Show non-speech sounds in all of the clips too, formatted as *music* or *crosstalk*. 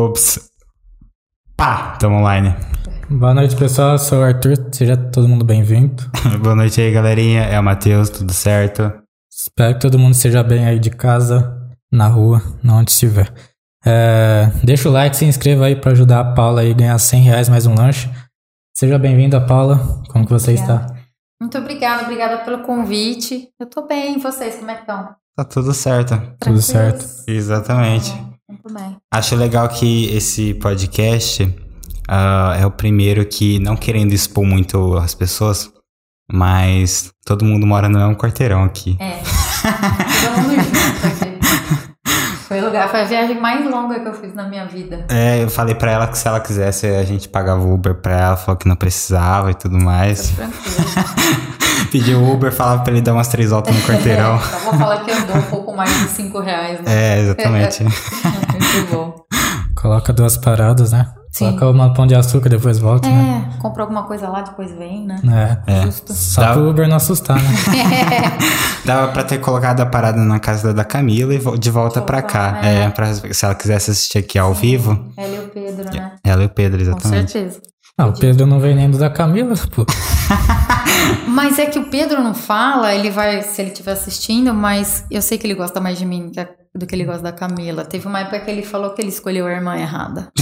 Ops. Pá, tamo online. Boa noite, pessoal. Eu sou o Arthur. Seja todo mundo bem-vindo. *laughs* Boa noite aí, galerinha. É o Matheus, tudo certo? Espero que todo mundo esteja bem aí de casa, na rua, onde estiver. É, deixa o like, se inscreva aí para ajudar a Paula aí a ganhar 100 reais mais um lanche. Seja bem-vinda, Paula. Como que você Obrigada. está? Muito obrigada, obrigada pelo convite. Eu tô bem, e vocês, como é que estão? Tá tudo certo. Tudo certo. Exatamente. Muito bem. Acho legal que esse podcast ah, é o primeiro que, não querendo expor muito as pessoas, mas todo mundo mora no mesmo quarteirão aqui. É. Todo mundo junto aqui. Foi, o lugar, foi a viagem mais longa que eu fiz na minha vida. É, eu falei pra ela que se ela quisesse a gente pagava o Uber pra ela, falou que não precisava e tudo mais. *laughs* Pediu o Uber, falava pra ele dar umas três voltas no *laughs* quarteirão. Só vou falar que andou um pouco mais de 5 reais, né? É, exatamente. *laughs* Muito bom. Coloca duas paradas, né? Sim. Coloca uma pão de açúcar, depois volta, né? É, compra alguma coisa lá, depois vem, né? É. É. Justo. Só Dá- pro Uber não assustar, né? *laughs* Dava pra ter colocado a parada na casa da Camila e vo- de volta pra cá. É, é. pra, se ela quisesse assistir aqui ao vivo. Ela e o Pedro, né? Ela e o Pedro, Com exatamente. certeza. Ah, o Pedro não vem nem do da Camila, *laughs* pô. Mas é que o Pedro não fala, ele vai, se ele estiver assistindo, mas eu sei que ele gosta mais de mim que a- do que ele gosta da Camila. Teve uma época que ele falou que ele escolheu a irmã errada. *laughs*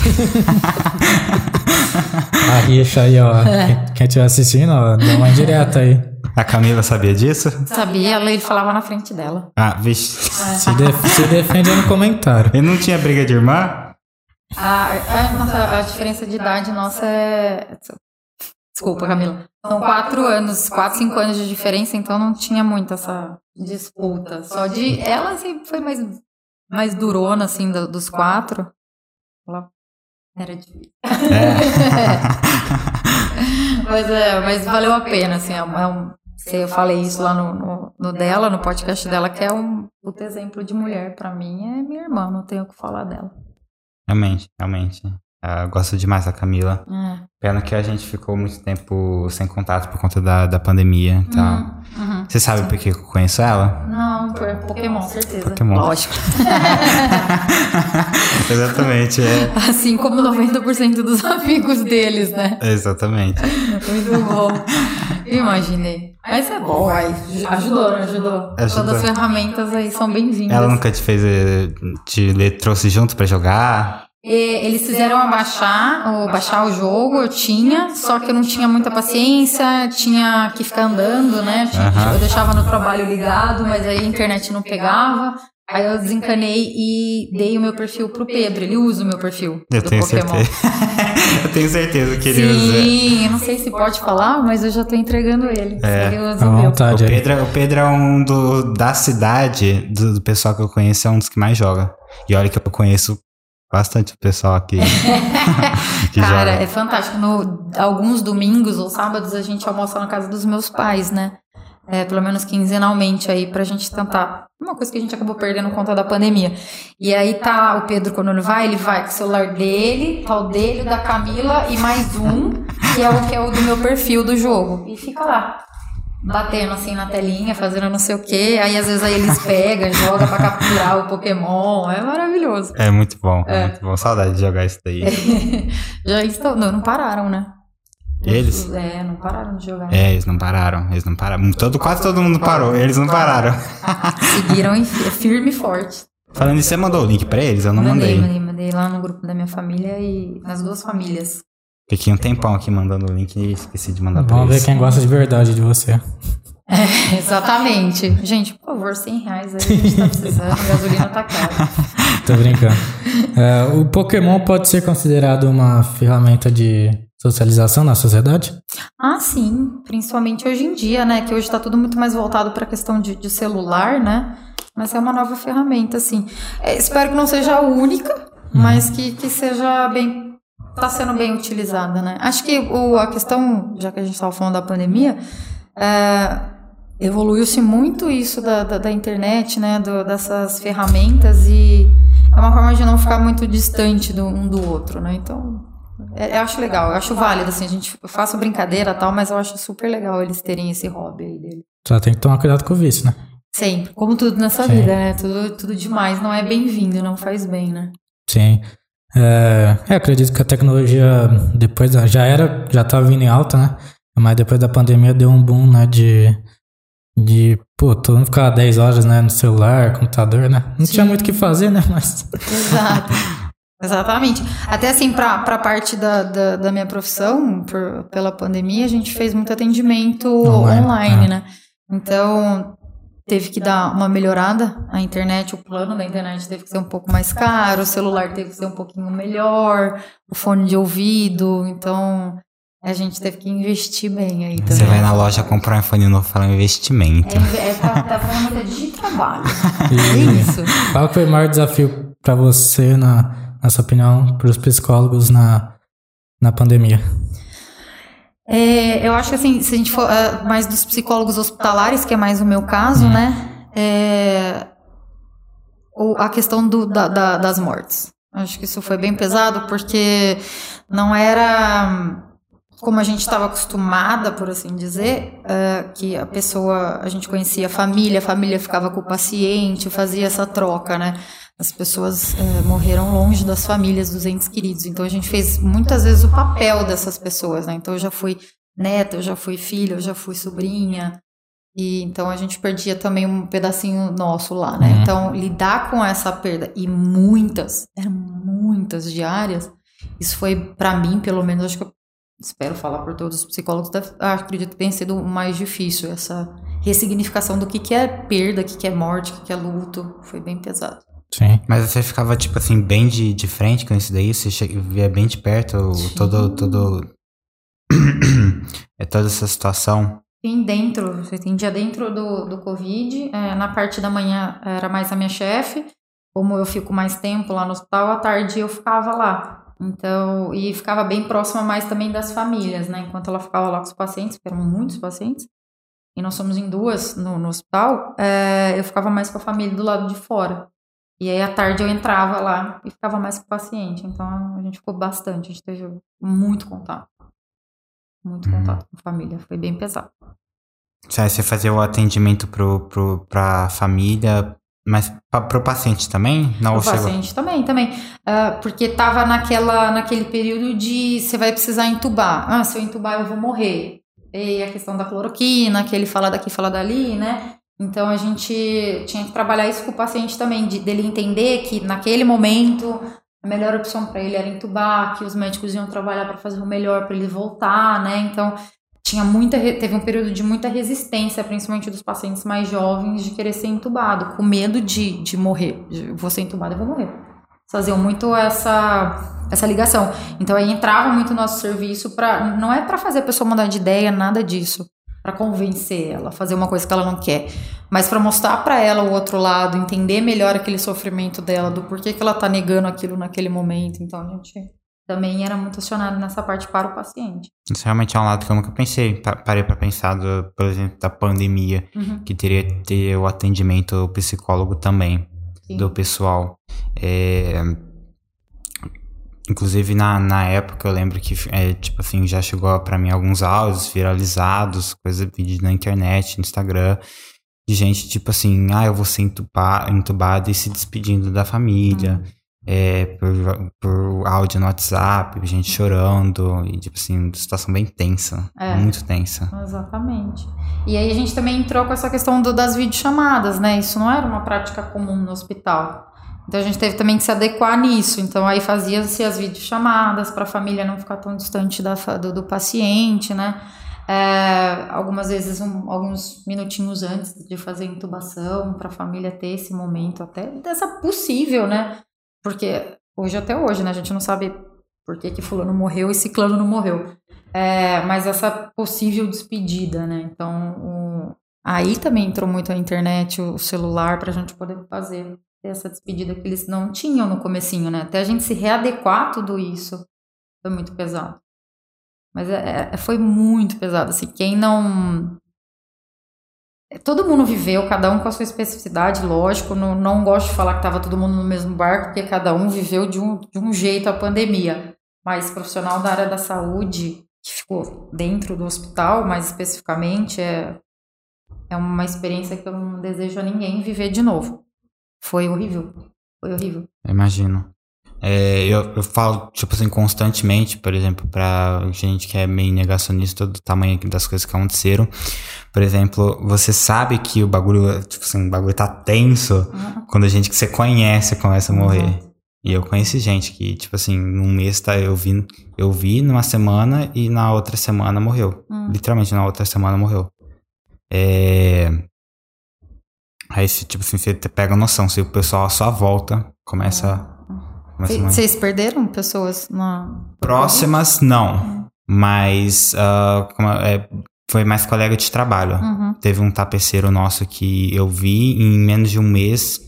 A rixa aí, ó. É. Quem- estiver assistindo, ó, dá uma indireta aí. A Camila sabia disso? Sabia, ela- ele falava na frente dela. Ah, vixe. Se, def- se defende no comentário. E não tinha briga de irmã? A, a, nossa, a diferença de idade nossa é. Desculpa, Camila. São quatro anos, quatro, cinco anos de diferença, então não tinha muito essa disputa. Só de. Ela sempre foi mais, mais durona, assim, do- dos quatro. Ela era difícil. *laughs* mas, é, mas valeu a pena, assim. É um, é um- eu falei isso lá no, no, no dela, no podcast dela, que é um puto exemplo de mulher. Pra mim é minha irmã, não tenho o que falar dela. Realmente, realmente. Ah, Eu gosto demais da Camila. É. Pena que a gente ficou muito tempo sem contato por conta da, da pandemia e tal. Uhum, uhum. Você sabe por que eu conheço ela? Não, por Pokémon, certeza. Pokémon. Lógico. *laughs* Exatamente, é. Assim como 90% dos amigos deles, né? Exatamente. Muito bom. Imaginei. Mas é bom, aí. Ajudou, ajudou? Ajudou. Todas as ferramentas aí são bem-vindas. Ela nunca te fez. eh, te trouxe junto pra jogar? E eles fizeram abaixar, ou baixar o jogo, eu tinha, só que eu não tinha muita paciência, tinha que ficar andando, né? Tinha- Aham. Eu deixava no trabalho ligado, mas aí a internet não pegava. Aí eu desencanei e dei o meu perfil pro Pedro. Ele usa o meu perfil Eu do tenho Pokémon. certeza. *laughs* eu tenho certeza que ele usa. Sim, eu não sei se pode falar, mas eu já tô entregando ele. É, ele usa o meu. O vontade aí. Pedro, é- o Pedro é um do, da cidade, do, do pessoal que eu conheço, é um dos que mais joga. E olha que eu conheço bastante o pessoal aqui *laughs* *laughs* que Cara, joga. é fantástico. No, alguns domingos ou sábados a gente almoça na casa dos meus pais, né? É, pelo menos quinzenalmente aí pra gente tentar. Uma coisa que a gente acabou perdendo conta da pandemia. E aí tá o Pedro, quando ele vai, ele vai com o celular dele, tá o dele, o da Camila e mais um, que é o que é o do meu perfil do jogo. E fica lá. Batendo assim na telinha, fazendo não sei o quê. Aí às vezes aí eles pegam, jogam pra capturar o Pokémon. É maravilhoso. É muito bom, é. É. muito bom. Saudade de jogar isso daí. *laughs* Já estão. Não, não pararam, né? Eles? É, não pararam de jogar. É, eles não pararam, eles não pararam. Todo, quase todo mundo parou, eles não pararam. *laughs* Seguiram firme e forte. Falando nisso, você mandou o link pra eles? Eu não mandei. mandei, mandei lá no grupo da minha família e nas duas famílias. Fiquei um tempão aqui mandando o link e esqueci de mandar pra Vamos ver eles. quem gosta de verdade de você. *laughs* Exatamente. Gente, por favor, 100 reais aí a gente tá precisando, a gasolina tá cara. *laughs* Tô brincando. É, o Pokémon pode ser considerado uma ferramenta de socialização na sociedade? Ah, sim, principalmente hoje em dia, né? Que hoje tá tudo muito mais voltado pra questão de, de celular, né? Mas é uma nova ferramenta, assim. É, espero que não seja a única, mas que, que seja bem. tá sendo bem utilizada, né? Acho que o, a questão, já que a gente estava falando da pandemia, é, evoluiu-se muito isso da, da, da internet, né? do- dessas ferramentas e é uma forma de não ficar muito distante do, um do outro, né? Então, eu acho legal, eu acho válido, assim, a gente eu faço brincadeira e tal, mas eu acho super legal eles terem esse hobby aí dele. Só tem que tomar cuidado com o vício, né? Sempre, como tudo nessa Sim. vida, né? Tudo, tudo demais não é bem-vindo, não faz bem, né? Sim. É, é, acredito que a tecnologia depois já era, já estava vindo em alta, né? Mas depois da pandemia deu um boom, né? De, de pô, todo mundo ficava 10 horas né, no celular, computador, né? Não Sim. tinha muito o que fazer, né? Mas. Exato. *laughs* Exatamente. Até assim, para a parte da, da, da, minha profissão, por, pela pandemia, a gente fez muito atendimento online, online é. né? Então, teve que dar uma melhorada. A internet, o plano da internet teve que ser um pouco mais caro, o celular teve que ser um pouquinho melhor, o fone de ouvido. Então, a gente teve que investir bem aí também. Você vai na loja comprar um iPhone novo fala investimento. É, é pra, tá falando de trabalho. *laughs* é isso. Qual foi o maior desafio para você, na, na sua opinião, para os psicólogos na, na pandemia? É, eu acho que assim, se a gente for uh, mais dos psicólogos hospitalares, que é mais o meu caso, hum. né? É, o, a questão do, da, da, das mortes. Acho que isso foi bem pesado, porque não era como a gente estava acostumada, por assim dizer, uh, que a pessoa, a gente conhecia a família, a família ficava com o paciente, fazia essa troca, né? As pessoas uh, morreram longe das famílias, dos entes queridos. Então a gente fez muitas vezes o papel dessas pessoas, né? Então eu já fui neta, eu já fui filha, eu já fui sobrinha. E então a gente perdia também um pedacinho nosso lá, né? Uhum. Então lidar com essa perda e muitas, eram muitas diárias, isso foi para mim, pelo menos, acho que eu espero falar por todos os psicólogos, deve, acredito que tenha sido o mais difícil essa ressignificação do que que é perda, o que que é morte, o que que é luto, foi bem pesado. Sim. Mas você ficava, tipo assim, bem de, de frente com isso daí? Você via bem de perto Sim. todo, todo... *clears throat* é toda essa situação? Sim, dentro. Você entendia dentro do, do Covid. É, na parte da manhã era mais a minha chefe. Como eu fico mais tempo lá no hospital, à tarde eu ficava lá. Então, e ficava bem próxima mais também das famílias, né? Enquanto ela ficava lá com os pacientes, porque eram muitos pacientes, e nós somos em duas no, no hospital, é, eu ficava mais com a família do lado de fora. E aí à tarde eu entrava lá e ficava mais com o paciente. Então a gente ficou bastante, a gente teve muito contato. Muito uhum. contato com a família, foi bem pesado. Você fazia o atendimento pro, pro, pra família, mas para o paciente também? Não o paciente também, também. Uh, porque tava naquela, naquele período de você vai precisar entubar. Ah, se eu entubar eu vou morrer. E a questão da cloroquina, que ele fala daqui, fala dali, né? Então a gente tinha que trabalhar isso com o paciente também, de, dele entender que naquele momento a melhor opção para ele era entubar, que os médicos iam trabalhar para fazer o melhor para ele voltar, né? Então tinha muita teve um período de muita resistência, principalmente dos pacientes mais jovens, de querer ser entubado, com medo de, de morrer. Vou ser entubado, eu vou morrer. Faziam muito essa essa ligação. Então aí entrava muito no nosso serviço para não é para fazer a pessoa mudar de ideia, nada disso para convencer ela a fazer uma coisa que ela não quer, mas para mostrar para ela o outro lado, entender melhor aquele sofrimento dela, do porquê que ela tá negando aquilo naquele momento. Então a gente também era muito acionado nessa parte para o paciente. Isso realmente é um lado que eu nunca pensei, parei para pensar, do, por exemplo, da pandemia, uhum. que teria que ter o atendimento psicólogo também Sim. do pessoal. É, Inclusive, na, na época, eu lembro que, é, tipo assim, já chegou para mim alguns áudios viralizados, coisa vídeo na internet, no Instagram, de gente, tipo assim, ah, eu vou ser entubar, entubado e se despedindo da família, uhum. é, por, por áudio no WhatsApp, gente chorando, e, tipo assim, situação bem tensa, é, muito tensa. Exatamente. E aí a gente também entrou com essa questão do, das videochamadas, né? Isso não era uma prática comum no hospital. Então a gente teve também que se adequar nisso. Então aí fazia-se as videochamadas para a família não ficar tão distante da, do, do paciente, né? É, algumas vezes um, alguns minutinhos antes de fazer a intubação para a família ter esse momento até dessa possível, né? Porque hoje até hoje, né? A gente não sabe por que, que fulano morreu e ciclano não morreu. É, mas essa possível despedida, né? Então o, aí também entrou muito a internet, o celular para a gente poder fazer essa despedida que eles não tinham no comecinho, né? Até a gente se readequar a tudo isso foi muito pesado. Mas é, é, foi muito pesado, assim, quem não... Todo mundo viveu, cada um com a sua especificidade, lógico, não, não gosto de falar que estava todo mundo no mesmo barco, porque cada um viveu de um, de um jeito a pandemia. Mas profissional da área da saúde, que ficou dentro do hospital, mais especificamente, é, é uma experiência que eu não desejo a ninguém viver de novo. Foi horrível. Foi horrível. Imagino. É, eu, eu falo, tipo assim, constantemente, por exemplo, pra gente que é meio negacionista do tamanho das coisas que aconteceram. Por exemplo, você sabe que o bagulho, tipo assim, o bagulho tá tenso Uhum. quando a gente que você conhece começa a morrer. E eu conheci gente que, tipo assim, num mês tá, eu vi, eu vi numa semana e na outra semana morreu. Hum. Literalmente, na outra semana morreu. É... Aí, se, tipo assim, você pega noção, se o pessoal à sua volta começa, começa a morrer. Vocês perderam pessoas na. Próximas, não. Mas ah, como é, foi mais colega de trabalho. Uhum. Teve um tapeceiro nosso que eu vi em menos de um mês.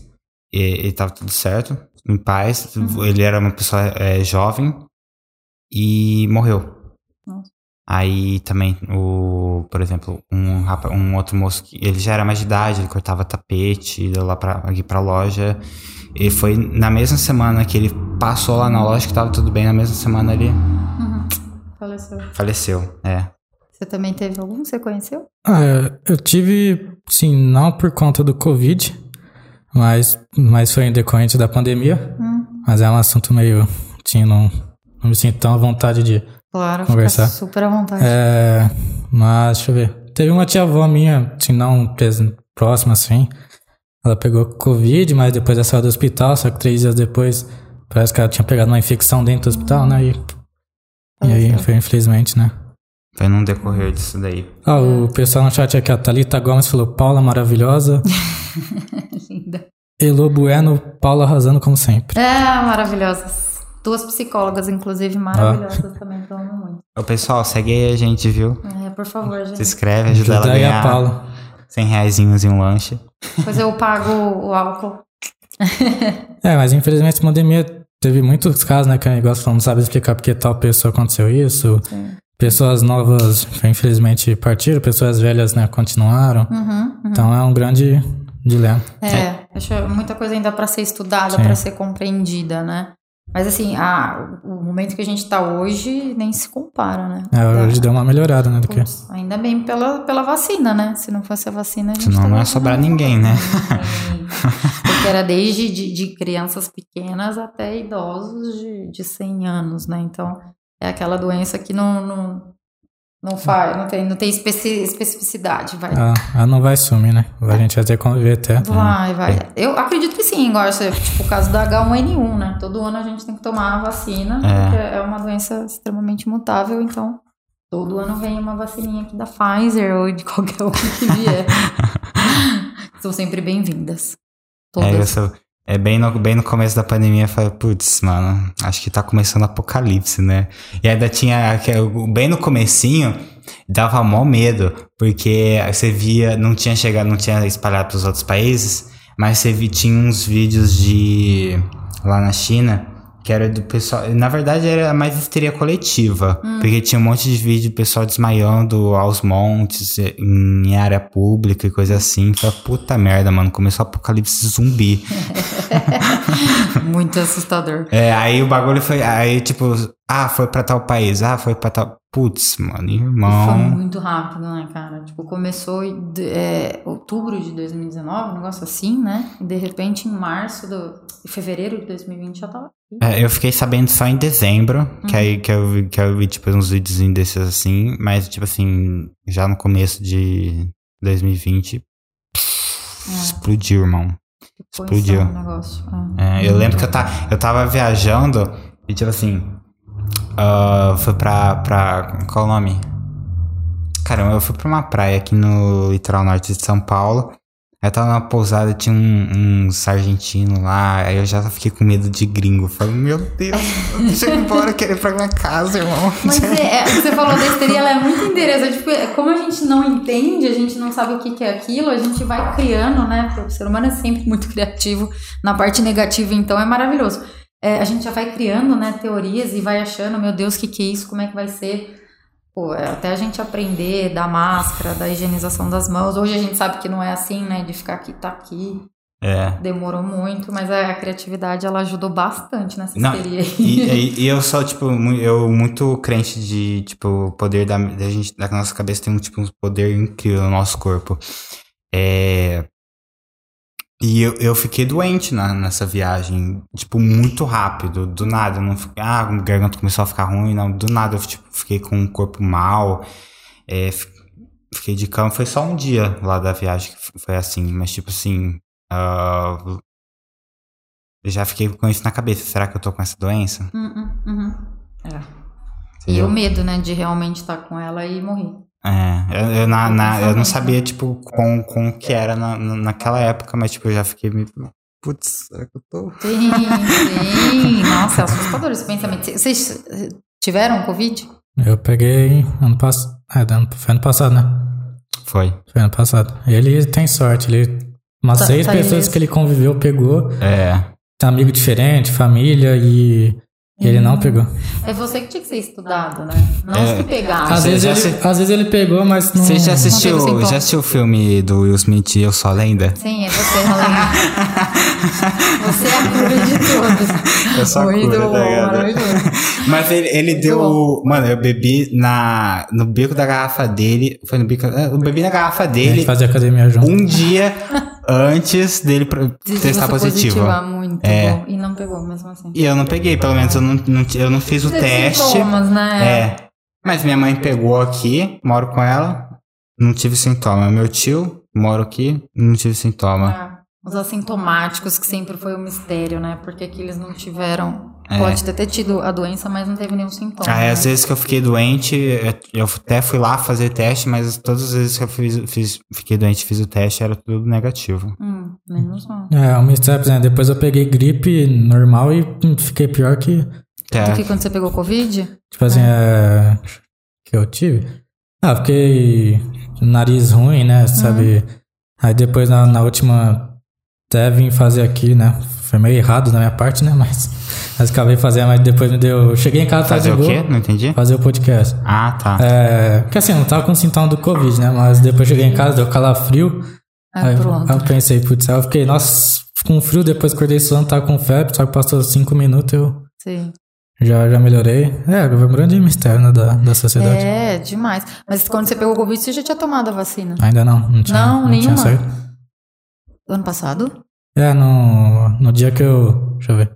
E, ele tava tudo certo, em paz. Uhum. Ele era uma pessoa é, jovem e morreu. Nossa. Aí também, o, por exemplo, um, um outro moço que ele já era mais de idade, ele cortava tapete, ia lá pra, aqui pra loja. E foi na mesma semana que ele passou lá na loja que tava tudo bem, na mesma semana ele Uhum. Faleceu. faleceu. É. Você também teve algum? Você conheceu? Ah, é, eu tive, sim, não por conta do Covid, mas, mas foi em decorrente da pandemia. Hum, Mas é um assunto meio. Sim, não, não me sinto tão à vontade de. Claro, Conversar. fica super à vontade. É, mas deixa eu ver. Teve uma tia-avó minha, assim, não próxima assim. Ela pegou Covid, mas depois ela saiu do hospital, só que três dias depois parece que ela tinha pegado uma infecção dentro do hospital, né? E, e aí, foi infelizmente, né? Foi num decorrer disso daí. Ah, o pessoal no chat aqui, a Thalita Gomes falou Paula maravilhosa. *laughs* Linda. Elo Bueno, Paula arrasando como sempre. É, maravilhosas. Duas psicólogas, inclusive, maravilhosas também, que eu amo muito. Ô pessoal, segue aí a gente, viu? É, por favor, Se gente. inscreve, ajuda ela a Ajuda aí a ganhar Paula. 100 reaisinhos e um lanche. Depois eu pago o álcool. *laughs* É, mas infelizmente a pandemia teve muitos casos, né? Que o negócio não sabe explicar porque tal pessoa aconteceu isso. Sim. Pessoas novas, infelizmente, partiram, pessoas velhas, né, continuaram. Uhum, uhum. Então é um grande dilema. É, acho muita coisa ainda para ser estudada, para ser compreendida, né? Mas assim, o momento que a gente tá hoje nem se compara, né? É, hoje deu uma melhorada, né, do que... Putz, ainda bem pela, pela vacina, né? Se não fosse a vacina, a gente Senão não ia sobrar ninguém, né? Ninguém. *laughs* Porque era desde de, de crianças pequenas até idosos de, de 100 anos, né? Então, é aquela doença que não, não, não faz, não tem, não tem especi- especificidade, vai. Ah, ela não vai sumir, né? A gente vai ter que conviver até. Vai, vai. Eu acredito que sim, igual tipo o caso do H1N1, né? Todo ano a gente tem que tomar a vacina, É. porque é uma doença extremamente mutável, então todo ano vem uma vacininha aqui da Pfizer ou de qualquer *laughs* um que vier. *laughs* São sempre bem-vindas. É, Todas. sou- é bem, no, bem no começo da pandemia, eu falei, putz, mano, acho que tá começando o apocalipse, né? E ainda tinha, bem no comecinho, dava mó medo, porque você via, não tinha chegado, não tinha espalhado pros outros países, mas você via, tinha uns vídeos de, lá na China, que era do pessoal, na verdade era mais histeria coletiva, porque tinha um monte de vídeo do pessoal desmaiando aos montes, em área pública e coisa assim, falei, puta merda, mano, começou o apocalipse zumbi. *laughs* Muito assustador. É, aí o bagulho foi. Aí, tipo, ah, foi pra tal país, ah, foi pra tal. Putz, mano, Foi irmão. muito rápido, né, cara? Tipo, começou em é, outubro de 2019, um negócio assim, né? E de repente, em março do. Fevereiro de 2020 já tava. É, eu fiquei sabendo só em dezembro, que aí que eu, vi- que eu vi, tipo, uns vídeos desses assim, mas, tipo assim, já no começo de 2020, explodiu, irmão. Foi Explodiu. um negócio. É. É, eu lembro que eu, tá, eu tava viajando e, tipo assim, ah, fui pra, pra. Qual o nome? Caramba, eu fui pra uma praia aqui no litoral norte de São Paulo. Aí eu tava numa pousada, tinha um, um sargentino lá, aí eu já fiquei com medo de gringo. Falei, meu Deus, deixa eu ir embora, quero ir pra minha casa, irmão. Mas é, é, você falou histeria, ela é muito interessante. Tipo, é, como a gente não entende, a gente não sabe o que, que é aquilo, a gente vai criando, né? O ser humano é sempre muito criativo. Na parte negativa, então, é maravilhoso. É, a gente já vai criando, né, teorias e vai achando, meu Deus, o que, que é isso? Como é que vai ser? Pô, é, até a gente aprender da máscara, da higienização das mãos. Hoje a gente sabe que não é assim, né? De ficar aqui, tá aqui. É. Demorou muito, mas a criatividade, ela ajudou bastante nessa Não, aí. E, e- eu sou, tipo, eu muito crente de, tipo, o poder da, da gente, da nossa cabeça tem um, tipo, um poder incrível no nosso corpo. É... E eu, eu fiquei doente na, nessa viagem, tipo, muito rápido, do nada. Eu não fiquei, ah, a garganta começou a ficar ruim, não. Do nada eu tipo, fiquei com o corpo mal, é, fiquei de cama. Foi só um dia lá da viagem que foi assim, mas tipo assim. Uh, eu já fiquei com isso na cabeça. Será que eu tô com essa doença? Uhum, uhum. É. E o medo, né, de realmente estar com ela e morrer. É, eu, eu, na, na, eu não sabia, tipo, com, com o que era na, naquela época, mas, tipo, eu já fiquei me. Putz, será que eu tô? Sim, sim. *laughs* Nossa, é assustador esse pensamento. Vocês tiveram Covid? Eu peguei ano passado. É, foi ano passado, né? Foi. Foi ano passado. Ele tem sorte, ele. Umas tá, seis tá pessoas que ele conviveu pegou. É. Amigo diferente, família e e ele não pegou. É você que tinha que ser estudado, né? Não é, se pegar. Às vezes, ele, às vezes ele pegou, mas não. Você já assistiu, já assistiu o filme do Will Smith Eu Sou a Lenda? Sim, é você a lenda. *laughs* você é a cura de todos. Eu sou a cura, tá Mas ele, ele deu. Mano, eu bebi na, no bico da garrafa dele. Foi no bico. Eu bebi na garrafa dele. Fazer academia junto. Um dia *laughs* antes dele testar positivo. muito é. bom. E não pegou mesmo assim. E eu não peguei, pelo menos eu não, não eu não fiz o teste. Sintomas, né? É. Mas minha mãe pegou aqui, moro com ela, não tive sintoma. Meu tio, moro aqui, não tive sintoma. Ah, os assintomáticos, que sempre foi um mistério, né? Porque aqui eles não tiveram é. Pode ter, ter tido a doença, mas não teve nenhum sintoma. Ah, né? às vezes que eu fiquei doente, eu até fui lá fazer teste, mas todas as vezes que eu fiz, fiz fiquei doente fiz o teste, era tudo negativo. Hum, menos mal. É, o mistério, né? Depois eu peguei gripe normal e fiquei pior que. É. Do que quando você pegou Covid? Tipo assim, é. é que eu tive. Ah, fiquei. Nariz ruim, né? Sabe? Uhum. Aí depois na, na última. Até vim fazer aqui, né? Foi meio errado da minha parte, né? Mas. Mas acabei fazendo, mas depois me deu. Cheguei em casa, Fazer o quê? Não entendi. Fazer o podcast. Ah, tá. É. Porque assim, não tava com sintoma do Covid, né? Mas depois cheguei em casa, deu calafrio. Ah, aí, pronto. Aí eu pensei, putz, aí eu fiquei, nossa, com frio, depois acordei suando, tava com febre, só que passou cinco minutos eu. Sim. Já, já melhorei. É, foi um grande mistério né, da, da sociedade. É, demais. Mas quando você pegou o Covid, você já tinha tomado a vacina? Ainda não. Não, tinha, não, não nenhuma. Tinha ano passado? É, no, no dia que eu. Deixa eu ver.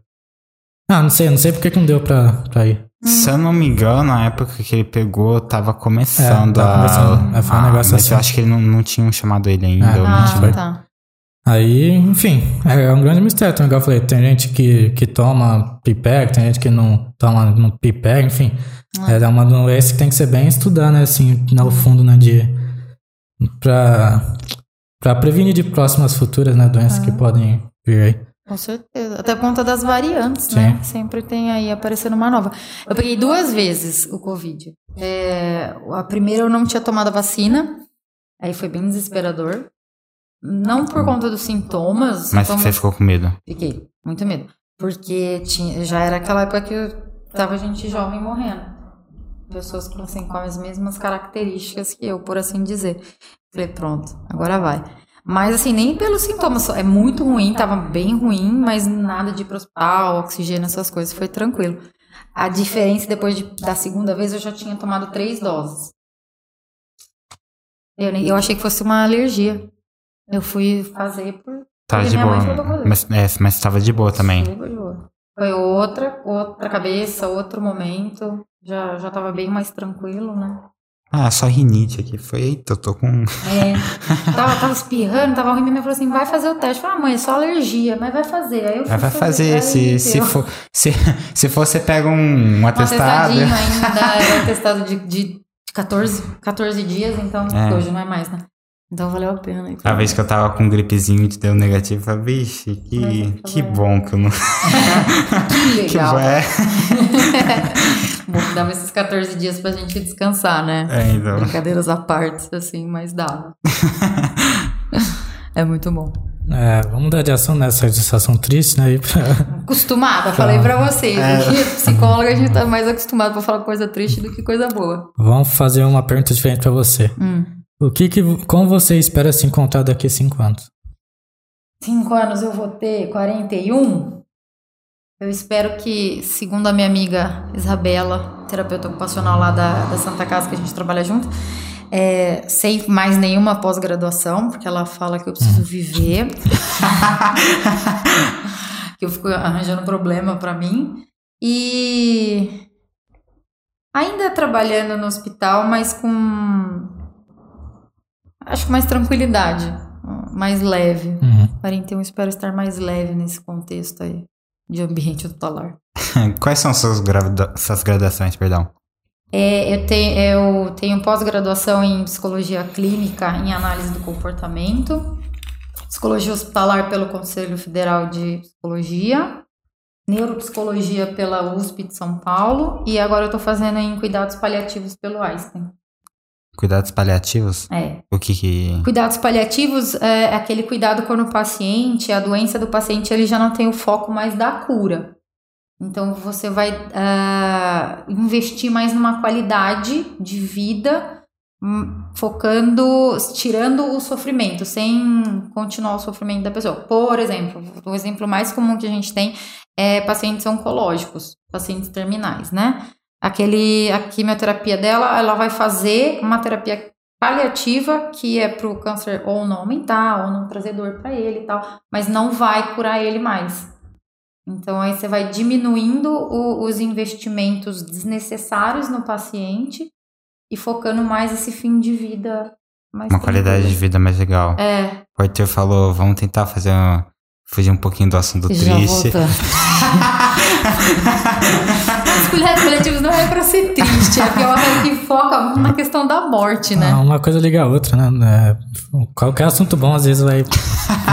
Ah, não sei, não sei porque que não deu pra, pra ir. Se eu não me engano, na época que ele pegou, tava começando é, tava começando. a. É, foi um ah, negócio mas assim. eu acho que ele não, não tinham chamado ele ainda. É. Ah, tá. Aí, enfim, é um grande mistério. Então, igual eu falei, tem gente que, que toma pipeg, tem gente que não toma no pipeg, enfim. Ah. É uma doença que tem que ser bem estudada, né? Assim, no fundo, né? De. Pra, pra prevenir de próximas futuras, né? Doenças que podem vir aí. Com certeza. Até por conta das variantes, né? Sim. né? Sempre tem aí aparecendo uma nova. Eu peguei duas vezes o Covid. É, a primeira eu não tinha tomado a vacina. Aí foi bem desesperador. Não por conta dos sintomas. Mas sintomas... você ficou com medo? Fiquei, muito medo. Porque tinha, já era aquela época que tava gente jovem morrendo. Pessoas com, assim, com as mesmas características que eu, por assim dizer. Falei, pronto, agora vai. Mas assim, nem pelos sintomas, é muito ruim, tava bem ruim, mas nada de ir pro hospital, oxigênio, essas coisas, foi tranquilo. A diferença, depois de, da segunda vez, eu já tinha tomado três doses. Eu, eu achei que fosse uma alergia. Eu fui fazer por. Tá de boa. Mas, é, mas tava de boa também. De boa. Foi outra, outra cabeça, outro momento. Já, já tava bem mais tranquilo, né? Ah, só rinite aqui. Foi, eita, eu tô com. É. *laughs* Tava, tava espirrando, tava ruim. Minha mãe falou assim: vai fazer o teste. Eu falei, ah, mãe, é só alergia, mas vai fazer. Aí eu mas vai fazer. Se, se, for, se, se for, você pega um, um atestado. *laughs* Um ainda, era atestado de, de 14, 14 dias, então é. hoje não é mais, né? Então valeu a pena. Então. A vez que eu tava com um gripezinho e deu negativo, eu falei, vixe, que, que bom que eu não. *laughs* que legal. que é. Bom, dava esses 14 dias pra gente descansar, né? É, então. Brincadeiras à parte, assim, mas dava. *laughs* é muito bom. É, vamos mudar de ação nessa situação triste, né? Acostumada, falei pra vocês. É. Aqui, psicóloga, a gente tá mais acostumado pra falar coisa triste do que coisa boa. Vamos fazer uma pergunta diferente pra você. Hum. O que, que como você espera se encontrar daqui a cinco anos? Cinco anos eu vou ter 41. Eu espero que, segundo a minha amiga Isabela, terapeuta ocupacional lá da, da Santa Casa que a gente trabalha junto, é, sem mais nenhuma pós-graduação, porque ela fala que eu preciso viver. *laughs* *laughs* que eu fico arranjando problema para mim. E ainda trabalhando no hospital, mas com acho que mais tranquilidade, mais leve. Uhum. 41 espero estar mais leve nesse contexto aí de ambiente hospitalar. *laughs* Quais são suas, suas graduações, perdão? É, eu, tenho, eu tenho pós-graduação em psicologia clínica em análise do comportamento, psicologia hospitalar pelo Conselho Federal de Psicologia, neuropsicologia pela USP de São Paulo e agora eu estou fazendo em cuidados paliativos pelo Einstein. Cuidados paliativos? É. O que que... Cuidados paliativos é aquele cuidado quando o paciente, a doença do paciente, ele já não tem o foco mais da cura. Então você vai ah, investir mais numa qualidade de vida, hum, focando, tirando o sofrimento, sem continuar o sofrimento da pessoa. Por exemplo, o exemplo mais comum que a gente tem é pacientes oncológicos, pacientes terminais, né? Aquele, a quimioterapia dela, ela vai fazer uma terapia paliativa que é para o câncer ou não aumentar ou não trazer dor para ele e tal, mas não vai curar ele mais. Então aí você vai diminuindo o- os investimentos desnecessários no paciente e focando mais esse fim de vida mais Uma qualidade de tranquilo. vida mais legal. É, O Arthur falou, vamos tentar fazer um, fugir um pouquinho do assunto já triste. *laughs* Os cuidados paliativos não é pra ser triste, é porque é uma coisa que foca muito na questão da morte, né? Ah, uma coisa liga a outra, né? É, qualquer assunto bom, às vezes, vai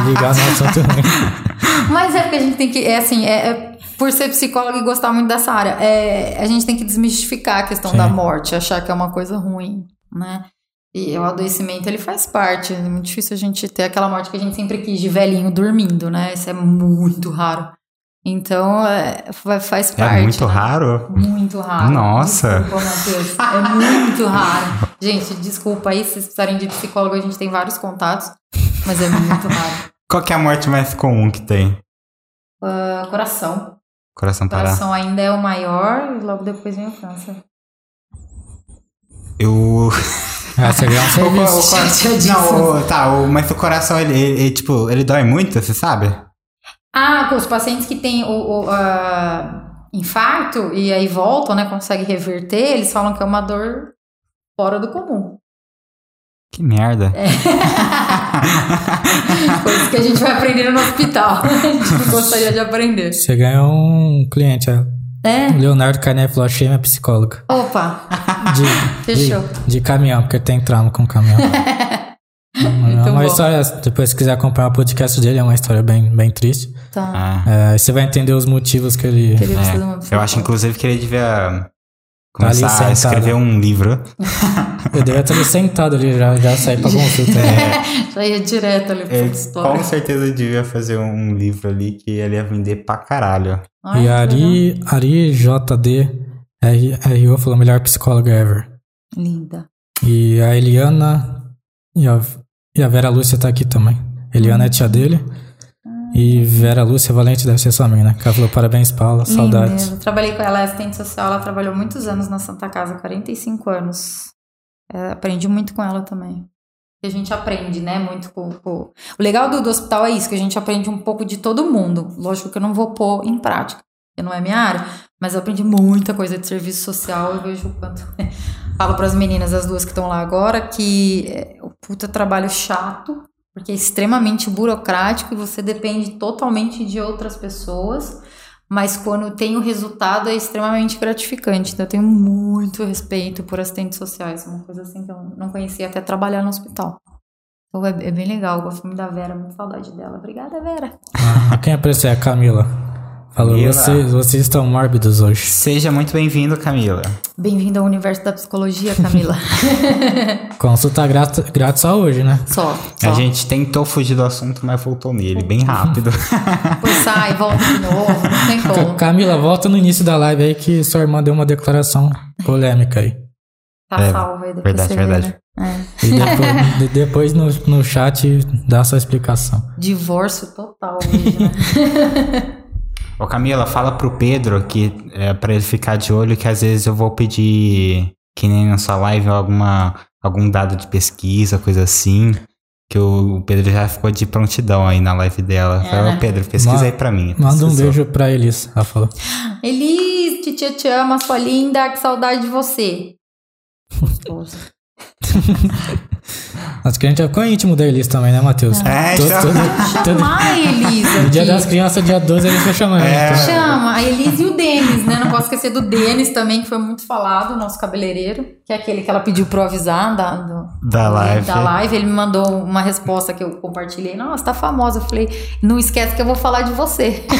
ligar no assunto ruim. Mas é porque a gente tem que. É assim, é, é- por ser psicólogo e gostar muito dessa área, é, a gente tem que desmistificar a questão Sim. da morte, achar que é uma coisa ruim, né? E o adoecimento, ele faz parte. É muito difícil a gente ter aquela morte que a gente sempre quis de velhinho dormindo, né? Isso é muito raro. Então, é, fa- faz É parte. muito né? raro. Muito raro. Nossa. Desculpa, Matheus. É muito raro. Gente, desculpa aí, se vocês precisarem de psicólogo, a gente tem vários contatos, mas é muito raro. *laughs* Qual que é a morte mais comum que tem? Ah, coração. Coração O parar. coração ainda é o maior e logo depois vem o câncer. Eu... Ah, você ganha um O co- o cor- Chateadíssimo. Não, o- tá, o- mas o coração, ele, ele- ele, tipo, ele dói muito, você sabe? Ah, com os pacientes que têm o, o, ah, infarto e aí voltam, né? Conseguem reverter, eles falam que é uma dor fora do comum. Que merda. É. *laughs* Coisas que a gente vai aprendendo no hospital. *laughs* A gente gostaria de aprender. Você ganhou um cliente, ó. É? Leonardo Canet falou, achei minha psicóloga. Opa, De, Fechou. De, de caminhão, porque tem trauma com caminhão. *laughs* é Muito uma bom. história, depois se quiser acompanhar o podcast dele, é uma história bem, bem triste. Tá. Ah, É, você vai entender os motivos que ele... É. precisar de uma Eu acho, inclusive, que ele devia Tá ali começar a sentado. escrever um livro. Eu devia ter ele sentado ali, já, já sair pra consulta. É. *laughs* Já ia direto ali pra Ele, história. com certeza devia fazer um livro ali que ele ia vender pra caralho. Ai, E que a Ari, Ari JD R- RO falou melhor psicóloga ever. Linda. E a Eliana e a, e a Vera Lúcia tá aqui também. Eliana é tia dele. E Vera Lúcia Valente deve ser sua amiga, né? Que ela falou parabéns, Paula, saudades. Linda. Eu trabalhei com ela, é assistente social, ela trabalhou muitos anos na Santa Casa, 45 anos. É, aprendi muito com ela também. E a gente aprende, né, muito com, com- O legal do, do hospital é isso, que a gente aprende um pouco de todo mundo. Lógico que eu não vou pôr em prática, não é minha área, mas eu aprendi muita coisa de serviço social, eu vejo o quanto... Falo para as meninas, as duas que estão lá agora, que é o puta trabalho chato, porque é extremamente burocrático e você depende totalmente de outras pessoas, mas quando tem o resultado é extremamente gratificante. Então eu tenho muito respeito por assistentes sociais, uma coisa assim que eu não conhecia até trabalhar no hospital. Então é, é bem legal, eu gosto muito da Vera, muito saudade dela. Obrigada, Vera. Ah, quem apareceu é a Camila. Falou, Camila. vocês, vocês estão mórbidos hoje. Seja muito bem-vindo, Camila. Bem-vinda ao universo da psicologia, Camila. *laughs* Consulta grátis, grátis só hoje, né? só, só. A gente tentou fugir do assunto, mas voltou nele, bem rápido. *laughs* Depois *laughs* sai, volta de novo, não tem como. Camila, volta no início da live aí que sua irmã deu uma declaração polêmica aí. Tá É, salvo aí, depois verdade, você vê, verdade. né? É. E depois, de- depois no, no chat dá sua explicação. Divórcio total hoje, né? Ô Camila, fala pro Pedro que é pra ele ficar de olho que às vezes eu vou pedir, que nem na sua live, alguma, algum dado de pesquisa, coisa assim. Que o Pedro já ficou de prontidão aí na live dela. É, Falou, né? Pedro, pesquisa Ma- aí pra mim. Manda um Pesquisou. beijo pra Elis, ela falou. *gasps* Elis, titia te ama, sua linda, que saudade de você. *laughs* Gostoso. *laughs* Acho que a gente é íntimo da Elis também, né, Matheus? É, Todo- já- todo- todo- Chamar a Elisa. No dia das crianças, dia 12, a gente vai chamando. É. então. Chama, a Elise e o Denis, né? Não posso esquecer do Denis também, que foi muito falado, nosso cabeleireiro, que é aquele que ela pediu pra eu avisar da, do- Da live. da live. Ele me mandou uma resposta que eu compartilhei. Nossa, tá famosa. Eu falei, não esquece que eu vou falar de você. *laughs*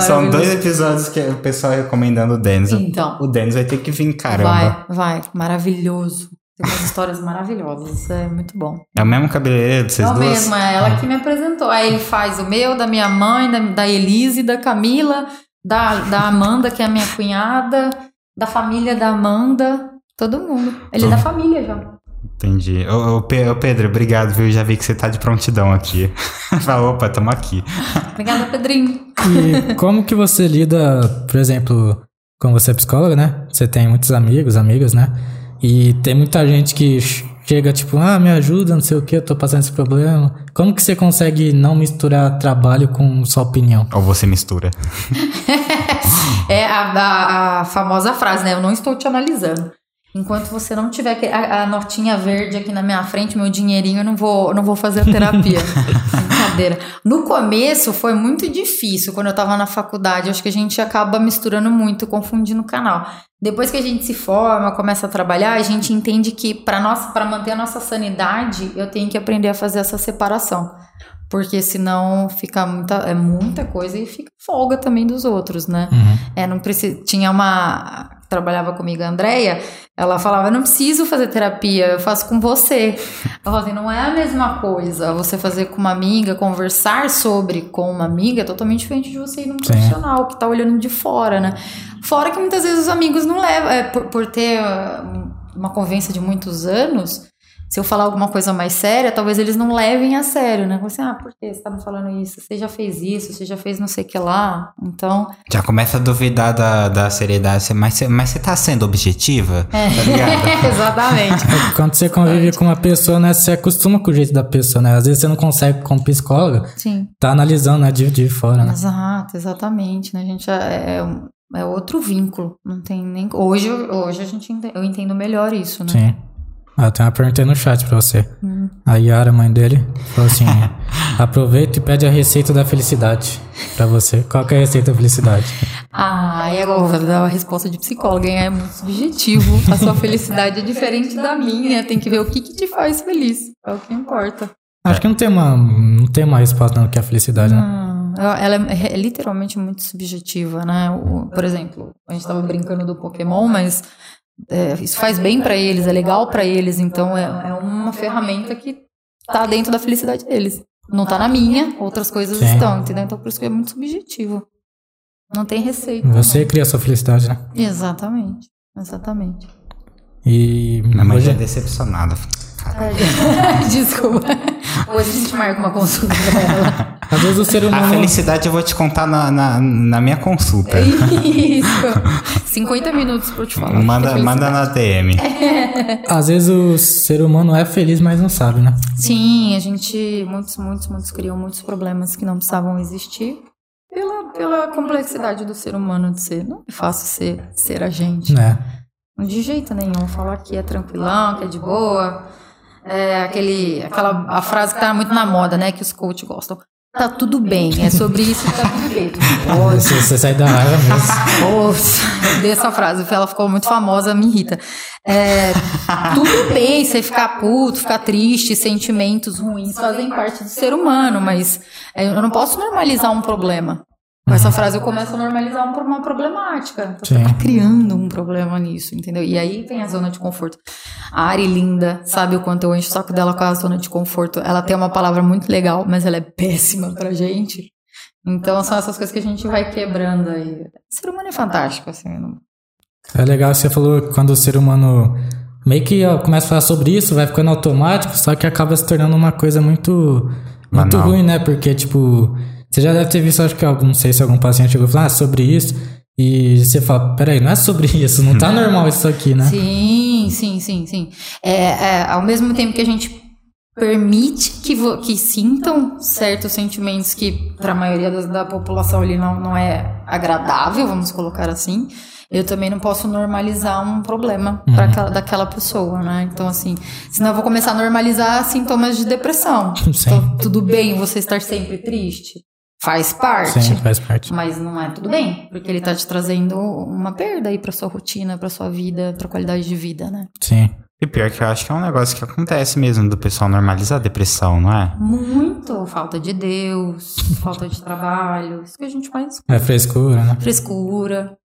São dois episódios que o pessoal recomendando o Denis. Então. O Denis vai ter que vir, caramba. Vai, vai. Maravilhoso. Tem umas histórias maravilhosas. Isso é muito bom. É o mesmo cabeleireiro de vocês É o duas? mesmo, é ela que me apresentou. Aí ele faz o meu, da minha mãe, da, da Elise, da Camila, da, da Amanda, que é a minha cunhada, da família da Amanda, todo mundo. Ele é da família já. Entendi. Ô, ô, Pedro, obrigado, viu? Já vi que você tá de prontidão aqui. *laughs* Fala, opa, tamo aqui. Obrigada, Pedrinho. E como que você lida, por exemplo, como você é psicóloga, né? Você tem muitos amigos, amigas, né? E tem muita gente que ch- chega tipo, ah, me ajuda, não sei o que, eu tô passando esse problema. Como que você consegue não misturar trabalho com sua opinião? Ou você mistura. *laughs* É a, a- a famosa frase, né? Eu não estou te analisando. Enquanto você não tiver a, a notinha verde aqui na minha frente, meu dinheirinho, eu não vou, não vou fazer a terapia. *laughs* Brincadeira. No começo foi muito difícil, quando eu tava na faculdade. Acho que a gente acaba misturando muito, confundindo o canal. Depois que a gente se forma, começa a trabalhar, a gente entende que para manter a nossa sanidade, eu tenho que aprender a fazer essa separação. Porque senão fica muita, é muita coisa e fica folga também dos outros, né? Uhum. É, não precisa. Tinha uma. Trabalhava comigo, a Andrea, ela falava: Eu não preciso fazer terapia, eu faço com você. Eu falava assim: não é a mesma coisa você fazer com uma amiga, conversar sobre com uma amiga é totalmente diferente de você ir num Sim. profissional que tá olhando de fora, né? Fora que muitas vezes os amigos não levam, é, por, por ter ah, uma convivência de muitos anos, se eu falar alguma coisa mais séria, talvez eles não levem a sério, né? Como Assim, ah, por que você tá me falando isso? Você já fez isso, você já fez não sei o que lá. Então, Já começa a duvidar da, da seriedade. Você- Mas, você- mas você tá sendo objetiva? É. Tá ligado? *laughs* Exatamente. *laughs* Quando você convive com uma pessoa, né, você acostuma com o jeito da pessoa, né? Às vezes você não consegue, como psicóloga, Sim. tá analisando, né, de, de fora, né? Exato, exatamente. Né? A gente é, é, é outro vínculo. Não tem nem. Hoje, hoje a gente ente- eu entendo melhor isso, né? Sim. Ah, tem uma pergunta aí no chat pra você. Hum. A Yara, mãe dele, falou assim: *laughs* aproveita e pede a receita da felicidade pra você. Qual que é a receita da felicidade? Ah, e agora eu vou dar uma resposta de psicóloga, hein? É muito subjetivo. A sua felicidade é diferente da minha. Tem que ver o que, que te faz feliz. É o que importa. Acho que não tem uma, não tem uma resposta não que é a felicidade, né? Hum, ela é, é literalmente muito subjetiva, né? O- por exemplo, a gente tava brincando do Pokémon, mas é, isso faz bem pra eles, é legal pra eles, então é, é uma ferramenta que tá dentro da felicidade deles. Não tá na minha, outras coisas Sim. estão, entendeu? Então por isso que é muito subjetivo. Não tem receita. Você cria a sua felicidade, né? Exatamente. Exatamente. E Minha mãe já é decepcionada. Cara, *laughs* Desculpa. Hoje a gente marca uma consulta pra ela. às vezes o ser a humano felicidade eu vou te contar na, na, na minha consulta. Isso. *laughs* 50 minutos pra eu te falar. Manda, manda na DM. *laughs* Às vezes o ser humano é feliz, mas não sabe, né? Sim, a gente. Muitos, muitos, muitos criam muitos problemas que não precisavam existir pela, pela complexidade do ser humano de ser. Não é fácil ser, ser a gente. Né? De jeito nenhum. Falar que é tranquilão, que é de boa. É aquele, aquela a frase que tá muito na moda, né? Que os coaches gostam. Tá tudo bem, é sobre isso que tá tudo bem. *laughs* Você, você sai da raiva mesmo. Eu dei essa frase, ela ficou muito famosa, me irrita. É, tudo bem você ficar puto, ficar triste, sentimentos ruins fazem parte do ser humano, mas é, eu não posso normalizar um problema. Com essa frase eu começo a normalizar um- uma problemática. Você Sim. tá criando um problema nisso, entendeu? E aí vem a zona de conforto. A Ari linda, sabe o quanto eu encho o saco dela com a zona de conforto. Ela tem uma palavra muito legal, mas ela é péssima pra gente. Então são essas coisas que a gente vai quebrando aí. O ser humano é fantástico, assim. não- É legal que você falou que quando o ser humano meio que começa a falar sobre isso, vai ficando automático, só que acaba se tornando uma coisa muito, muito Banal. ruim, né? Porque, tipo, você já deve ter visto, acho que algum, não sei se algum paciente chegou e falou, ah, sobre isso. E você fala, peraí, não é sobre *laughs* isso, não tá normal isso aqui, né? Sim, Sim, sim, sim. É, é, ao mesmo tempo que a gente permite que, que sintam certos sentimentos que para a maioria da, da população ali não, não é agradável, vamos colocar assim, eu também não posso normalizar um problema uhum. para aquela daquela pessoa, né? Então, assim, senão eu vou começar a normalizar sintomas de depressão. *laughs* Então, tudo bem você estar sempre triste? Faz parte. Sim, faz parte. Mas não é tudo bem, porque ele tá te trazendo uma perda aí pra sua rotina, pra sua vida, pra qualidade de vida, né? Sim. E pior que eu acho que é um negócio que acontece mesmo do pessoal normalizar a depressão, não é? Muito. Falta de Deus, falta de trabalho. Isso que a gente mais. É frescura, né? Frescura.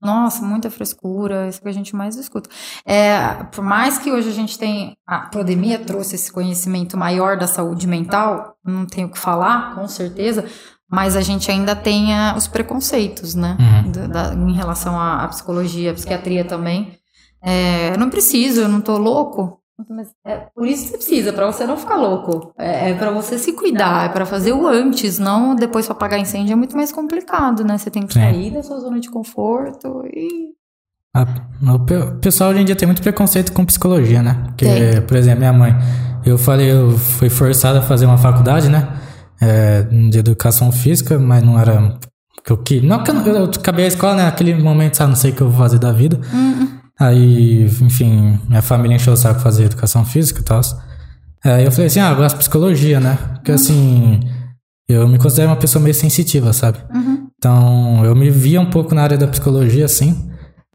Nossa, muita frescura, isso que a gente mais escuta. É, por mais que hoje a gente tenha. A pandemia trouxe esse conhecimento maior da saúde mental, não tenho o que falar, com certeza, mas a gente ainda tem os preconceitos, né? Uhum. Da, da, em relação à, à, psicologia, à psiquiatria também. É, eu não preciso, eu não tô louco. Mas é por isso que você precisa, para você não ficar louco. É, é para você se cuidar, é para fazer o antes, não depois para apagar incêndio é muito mais complicado, né? Você tem que sair da sua zona de conforto e. A, o pessoal hoje em dia tem muito preconceito com psicologia, né? Porque, tem. por exemplo, minha mãe, eu falei, eu fui forçada a fazer uma faculdade, né? É, de educação física, mas não era que eu queria. Não que eu, eu acabei a escola, né? Naquele momento, sabe, não sei o que eu vou fazer da vida. Uhum. Aí, enfim, minha família encheu o saco fazer educação física e tal. Aí eu falei assim, ah, eu gosto de psicologia, né? Porque assim, eu me considero uma pessoa meio sensitiva, sabe? Uhum. Então, eu me via um pouco na área da psicologia, assim.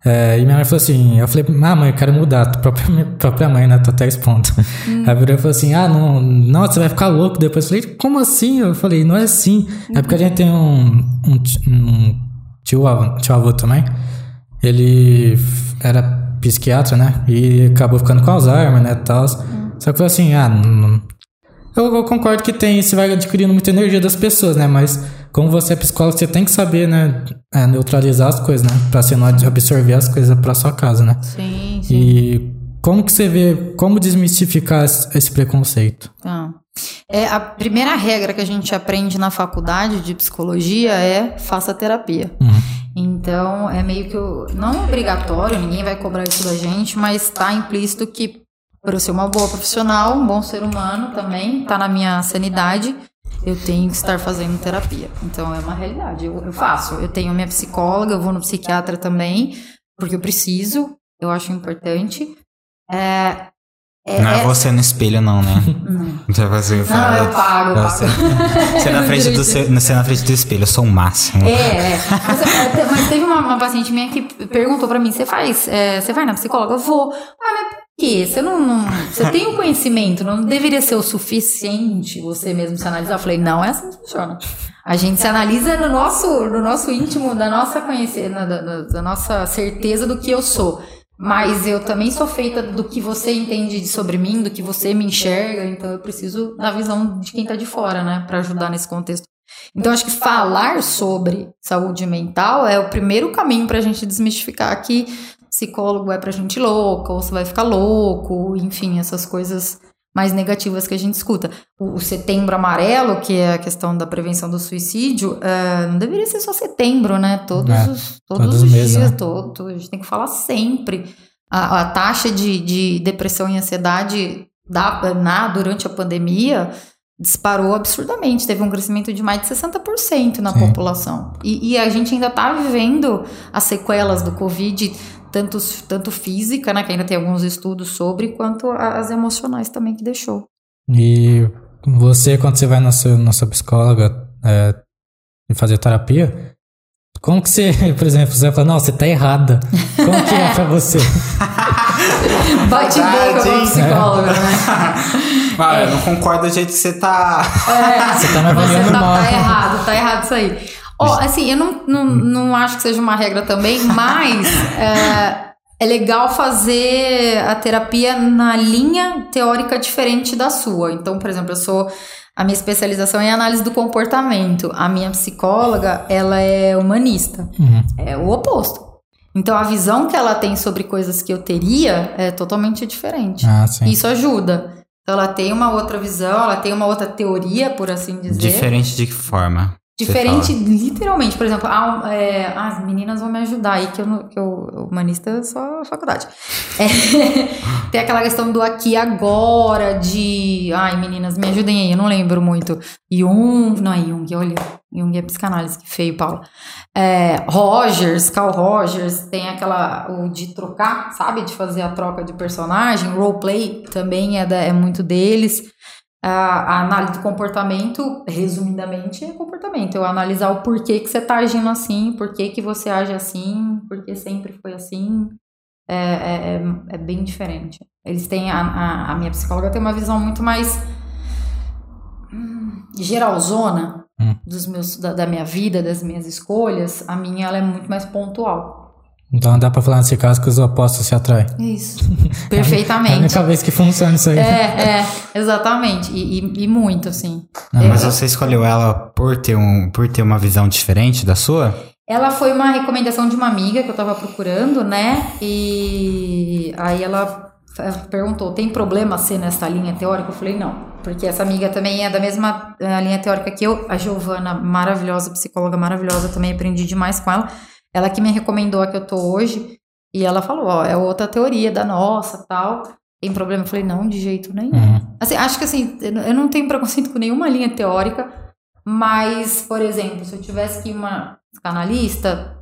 É, e minha mãe falou assim, eu falei, ah, mãe, eu quero mudar, tua própria, própria mãe, né? Tô até expondo. Uhum. Aí a virou falou assim, ah, não, você vai ficar louco depois. Eu falei, como assim? Eu falei, não é assim. Uhum. É porque a gente tem um, um, um tio, tio avô também. Ele era psiquiatra, né? E acabou ficando com Alzheimer, né? Tal. Hum. Só que foi assim, ah, não, eu, eu, concordo que tem, você vai adquirindo muita energia das pessoas, né? Mas como você é psicólogo, você tem que saber, né? É, neutralizar as coisas, né? Pra você não absorver as coisas pra sua casa, né? Sim, sim. E como que você vê, como desmistificar esse preconceito? Ah. É, a primeira regra que a gente aprende na faculdade de psicologia é faça terapia. Uhum. Então, é meio que. O, não é obrigatório, ninguém vai cobrar isso da gente, mas está implícito que, para eu ser uma boa profissional, um bom ser humano também, está na minha sanidade, eu tenho que estar fazendo terapia. Então, é uma realidade. Eu, eu faço. Eu tenho minha psicóloga, eu vou no psiquiatra também, porque eu preciso, eu acho importante. É, é, não é, é você no espelho, não, né? Não. Já você não, fala, eu pago, eu você, pago. *laughs* Você, na frente do seu, você na frente do espelho, eu sou o máximo. É, é. Mas, é, mas teve uma, uma, paciente minha que perguntou pra mim: você faz, é, você vai na psicóloga? Eu vou. Ah, mas por quê? Você não, não. Você tem o conhecimento, não deveria ser o suficiente você mesmo se analisar? Eu falei, não é assim que funciona. A gente se analisa no nosso, no nosso íntimo, da nossa conhecer, da, da nossa certeza do que eu sou. Mas eu também sou feita do que você entende sobre mim, do que você me enxerga, então eu preciso da visão de quem tá de fora, né, para ajudar nesse contexto. Então acho que falar sobre saúde mental é o primeiro caminho para a gente desmistificar que psicólogo é pra gente louca, ou você vai ficar louco, enfim, essas coisas mais negativas que a gente escuta. O, o, setembro amarelo, que é a questão da prevenção do suicídio, uh, não deveria ser só setembro, né? Todos é, os, todos, todos os dias, né? todo, a gente tem que falar sempre. A, a taxa de, de depressão e ansiedade da, na, durante a pandemia disparou absurdamente. Teve um crescimento de mais de 60% na Sim. população. E, e, a gente ainda está vivendo as sequelas do Covid tanto, tanto física, né, que ainda tem alguns estudos sobre, quanto as emocionais também que deixou. E você, quando você vai na sua, na sua psicóloga é, fazer terapia, como que você, *laughs* por exemplo, você fala, não, você tá errada. Como que é pra você? *laughs* Bate boca com a psicóloga, né? *laughs* Ah, eu não concordo do jeito que você tá. É, você tá me avaliando tá, mal. Tá errado, tá errado isso aí. Oh, assim, eu não, não, não acho que seja uma regra também, *laughs* mas é, é legal fazer a terapia na linha teórica diferente da sua. Então, por exemplo, eu sou. A minha especialização é análise do comportamento. A minha psicóloga, ela é humanista. Uhum. É o oposto. Então, a visão que ela tem sobre coisas que eu teria é totalmente diferente. Ah, Isso ajuda. Então, ela tem uma outra visão, ela tem uma outra teoria, por assim dizer. Diferente de que forma? Diferente, literalmente, por exemplo, ah, é, as meninas vão me ajudar aí, que eu, que eu humanista é só faculdade. *laughs* É, tem aquela questão do aqui agora, de. Ai, meninas, me ajudem aí, eu não lembro muito. Jung, não é Jung, olha, Jung é psicanálise, que feio, Paula. É, Rogers, Carl Rogers, tem aquela. o de trocar, sabe? De fazer a troca de personagem, roleplay também é, da- é muito deles. A, a análise do comportamento, resumidamente, é comportamento. Eu analisar o porquê que você tá agindo assim, porquê que você age assim, porque sempre foi assim. É, é, é- é bem diferente. Eles têm. A, a, a minha psicóloga tem uma visão muito mais hum, geralzona Hum. dos meus, da, da minha vida, das minhas escolhas. A minha ela é muito mais pontual. Então dá pra falar nesse caso que os opostos se atraem. Isso. *laughs* É a Perfeitamente. única vez que funciona isso aí. É, é, exatamente. E, e- e muito, assim. Não, Mas você escolheu ela por ter, um, por ter uma visão diferente da sua? Ela foi uma recomendação de uma amiga que eu tava procurando, né? E aí ela perguntou: tem problema ser nessa linha teórica? Eu falei: não, porque essa amiga também é da mesma eh, linha teórica que eu, a Giovana, maravilhosa, psicóloga maravilhosa, também aprendi demais com ela. Ela que me recomendou a que eu tô hoje. E ela falou: ó, é outra teoria da nossa tal. Tem problema? Eu falei: não, de jeito nenhum. Uhum. Assim, acho que assim, eu não tenho preconceito com nenhuma linha teórica, mas, por exemplo, se eu tivesse que ir uma psicanalista,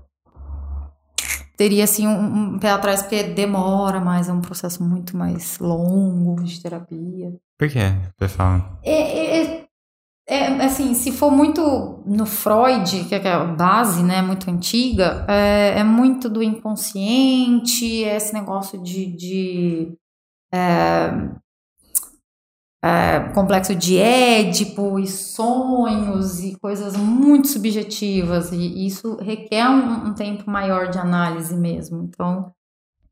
teria assim um, um pé atrás, porque demora mais, é um processo muito mais longo de terapia. Por quê, pessoal? É, é- é- é, assim, se for muito no Freud, que é a base, né, muito antiga, é, é muito do inconsciente, é esse negócio de, de é, é, complexo de Édipo e sonhos e coisas muito subjetivas, e isso requer um, um tempo maior de análise mesmo. Então,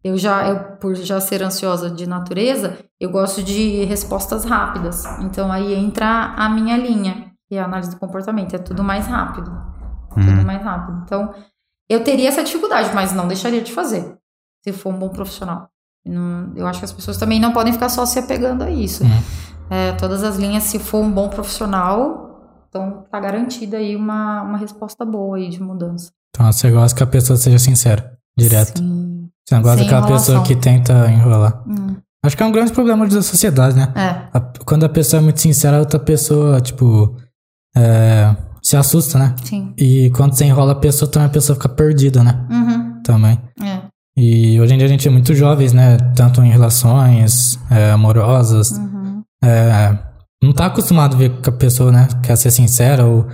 eu já, eu, por já ser ansiosa de natureza, eu gosto de respostas rápidas. Então aí entra a minha linha, que é a análise do comportamento. É tudo mais rápido. Tudo Uhum. mais rápido. Então, eu teria essa dificuldade, mas não deixaria de fazer. Se for um bom profissional. Não- eu acho que as pessoas também não podem ficar só se apegando a isso. Uhum. É, todas as linhas, se for um bom profissional, então tá garantida aí uma, uma resposta boa aí de mudança. Então você gosta que a pessoa seja sincera, direto. Sim. Você não gosta daquela pessoa que tenta enrolar. Hum, Acho que é um grande problema da sociedade, né? é. A- quando a pessoa é muito sincera, a outra pessoa, tipo, é, se assusta, né? Sim. E quando você enrola a pessoa, também a pessoa fica perdida, né? Uhum. Também. É. E hoje em dia a gente é muito jovens, né? Tanto em relações é, amorosas. Uhum. é, não tá acostumado a ver que a pessoa, né? Quer ser sincera ou...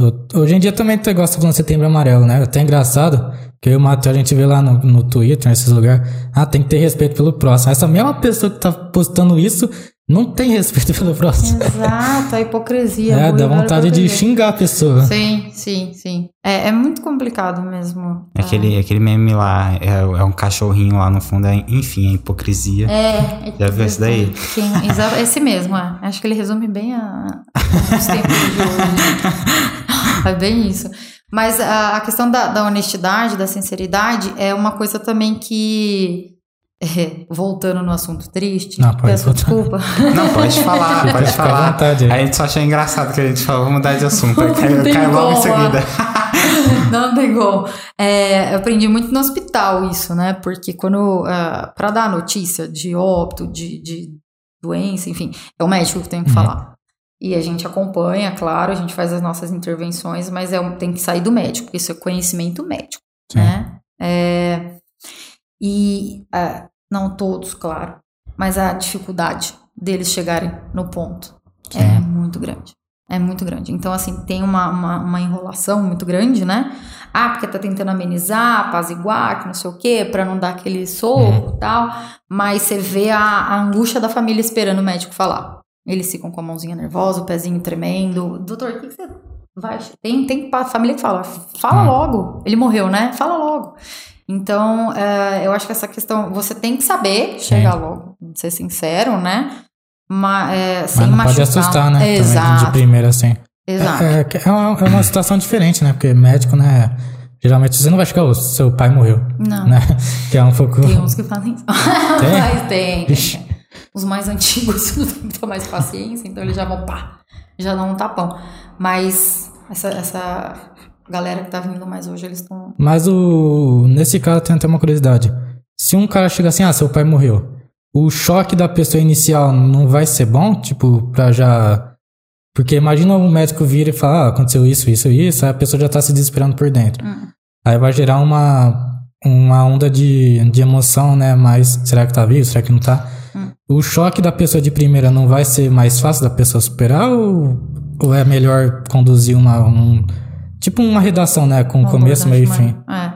ou- Hoje em dia também tu gosta falando setembro amarelo, né? Até engraçado que eu e o Matheus a gente vê lá no, no Twitter, nesses lugares. Ah, tem que ter respeito pelo próximo. Essa mesma pessoa que tá postando isso não tem respeito *laughs* pelo próximo. Exato, a hipocrisia. É, dá vontade de xingar a pessoa. Sim, sim, sim. É, é muito complicado mesmo. Aquele, aquele meme lá, é, é um cachorrinho lá no fundo, é, enfim, a hipocrisia. É, é Já viu esse daí? Exa- esse mesmo, é. Acho que ele resume bem a, os tempos de hoje. *laughs* É bem isso. Mas a, a questão da, da honestidade, da sinceridade, é uma coisa também que. *laughs* é, voltando no assunto triste, Não, pode peço voltar. desculpa. Não, pode falar, pode falar. vontade aí. A gente só achou engraçado que a gente falou, vamos mudar de assunto. Caiu logo em como, seguida. *laughs* Não tem como. É, eu aprendi muito no hospital isso, né? Porque quando. ah, pra dar notícia de óbito, de, de doença, enfim, é o médico que tem que Uhum. falar. E a gente acompanha, claro, a gente faz as nossas intervenções, mas é, tem que sair do médico, porque isso é conhecimento médico, Sim. né? É, e ah, não todos, claro, mas a dificuldade deles chegarem no ponto é Sim. muito grande. É muito grande. Então, assim, tem uma, uma, uma enrolação muito grande, né? Ah, porque tá tentando amenizar, apaziguar, que não sei o quê, pra não dar aquele soco e tal. Mas você vê a, a angústia da família esperando o médico falar. Eles ficam com a mãozinha nervosa, o pezinho tremendo. Doutor, o que, que você vai. Tem, tem família que fala, fala Hum. logo. Ele morreu, né? Fala logo. Então, é, eu acho que essa questão, você tem que saber chegar logo, ser sincero, né? Mas, é, sem Mas não pode machucar. assustar, né? Também de Exato. primeira, assim. Exato. É, é, é uma, é uma situação diferente, né? Porque médico, né? Geralmente você não vai ficar, o seu pai morreu, Não. né? *laughs* Que é um pouco... Tem uns que fazem isso. Tem? *laughs* Mas tem. Ixi. Os mais *laughs* antigos *laughs* não tem muita mais paciência, então eles já vão pá, já dão um tapão. Mas essa, essa galera que tá vindo mais hoje, eles estão. Mas o. Nesse caso tem até uma curiosidade. Se um cara chega assim, ah, seu pai morreu. O choque da pessoa inicial não vai ser bom? Tipo, pra já. Porque imagina um médico vir e falar, ah, aconteceu isso, isso, isso, aí a pessoa já tá se desesperando por dentro. Hum. Aí vai gerar uma, uma onda de, de emoção, né? Mas será que tá vivo? Será que não tá? Hum. O choque da pessoa de primeira não vai ser mais fácil da pessoa superar ou, ou é melhor conduzir uma. Um, tipo uma redação, né? Com Uma começo, meio e fim. É.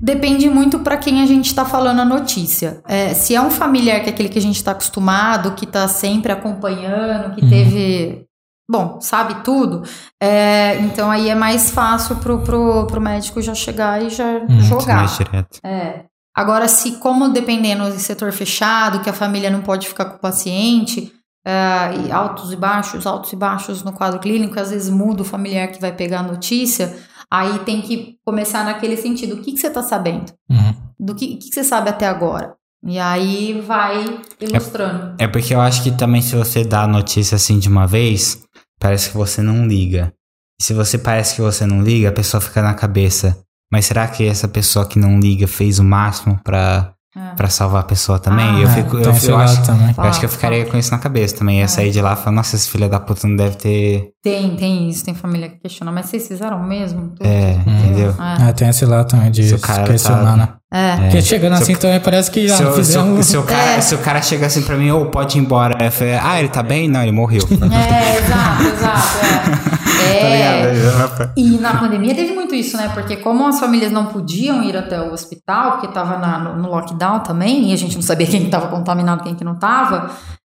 Depende muito para quem a gente está falando a notícia. É, se é um familiar que é aquele que a gente está acostumado, que está sempre acompanhando, que Uhum. teve. Bom, sabe tudo. é, então aí é mais fácil pro, pro, pro médico já chegar e já Uhum, jogar. Mais direto. É. Agora, se como dependendo do setor fechado, que a família não pode ficar com o paciente, é, e altos e baixos, altos e baixos no quadro clínico, às vezes muda o familiar que vai pegar a notícia, aí tem que começar naquele sentido. O que, que você está sabendo? Uhum. Do que, o que, que você sabe até agora? E aí vai ilustrando. É porque eu acho que também se você dá a notícia assim de uma vez, parece que você não liga. E se você parece que você não liga, a pessoa fica na cabeça. Mas será que essa pessoa que não liga fez o máximo pra, É. pra salvar a pessoa também? Ah, eu É, fico, tem eu, eu acho, também. eu acho que eu ficaria com isso na cabeça também. É. Ia sair de lá e falar, nossa, esse filho da puta não deve ter. Tem, tem isso, tem família que questiona, mas vocês fizeram mesmo? Tudo? É, entendeu? É. É, tem esse lado também de cara questionar, tá- né? É. Porque chegando assim também parece que ah, Se, o- se, o- fizemos... se o cara, É. se o cara chega assim pra mim, ou pode ir embora, eu falei, ah, ele tá bem? Não, ele morreu. É, exato, exato. É. *laughs* Tá É. ligado? E na pandemia teve muito isso, né? Porque como as famílias não podiam ir até o hospital, porque estava no, no lockdown também, e a gente não sabia quem estava contaminado, quem que não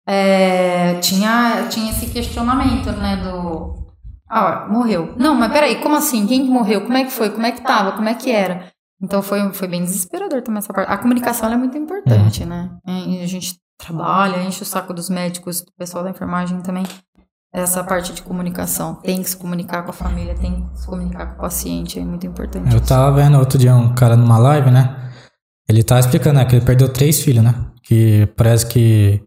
estava, tinha, tinha esse questionamento, né? Do. Ah, morreu. Não, mas peraí, como assim? Quem que morreu? Como é que foi? Como é que tava? Como é que era? Então foi, foi bem desesperador também essa parte. A comunicação é muito importante, né? E a gente trabalha, enche o saco dos médicos, do pessoal da enfermagem também essa parte de comunicação. Tem que se comunicar com a família, tem que se comunicar com o paciente, é muito importante. Eu tava vendo outro dia um cara numa live, né? Ele tava explicando, né? Que ele perdeu três filhos, né? Que parece que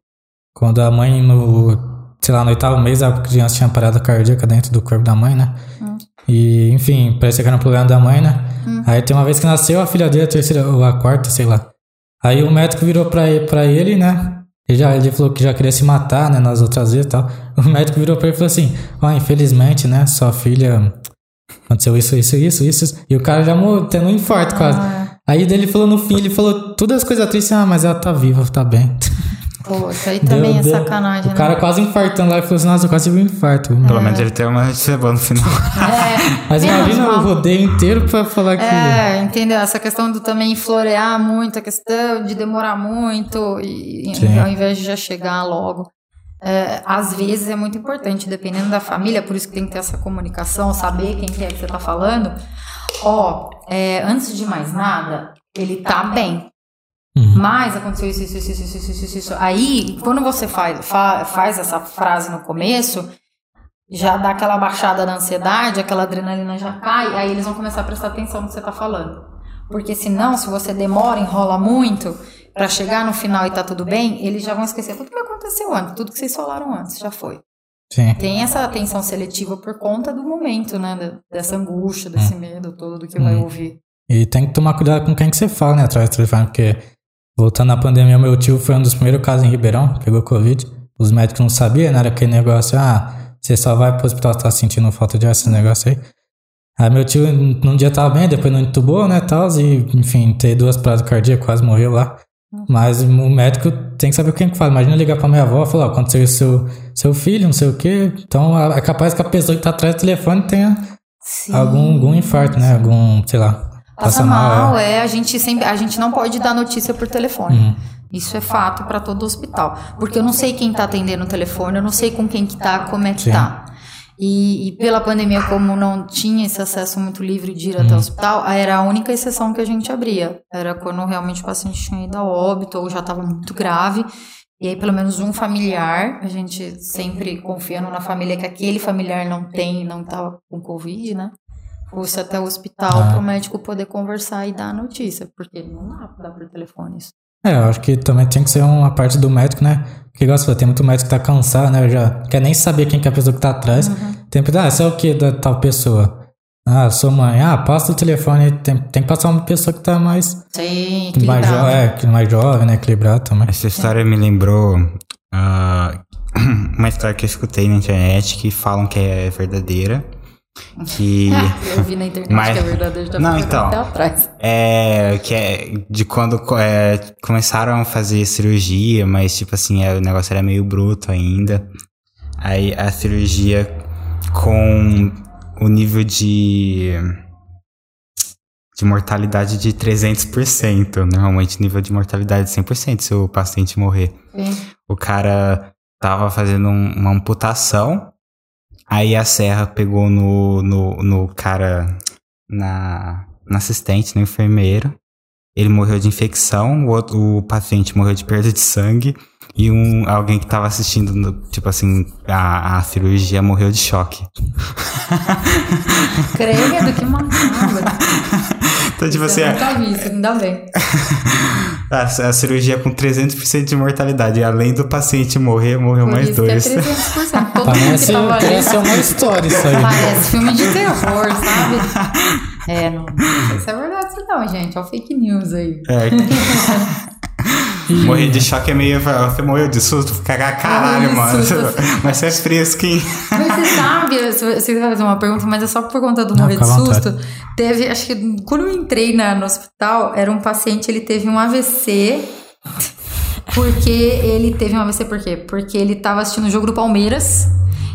quando a mãe no, sei lá, no oitavo mês a criança tinha parada cardíaca dentro do corpo da mãe, né? Hum. E, enfim, parece que era um problema da mãe, né? Hum. Aí tem uma vez que nasceu a filha dele, a terceira, ou a quarta, sei lá. Aí o médico virou pra ele, pra ele né? Ele, já, ele falou que já queria se matar, né? Nas outras vezes e tal. O médico virou pra ele e falou assim: Ó, infelizmente, né? Sua filha aconteceu isso, isso, isso, isso. E o cara já morreu, tendo um infarto quase. Ah, Aí dele falou no fim, ele falou todas as coisas tristes, ah, mas ela tá viva, tá bem. *laughs* isso aí também Deu- é deu- sacanagem, O cara né? quase infartando lá e falou assim, nossa, eu quase tive um infarto. Pelo menos ele tem uma receba no final. É, Mas imagina mal. o rodeio inteiro pra falar que. É, entendeu? Essa questão do também florear muito, a questão de demorar muito, e, e Sim. ao invés de já chegar logo. É, às vezes é muito importante, dependendo da família, por isso que tem que ter essa comunicação, saber quem que é que você tá falando. Ó, é, antes de mais nada, ele tá bem. Uhum. Mas aconteceu isso, isso, isso, isso, isso, isso. Aí, quando você faz, fa- faz essa frase no começo, já dá aquela baixada na ansiedade, aquela adrenalina já cai, aí eles vão começar a prestar atenção no que você tá falando. Porque senão, se você demora, enrola muito, pra chegar no final e tá tudo bem, eles já vão esquecer tudo que aconteceu antes, tudo que vocês falaram antes, já foi. Sim. Tem essa atenção seletiva por conta do momento, né? Dessa angústia, desse medo todo do que vai Hum. ouvir. E tem que tomar cuidado com quem que você fala, né, atrás do telefone, porque voltando à pandemia, meu tio foi um dos primeiros casos em Ribeirão, pegou Covid. Os médicos não sabiam, né? Era aquele negócio, ah, você só vai pro hospital se tá sentindo falta de ar, esse negócio aí. Aí meu tio num dia tava bem, depois não entubou, né, tal, e enfim, teve duas paradas cardíacas, quase morreu lá. Mas o médico tem que saber quem que fala. Imagina ligar pra minha avó e falar, ó, aconteceu isso seu, seu filho, não sei o quê. Então é capaz que a pessoa que tá atrás do telefone tenha Sim. algum, algum infarto, né? Algum, sei lá. Passa mal, é. é. A gente sempre, a gente não pode dar notícia por telefone. Uhum. Isso é fato para todo hospital, porque eu não sei quem tá atendendo o telefone, eu não sei com quem que tá, como é que Sim. tá. E, e pela pandemia, como não tinha esse acesso muito livre de ir até o hospital, era a única exceção que a gente abria. Era quando realmente o paciente tinha ido a óbito ou já estava muito grave. E aí, pelo menos um familiar, a gente sempre confiando na família que aquele familiar não tem, não estava com Covid, né? Fosse até o hospital Ah. para o médico poder conversar e dar a notícia, porque não dá pra dar por telefone isso. É, eu acho que também tem que ser uma parte do médico, né? Porque, igual você falou, tem muito médico que tá cansado, né? Já quer nem saber quem que é a pessoa que tá atrás. Uhum. Tem que ah, você é o que da tal pessoa? Ah, sua mãe. Ah, passa o telefone. Tem, tem que passar uma pessoa que tá mais, Sim, mais, jo equilibrado. é, que mais jovem, né? Equilibrado também. Essa história me lembrou ah, *clears throat* uma história que eu escutei na internet que falam que é verdadeira. Que *laughs* Eu vi na internet Mas- que é verdade, já Não, então. até atrás. é, que é de quando é, começaram a fazer cirurgia, mas tipo assim, é, o negócio era meio bruto ainda. Aí a cirurgia com o nível de de mortalidade de 300%. Normalmente nível de mortalidade de 100% se o paciente morrer. Sim. O cara tava fazendo um- uma amputação, aí a serra pegou no, no, no cara, na, na assistente, no enfermeiro. Ele morreu de infecção, o, outro, o paciente morreu de perda de sangue e um, alguém que tava assistindo, no- tipo assim, a, a cirurgia morreu de choque. *laughs* Credo, que macabro. *laughs* Então, tipo assim, eu a, nunca vi isso, ainda bem. a, a cirurgia com 300% de mortalidade. E além do paciente morrer, morreu Por mais isso dois. que é 300%. *laughs* Todo mundo que Parece, tava ali. parece uma história isso aí. Parece filme de terror, sabe? *laughs* É, não, não sei se é verdade isso não, gente. É o fake news aí. É. *laughs* Morrer de choque é meio. Você morreu de susto? Cagar caralho, Morreu de mano. susto. *laughs* Mas você é fresco, hein? Mas você sabe, você vai fazer uma pergunta, mas é só por conta do Não, morrer de à vontade. susto. Teve, acho que quando eu entrei na, no hospital, era um paciente, ele teve um AVC. Porque ele teve um AVC por quê? Porque ele tava assistindo o jogo do Palmeiras.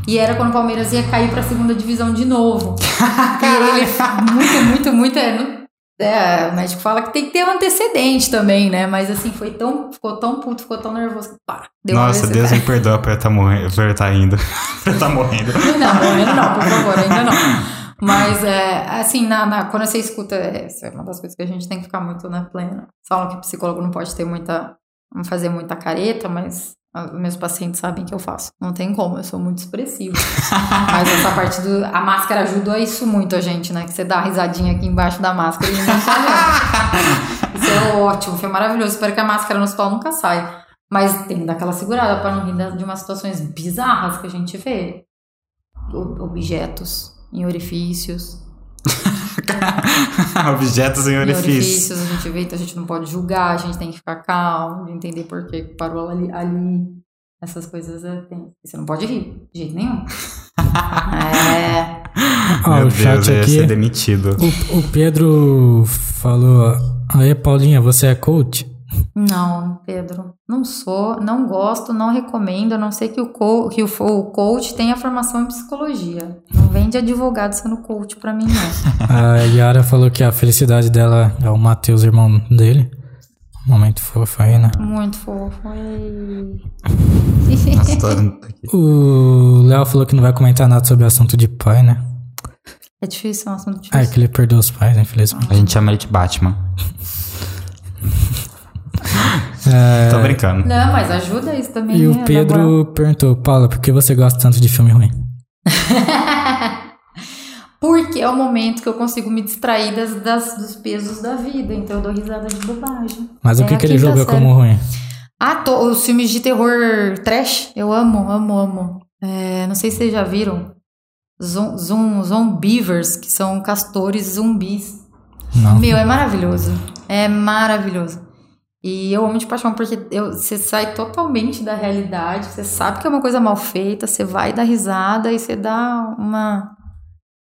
E era quando o Palmeiras ia cair pra segunda divisão de novo. *laughs* e ele, muito, muito, muito. É, é, o médico fala que tem que ter um antecedente também, né? Mas assim, foi tão. Ficou tão puto, ficou tão nervoso que pá, deu Nossa. Deus me perdoa por estar morrendo. Por estar indo. *laughs* por estar morrendo. Não, morrendo não, por favor, ainda não. Mas, é, assim, na, na- quando você escuta, é, essa é uma das coisas que a gente tem que ficar muito na plena. Falam que o psicólogo não pode ter muita, não fazer muita careta, mas meus pacientes sabem que eu faço. Não tem como, eu sou muito expressiva. *laughs* mas essa parte do. A máscara ajuda isso muito a gente, né? Que você dá a risadinha aqui embaixo da máscara e ninguém tá. *laughs* Isso é ótimo, foi maravilhoso. Espero que a máscara no hospital nunca saia. Mas tem que dar aquela segurada pra não rir de umas situações bizarras que a gente vê. Objetos em orifícios. *laughs* *laughs* Objetos em Em orifício. orifícios a gente vê, então a gente não pode julgar, a gente tem que ficar calmo, entender por que parou ali. ali. Essas coisas é, tem. Você não pode rir, de jeito nenhum. *laughs* é. Ó, Meu o Deus, chat ser aqui. demitido. O, o Pedro falou: Aí, Paulinha, você é coach? Não, Pedro, não sou, não gosto, não recomendo, a não ser que o, co que o, o coach tenha formação em psicologia. Não de advogado sendo coach pra mim, não. *laughs* A Yara falou que a felicidade dela é o Matheus, irmão dele. Um momento fofo aí, né? Muito fofo. Nossa. *laughs* O Léo falou que não vai comentar nada sobre o assunto de pai, né? É difícil, é um assunto Ah, é difícil. que ele perdeu os pais, infelizmente. A gente chama ele de Batman. É, Tô brincando. Não, mas ajuda isso também. e né? o moral. Pedro perguntou: Paula, por que você gosta tanto de filme ruim? *laughs* Porque é o momento que eu consigo me distrair das, das- dos pesos da vida. Então eu dou risada de bobagem. Mas o É que, que ele série. como ruim? Ah, tô- os filmes de terror trash, eu amo, amo, amo. É, não sei se vocês já viram. Zom, zom, Zombivers, que são castores zumbis. Não. Meu, é maravilhoso. É maravilhoso. E eu amo de paixão, porque eu- você sai totalmente da realidade, você sabe que é uma coisa mal feita, você vai dar risada e você dá uma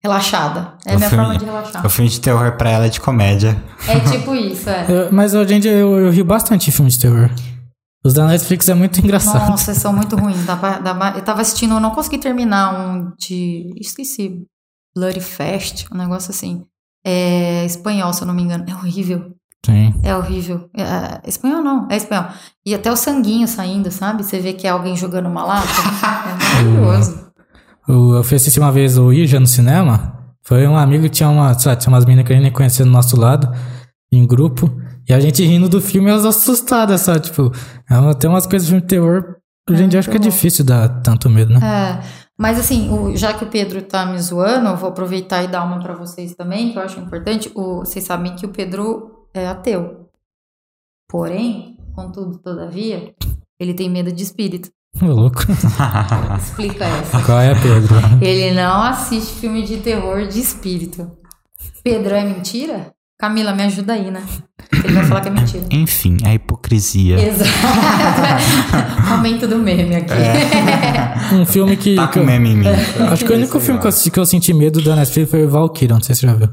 relaxada. É a minha filme- forma de relaxar. O filme de terror pra ela é de comédia. É tipo isso, é. *laughs* Eu- mas hoje em dia eu, eu rio bastante de filme de terror. Os da Netflix é muito engraçado. Nossa, são muito ruins. Dá pra- dá pra- eu tava assistindo, eu não consegui terminar um de. Esqueci. Bloody Fest, um negócio assim. É espanhol, se eu não me engano. É horrível. Sim. É horrível. É, é espanhol não, é espanhol. E até o sanguinho saindo, sabe? Você vê que é alguém jogando uma lata. *laughs* É maravilhoso. O- Eu fui assistir uma vez o Ija no cinema. Foi um amigo que tinha, uma, lá, tinha umas meninas que a gente nem conhecia do nosso lado, em grupo. E a gente rindo do filme, elas assustadas, sabe? Tipo, é tem umas coisas de filme de terror. Hoje em dia acho que é bom. difícil dar tanto medo, né? É, mas assim, o- já que o Pedro tá me zoando, eu vou aproveitar e dar uma pra vocês também, que eu acho importante. O- vocês sabem que o Pedro é ateu. Porém, contudo, todavia, ele tem medo de espírito. Ô, louco. *laughs* Explica essa. Qual é, Pedro? Ele não assiste filme de terror de espírito. Pedro, é mentira? Camila, me ajuda aí, né? Ele vai falar que é mentira. *laughs* Enfim, a hipocrisia. Exato. *laughs* Momento do meme aqui. Um filme que. Tá com meme em mim. Acho que o único filme que eu assisti que eu senti medo da Netflix foi o Valkyria, não sei se você já viu.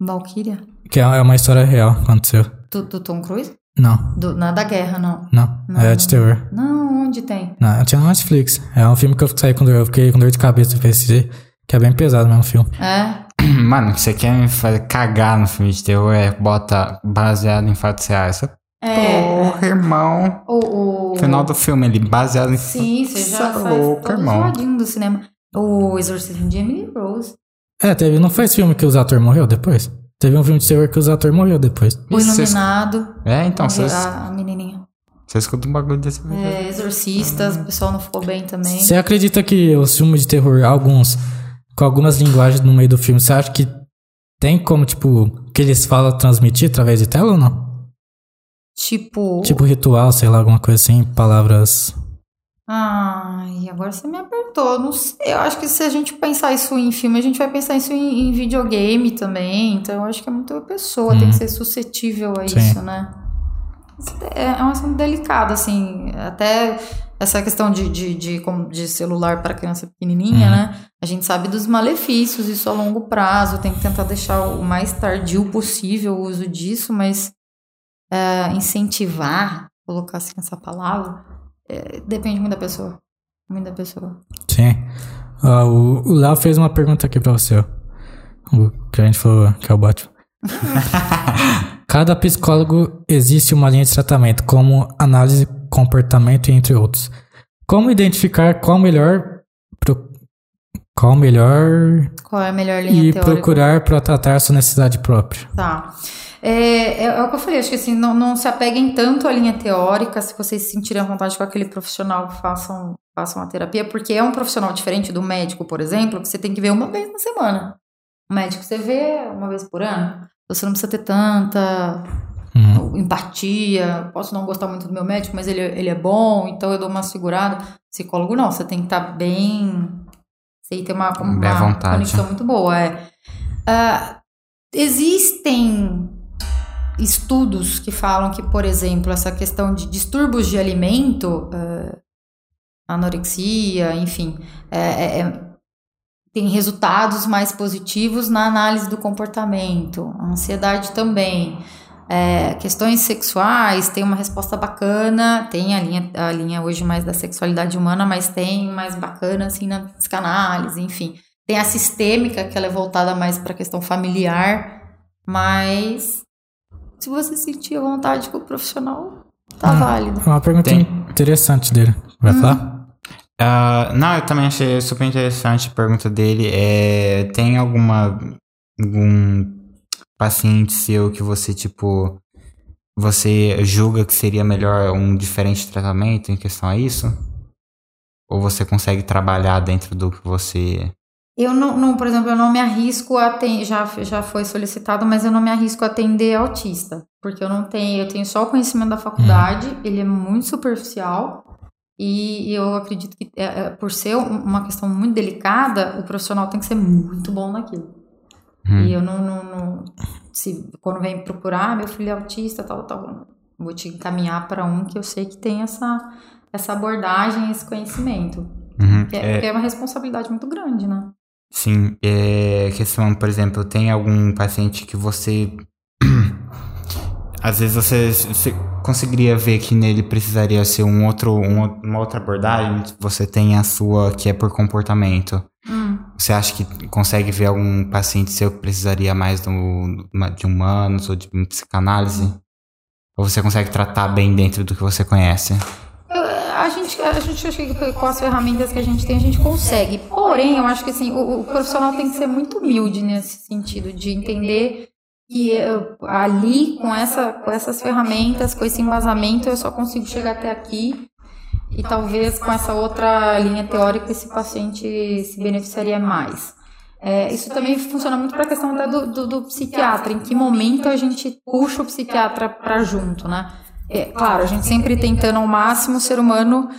Valkyria? Que é é uma história real, aconteceu. Do, do Tom Cruise? Não, Do, na da guerra, não. não. Não. É de terror. Não, onde tem? Não, eu tinha na Netflix. É um filme que eu saí com dor, eu fiquei com dor de cabeça pra assistir, que é bem pesado mesmo o filme. É? *clears throat* Mano, você quer me fazer cagar no filme de terror? É, bota baseado em fatos reais. É. Porra, irmão. O, o... Final do filme, ele baseado em Sim, você Cê já é faz louco, todo irmão. do cinema. O Exorcismo de Emily Rose. É, teve, não foi esse filme que os atores morreu depois? Teve um filme de terror que os atores morreu depois. O Iluminado. É, então, vocês a, a menininha. você escuta um bagulho desse. É, Exorcistas, o pessoal não ficou bem também. Você acredita que os filmes de terror, alguns, com algumas linguagens no meio do filme, você acha que tem como, tipo, o que eles falam transmitir através de tela ou não? Tipo. Tipo ritual, sei lá, alguma coisa assim, palavras. Ai, agora você me apertou. Não sei. Eu acho que se a gente pensar isso em filme, a gente vai pensar isso em, em videogame também. Então eu acho que é muito a pessoa, tem que ser suscetível a Sim. isso, né? É, é um assunto delicado, assim. Até essa questão de, de, de, de celular para criança pequenininha, né? A gente sabe dos malefícios, isso a longo prazo. Tem que tentar deixar o mais tardio possível o uso disso, mas é, incentivar, colocar assim essa palavra, é, depende muito da pessoa. Muito da pessoa. Sim. O o Léo fez uma pergunta aqui pra você. O que a gente falou que é o Batman. *laughs* Cada psicólogo existe uma linha de tratamento, como análise, comportamento entre outros. Como identificar qual melhor pro- qual melhor Qual é a melhor linha e teórica? procurar para tratar a sua necessidade própria. Tá. É, é, é o que eu falei, acho que assim, não, não se apeguem tanto à linha teórica, se vocês se sentirem à vontade com aquele profissional, façam, façam a terapia, porque é um profissional diferente do médico, por exemplo, que você tem que ver uma vez na semana. O médico você vê uma vez por ano, você não precisa ter tanta Uhum. empatia, posso não gostar muito do meu médico, mas ele, ele é bom, então eu dou uma segurada. Psicólogo não, você tem que estar bem. Você tem que ter uma, uma conexão muito boa. É. Ah, existem estudos que falam que, por exemplo, essa questão de distúrbios de alimento, ah, anorexia, enfim, é- é- é- tem resultados mais positivos na análise do comportamento, a ansiedade também. É, questões sexuais tem uma resposta bacana, tem a linha, a linha hoje mais da sexualidade humana, mas tem mais bacana assim na psicanálise, enfim. Tem a sistêmica, que ela é voltada mais para a questão familiar, mas se você sentir a vontade com o profissional, tá válido. Uma pergunta Tem. interessante dele. Vai falar? Ah, não, eu também achei super interessante a pergunta dele. É, tem alguma algum paciente seu que você tipo você julga que seria melhor um diferente tratamento em questão a isso? Ou você consegue trabalhar dentro do que você Eu não, não, por exemplo, eu não me arrisco a atender, já, já foi solicitado, mas eu não me arrisco a atender autista, porque eu não tenho, eu tenho só o conhecimento da faculdade, ele é muito superficial, e eu acredito que é, é, por ser um- uma questão muito delicada, o profissional tem que ser muito bom naquilo. Hum. E eu não, não, não- se quando vem procurar, "Ah, meu filho é autista, tal, tal, vou te encaminhar para um que eu sei que tem essa, essa abordagem, esse conhecimento. Uhum, é, porque é uma responsabilidade muito grande, né? Sim, é, questão, por exemplo, tem algum paciente que você. *clears throat* Às vezes você, você conseguiria ver que nele precisaria ser um outro, um uma outra abordagem. Você tem a sua que é por comportamento. Hum. Você acha que consegue ver algum paciente seu que precisaria mais do, de humanos ou de psicanálise? Ou você consegue tratar bem dentro do que você conhece? A gente, a gente acha que com as ferramentas que a gente tem, a gente consegue. Porém, eu acho que assim, o, o profissional tem que ser muito humilde nesse sentido, de entender que eu, ali, com, essa, com essas ferramentas, com esse embasamento, eu só consigo chegar até aqui. E talvez com essa outra linha teórica esse paciente se beneficiaria mais. É, isso também funciona muito para a questão do, do, do psiquiatra, em que momento a gente puxa o psiquiatra para junto, né? É, claro, a gente sempre tentando ao máximo o ser humano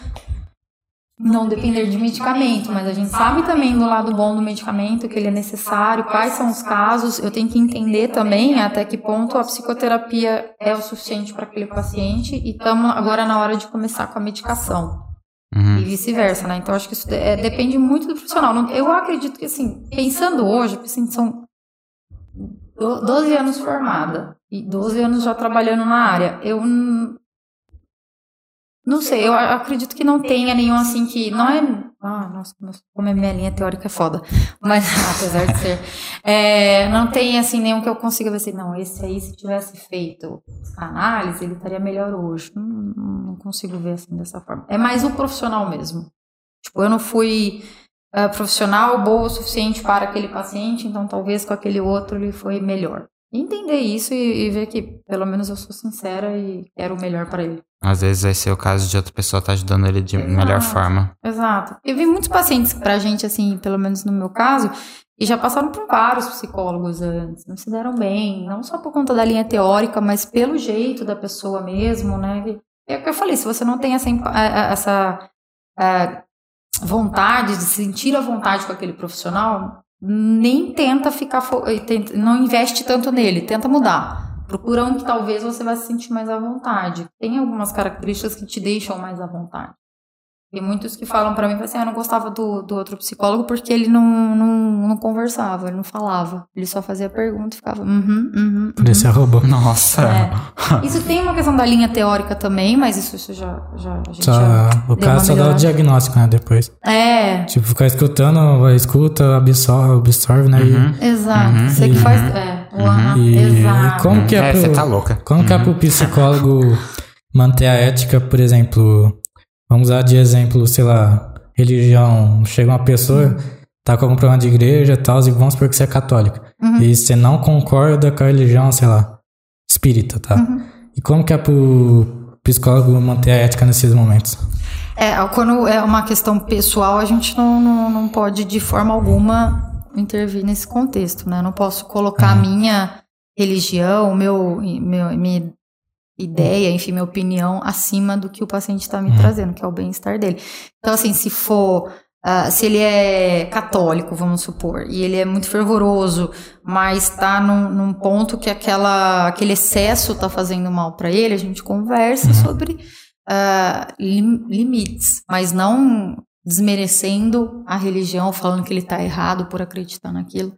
não depender de medicamento, mas a gente sabe também do lado bom do medicamento, que ele é necessário, quais são os casos. Eu tenho que entender também até que ponto a psicoterapia é o suficiente para aquele paciente e estamos agora na hora de começar com a medicação. Uhum. E vice-versa, né? Então, acho que isso é, depende muito do profissional. Eu acredito que, assim, pensando hoje, assim, são 12 anos formada e 12 anos já trabalhando na área. Eu não sei, eu acredito que não tenha nenhum assim que. Não é. Ah, nossa, como a minha linha teórica é foda. *laughs* Mas, apesar de ser. É, não tem assim nenhum que eu consiga ver assim, não, esse aí, se tivesse feito análise, ele estaria melhor hoje. Não, não consigo ver assim dessa forma. É mais o profissional mesmo. Tipo, eu não fui uh, profissional boa o suficiente para aquele paciente, então talvez com aquele outro ele foi melhor. Entender isso e, e ver que pelo menos eu sou sincera e quero o melhor para ele. Às vezes vai ser o caso de outra pessoa estar tá ajudando ele de Exato. melhor forma. Exato. Eu vi muitos pacientes pra gente, assim, pelo menos no meu caso, e já passaram por vários psicólogos antes, não se deram bem, não só por conta da linha teórica, mas pelo jeito da pessoa mesmo, né? É o que eu falei, se você não tem essa, essa é, vontade de sentir a vontade com aquele profissional, nem tenta ficar, não investe tanto nele, tenta mudar Procura um que talvez você vai se sentir mais à vontade. Tem algumas características que te deixam mais à vontade. Tem muitos que falam para mim assim, ah, eu não gostava do, do outro psicólogo porque ele não, não, não conversava, ele não falava. Ele só fazia pergunta e ficava, uhum, uhum. Por isso é robô. Nossa. É. Isso tem uma questão da linha teórica também, mas isso, isso já, já, a gente só, já O caso só dá o diagnóstico, né, depois. É. Tipo, ficar escutando, escuta, absorve, absorve né. Uhum. E, Exato. Uhum. Você que faz, é. Uhum. E, Exato. como que é, é você tá louca. Como que é pro psicólogo manter a ética, por exemplo Vamos usar de exemplo, sei lá, religião. Chega uma pessoa, tá com algum problema de igreja e tal, e vamos supor que você é católico. Uhum. E você não concorda com a religião, sei lá, espírita, tá? Uhum. E como que é pro psicólogo manter a ética nesses momentos? É, quando é uma questão pessoal, a gente não, não, não pode de forma alguma intervir nesse contexto, né? Eu não posso colocar a uhum. minha religião, meu, meu, minha ideia, enfim, minha opinião acima do que o paciente está me uhum. trazendo, que é o bem-estar dele. Então, assim, se for. Uh, se ele é católico, vamos supor, e ele é muito fervoroso, mas está num, num, ponto que aquela, aquele excesso está fazendo mal para ele, a gente conversa uhum. sobre uh, lim, limites, mas não desmerecendo a religião, falando que ele está errado por acreditar naquilo.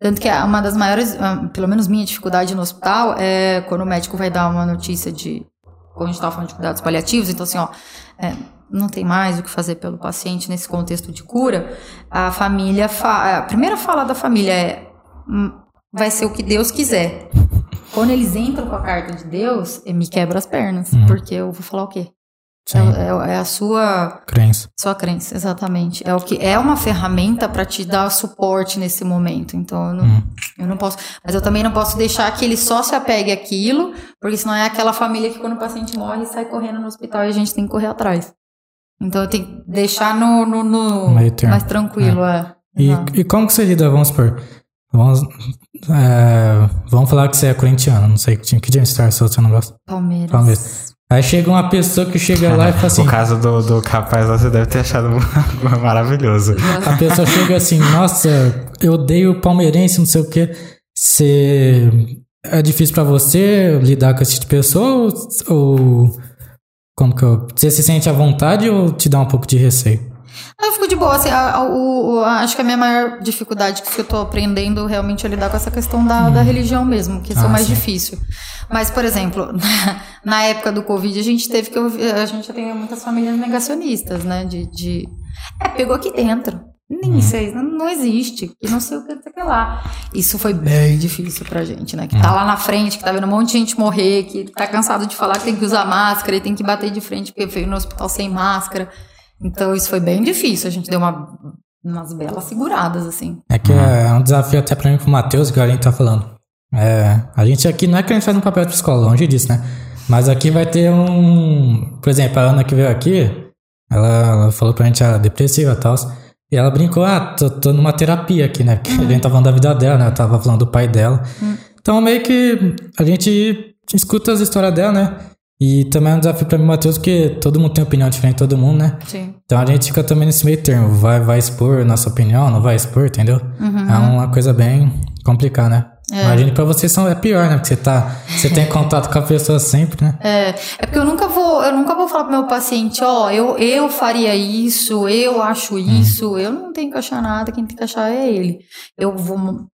Tanto que uma das maiores, pelo menos minha dificuldade no hospital, é quando o médico vai dar uma notícia de. Quando a gente estava falando de cuidados paliativos, então assim, ó, é, não tem mais o que fazer pelo paciente nesse contexto de cura, a família. Fa a primeira fala da família é: hum, vai ser o que Deus quiser. Quando eles entram com a carta de Deus, me quebra as pernas, uhum. porque eu vou falar o quê? É, é, é, a sua crença. Sua crença, exatamente. É o que é uma ferramenta para te dar suporte nesse momento. Então eu não, hum. eu não posso, mas eu também não posso deixar que ele só se apegue àquilo, porque senão é aquela família que quando o paciente morre sai correndo no hospital e a gente tem que correr atrás. Então eu tenho que deixar no, no, no mais tranquilo, é. é. E, e, como que você lida, vamos supor, vamos, é, vamos falar que você é corintiano, não sei que time, que time Star você não gosta? Palmeiras. Palmeiras. Aí chega uma pessoa que chega lá e fala *laughs* assim. O caso do, do capaz você deve ter achado *laughs* maravilhoso. A pessoa chega assim, nossa, eu odeio o palmeirense, não sei o quê. Você. É difícil para você lidar com esse tipo de pessoa? Ou. ou como que eu. Você se sente à vontade ou te dá um pouco de receio? Eu fico de boa, assim, a, o, acho que a minha maior dificuldade que eu tô aprendendo realmente é lidar com essa questão da, hum. da religião mesmo, que isso ah, é mais sim. difícil. Mas, por exemplo, *laughs* na, época do Covid, a gente teve que a gente tem muitas famílias negacionistas, né, de, de é, pegou aqui dentro. Nem hum. sei, não, não existe. E não sei o que, sei que lá. Isso foi bem difícil pra gente, né? Que tá lá na frente, que tá vendo um monte de gente morrer, que tá cansado de falar que tem que usar máscara e tem que bater de frente porque veio no hospital sem máscara. Então isso foi bem difícil. A gente deu uma, umas belas seguradas, assim. É que é um desafio até pra mim com o Matheus, que a gente tá falando. É, a gente aqui não é que a gente faz um papel de escola, longe disso, né? Mas aqui vai ter um. Por exemplo, a Ana que veio aqui, ela, ela falou pra gente, ela é depressiva e tal. E ela brincou, ah, tô, tô numa terapia aqui, né? Porque uhum. a gente tava falando da vida dela, né? Ela tava falando do pai dela. Uhum. Então meio que a gente escuta as histórias dela, né? E também é um desafio pra mim, Matheus, porque todo mundo tem opinião diferente de todo mundo, né? Sim. Então a gente fica também nesse meio termo. Vai, vai expor nossa opinião, não vai expor, entendeu? Uhum. É uma coisa bem complicada, né? Imagina que pra vocês são, é pior, né? Porque você, tá, você tem contato com a pessoa sempre, né? É, é porque eu nunca vou, eu nunca vou falar pro meu paciente, ó, eu, eu faria isso, eu acho isso, eu não tenho que achar nada, quem tem que achar é ele. Eu vou mo-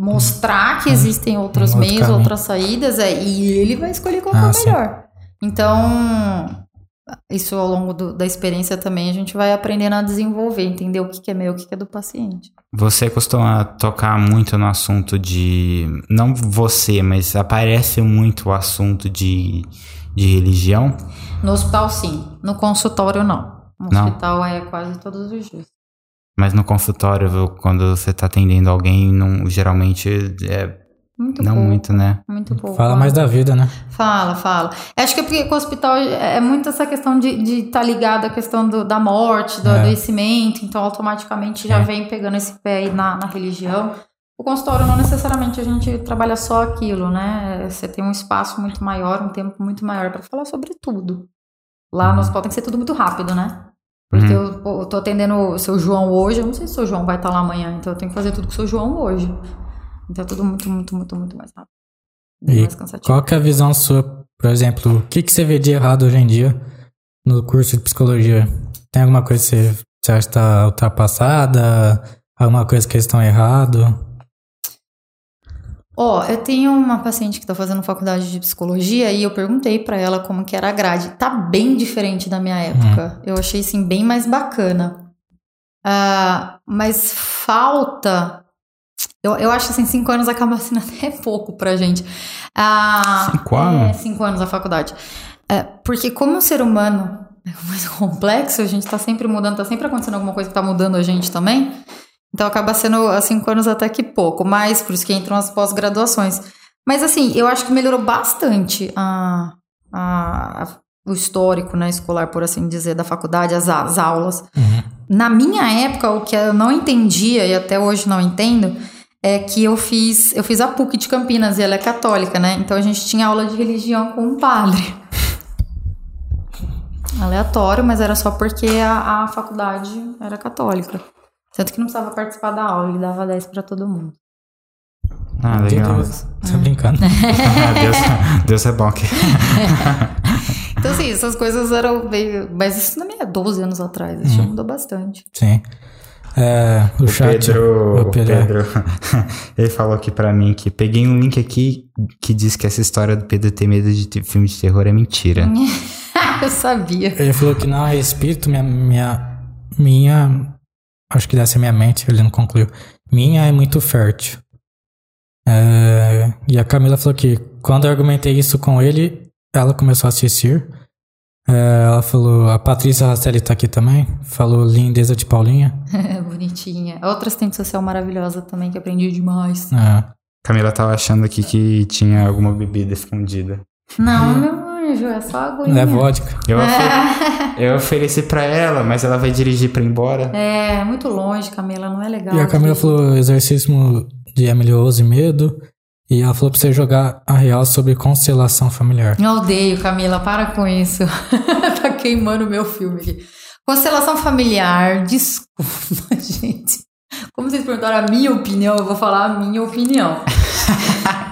mostrar que existem outros Um meios, caminho. outras saídas, é, e ele vai escolher qual que é Ah, o sim. melhor. Então, isso ao longo do- da experiência também a gente vai aprendendo a desenvolver, entender o que, que é meu, o que, que é do paciente. Você costuma tocar muito no assunto de. Não você, mas aparece muito o assunto de, de religião. No hospital, sim. No consultório, não. No Não? hospital é quase todos os dias. Mas no consultório, quando você tá atendendo alguém, não, geralmente é. Muito não pouco. muito, né? Muito pouco. Fala mais da vida, né? Fala, fala. Acho que é porque com o hospital é muito essa questão de estar tá ligado à questão do- da morte, do É. adoecimento, então automaticamente já É. vem pegando esse pé aí na, na religião. O consultório não necessariamente a gente trabalha só aquilo, né? Você tem um espaço muito maior, um tempo muito maior para falar sobre tudo. Lá no hospital tem que ser tudo muito rápido, né? Porque Uhum. eu, eu tô atendendo o seu João hoje, eu não sei se o seu João vai estar lá amanhã, então eu tenho que fazer tudo com o seu João hoje. Então tudo muito, muito, muito, muito mais rápido. Bem E mais cansativo. Qual que é a visão sua, por exemplo, o que, que você vê de errado hoje em dia no curso de psicologia? Tem alguma coisa que você, você acha que está ultrapassada? Alguma coisa que eles estão errado? Ó, eu tenho uma paciente que tá fazendo faculdade de psicologia e eu perguntei pra ela como que era a grade. Tá bem diferente da minha época. Eu achei, assim, bem mais bacana. Ah, mas falta... Eu, eu acho, assim, cinco anos acaba *laughs* sendo até pouco pra gente. Ah, Cinco anos? É, cinco anos a faculdade. É, porque como o ser humano é mais *laughs* complexo, a gente tá sempre mudando, tá sempre acontecendo alguma coisa que tá mudando a gente também. Então acaba sendo há cinco anos até que pouco, mas por isso que entram as pós-graduações. Mas assim, eu acho que melhorou bastante a, a- a- o histórico né, escolar, por assim dizer, da faculdade, as, as aulas. Uhum. Na minha época, o que eu não entendia, e até hoje não entendo, é que eu fiz, eu fiz a PUC de Campinas e ela é católica, né? Então a gente tinha aula de religião com um padre. *laughs* Aleatório, mas era só porque a, a faculdade era católica. Tanto que não precisava participar da aula, ele dava 10 pra todo mundo. Ah, legal. Deus, Tô brincando. *laughs* *laughs* Ah, Deus, Deus é bom aqui. Então, assim, essas coisas eram meio. Mas isso também é 12 anos atrás, isso já mudou bastante. Sim. É, o, O chat. Pedro, o o Pedro. Pedro, *laughs* ele falou aqui pra mim que peguei um link aqui que diz que essa história do Pedro ter medo de ter filme de terror é mentira. *laughs* Eu sabia. Ele falou que não é espírito, minha, minha, minha, acho que deve ser minha mente, ele não concluiu. Minha é muito fértil. É, e a Camila falou que quando eu argumentei isso com ele, ela começou a assistir. É, ela falou, a Patrícia Rastelli tá aqui também, falou lindeza de Paulinha. *laughs* Bonitinha. Outra assistente social maravilhosa também, que aprendi demais. É, Camila tava achando aqui que tinha alguma bebida escondida. Não, meu anjo, é só aguinha. é vodka. Eu, ofe- *laughs* eu ofereci pra ela, mas ela vai dirigir pra ir embora. É, muito longe, Camila, não é legal. E a Camila falou exercício de Emily Rose Medo. E ela falou pra você jogar a real sobre constelação familiar. Eu odeio, Camila, para com isso. *laughs* tá queimando o meu filme aqui. Constelação familiar, desculpa, *laughs* gente. Como vocês perguntaram a minha opinião, eu vou falar a minha opinião. *laughs*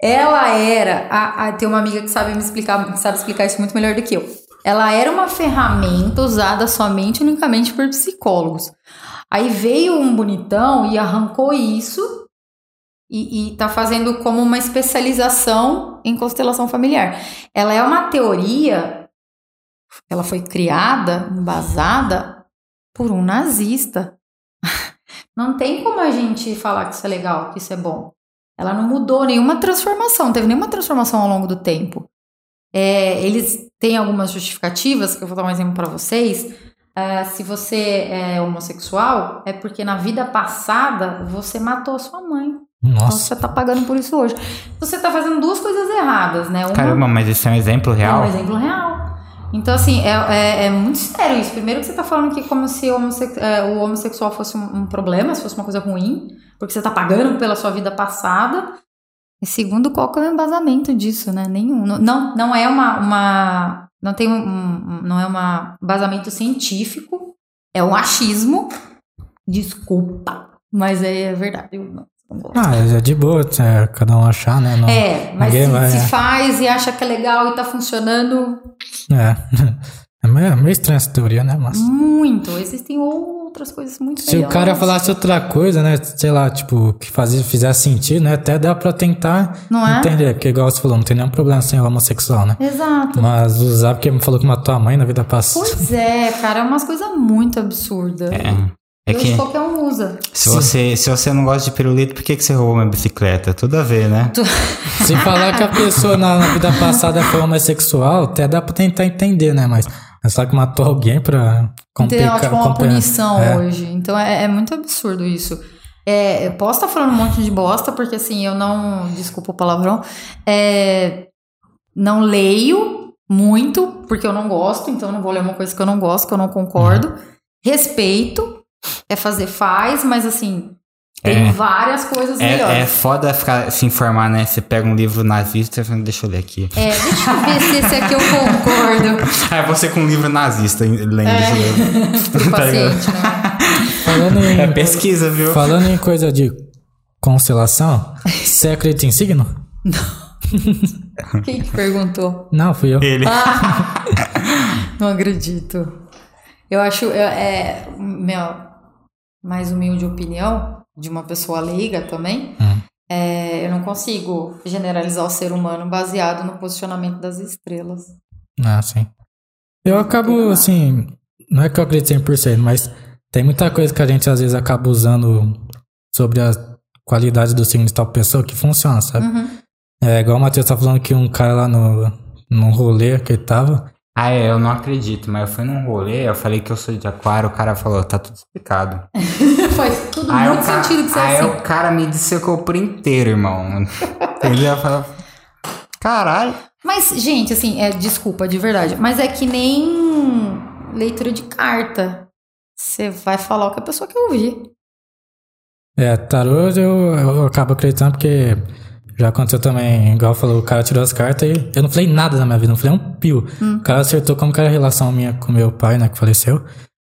Ela era. A, a- tem uma amiga que sabe me explicar, que sabe explicar isso muito melhor do que eu. Ela era uma ferramenta usada somente unicamente por psicólogos. Aí veio um bonitão e arrancou isso e, e tá fazendo como uma especialização em constelação familiar. Ela é uma teoria, ela foi criada, embasada por um nazista. *laughs* Não tem como a gente falar que isso é legal, que isso é bom. Ela não mudou nenhuma transformação, não teve nenhuma transformação ao longo do tempo. É, eles têm algumas justificativas, que eu vou dar um exemplo para vocês. Ah, se você é homossexual, é porque na vida passada você matou sua mãe. Então Nossa. você tá pagando por isso hoje. Você tá fazendo duas coisas erradas, né? Uma Caramba, mas isso é um exemplo é real? um exemplo real. Então, assim, é, é, é muito sério isso. Primeiro que você tá falando que como se homosse- é, o homossexual fosse um, um problema, se fosse uma coisa ruim, porque você tá pagando pela sua vida passada. E segundo, qual que é o embasamento disso, né? Nenhum. Não, não é uma, uma não tem um, um, não é um embasamento científico, é um achismo. Desculpa, mas é verdade. Eu não, ah, é de boa, é, cada um achar, né? Não, é, mas se, vai, se é. faz e acha que é legal e tá funcionando. É. *laughs* É meio, é meio estranha essa teoria, né? Mas... Muito. Existem outras coisas muito Se melhores. o cara falasse outra coisa, né? Sei lá, tipo, que fazia, fizesse sentido, né? Até dá pra tentar não é? entender. Porque, igual você falou, não tem nenhum problema sem homossexual, né? Exato. Mas usar porque me falou que matou a mãe na vida passada. Pois é, cara, é umas coisas muito absurdas. É. É Hoje que qualquer um usa. Se você, se você não gosta de pirulito, por que, que você roubou uma bicicleta? Tudo a ver, né? se falar que a pessoa na, na vida passada foi homossexual, até dá pra tentar entender, né? Mas é só que matou alguém pra complicar. Tem tipo, uma punição é. hoje. Então é, é, muito absurdo isso. É, eu posso estar falando um monte de bosta, porque assim, eu não. Desculpa o palavrão. É, não leio muito, porque eu não gosto, então não vou ler uma coisa que eu não gosto, que eu não concordo. Uhum. Respeito, é fazer faz, mas assim, tem é, várias coisas é, melhores. É foda ficar, se informar, né? Você pega um livro nazista e fala, deixa eu ler aqui. É, deixa eu ver se esse aqui eu concordo. *laughs* é você com um livro nazista lendo é. esse livro. *laughs* paciente, né? Falando em, é pesquisa, viu? Falando em coisa de constelação, você acredita em signo? Não. Quem que perguntou? Não, fui eu. Ele. Ah, *laughs* não acredito. Eu acho, é, meu, mais humilde opinião, de uma pessoa leiga também, uhum. é, eu não consigo generalizar o ser humano baseado no posicionamento das estrelas. Ah, sim. Eu acabo, assim, não é que eu acredito 100%, mas tem muita coisa que a gente às vezes acaba usando sobre a qualidade do signo de tal pessoa que funciona, sabe? Uhum. É igual o Matheus tá falando que um cara lá no, no rolê que ele tava, ah, é, eu não acredito, mas eu fui num rolê, eu falei que eu sou de aquário, o cara falou, tá tudo explicado. *laughs* Faz tudo aí muito cara, sentido que você Aí assim. o cara me dissecou por inteiro, irmão. *laughs* Ele ia falar, caralho. Mas, gente, assim, é, desculpa, de verdade, mas é que nem leitura de carta. Você vai falar o que a pessoa quer ouvir. É, tarô eu, eu acabo acreditando porque já aconteceu também, igual falou, o cara tirou as cartas e eu não falei nada na minha vida, não falei um pio. Hum. O cara acertou como que era a relação minha com meu pai, né, que faleceu.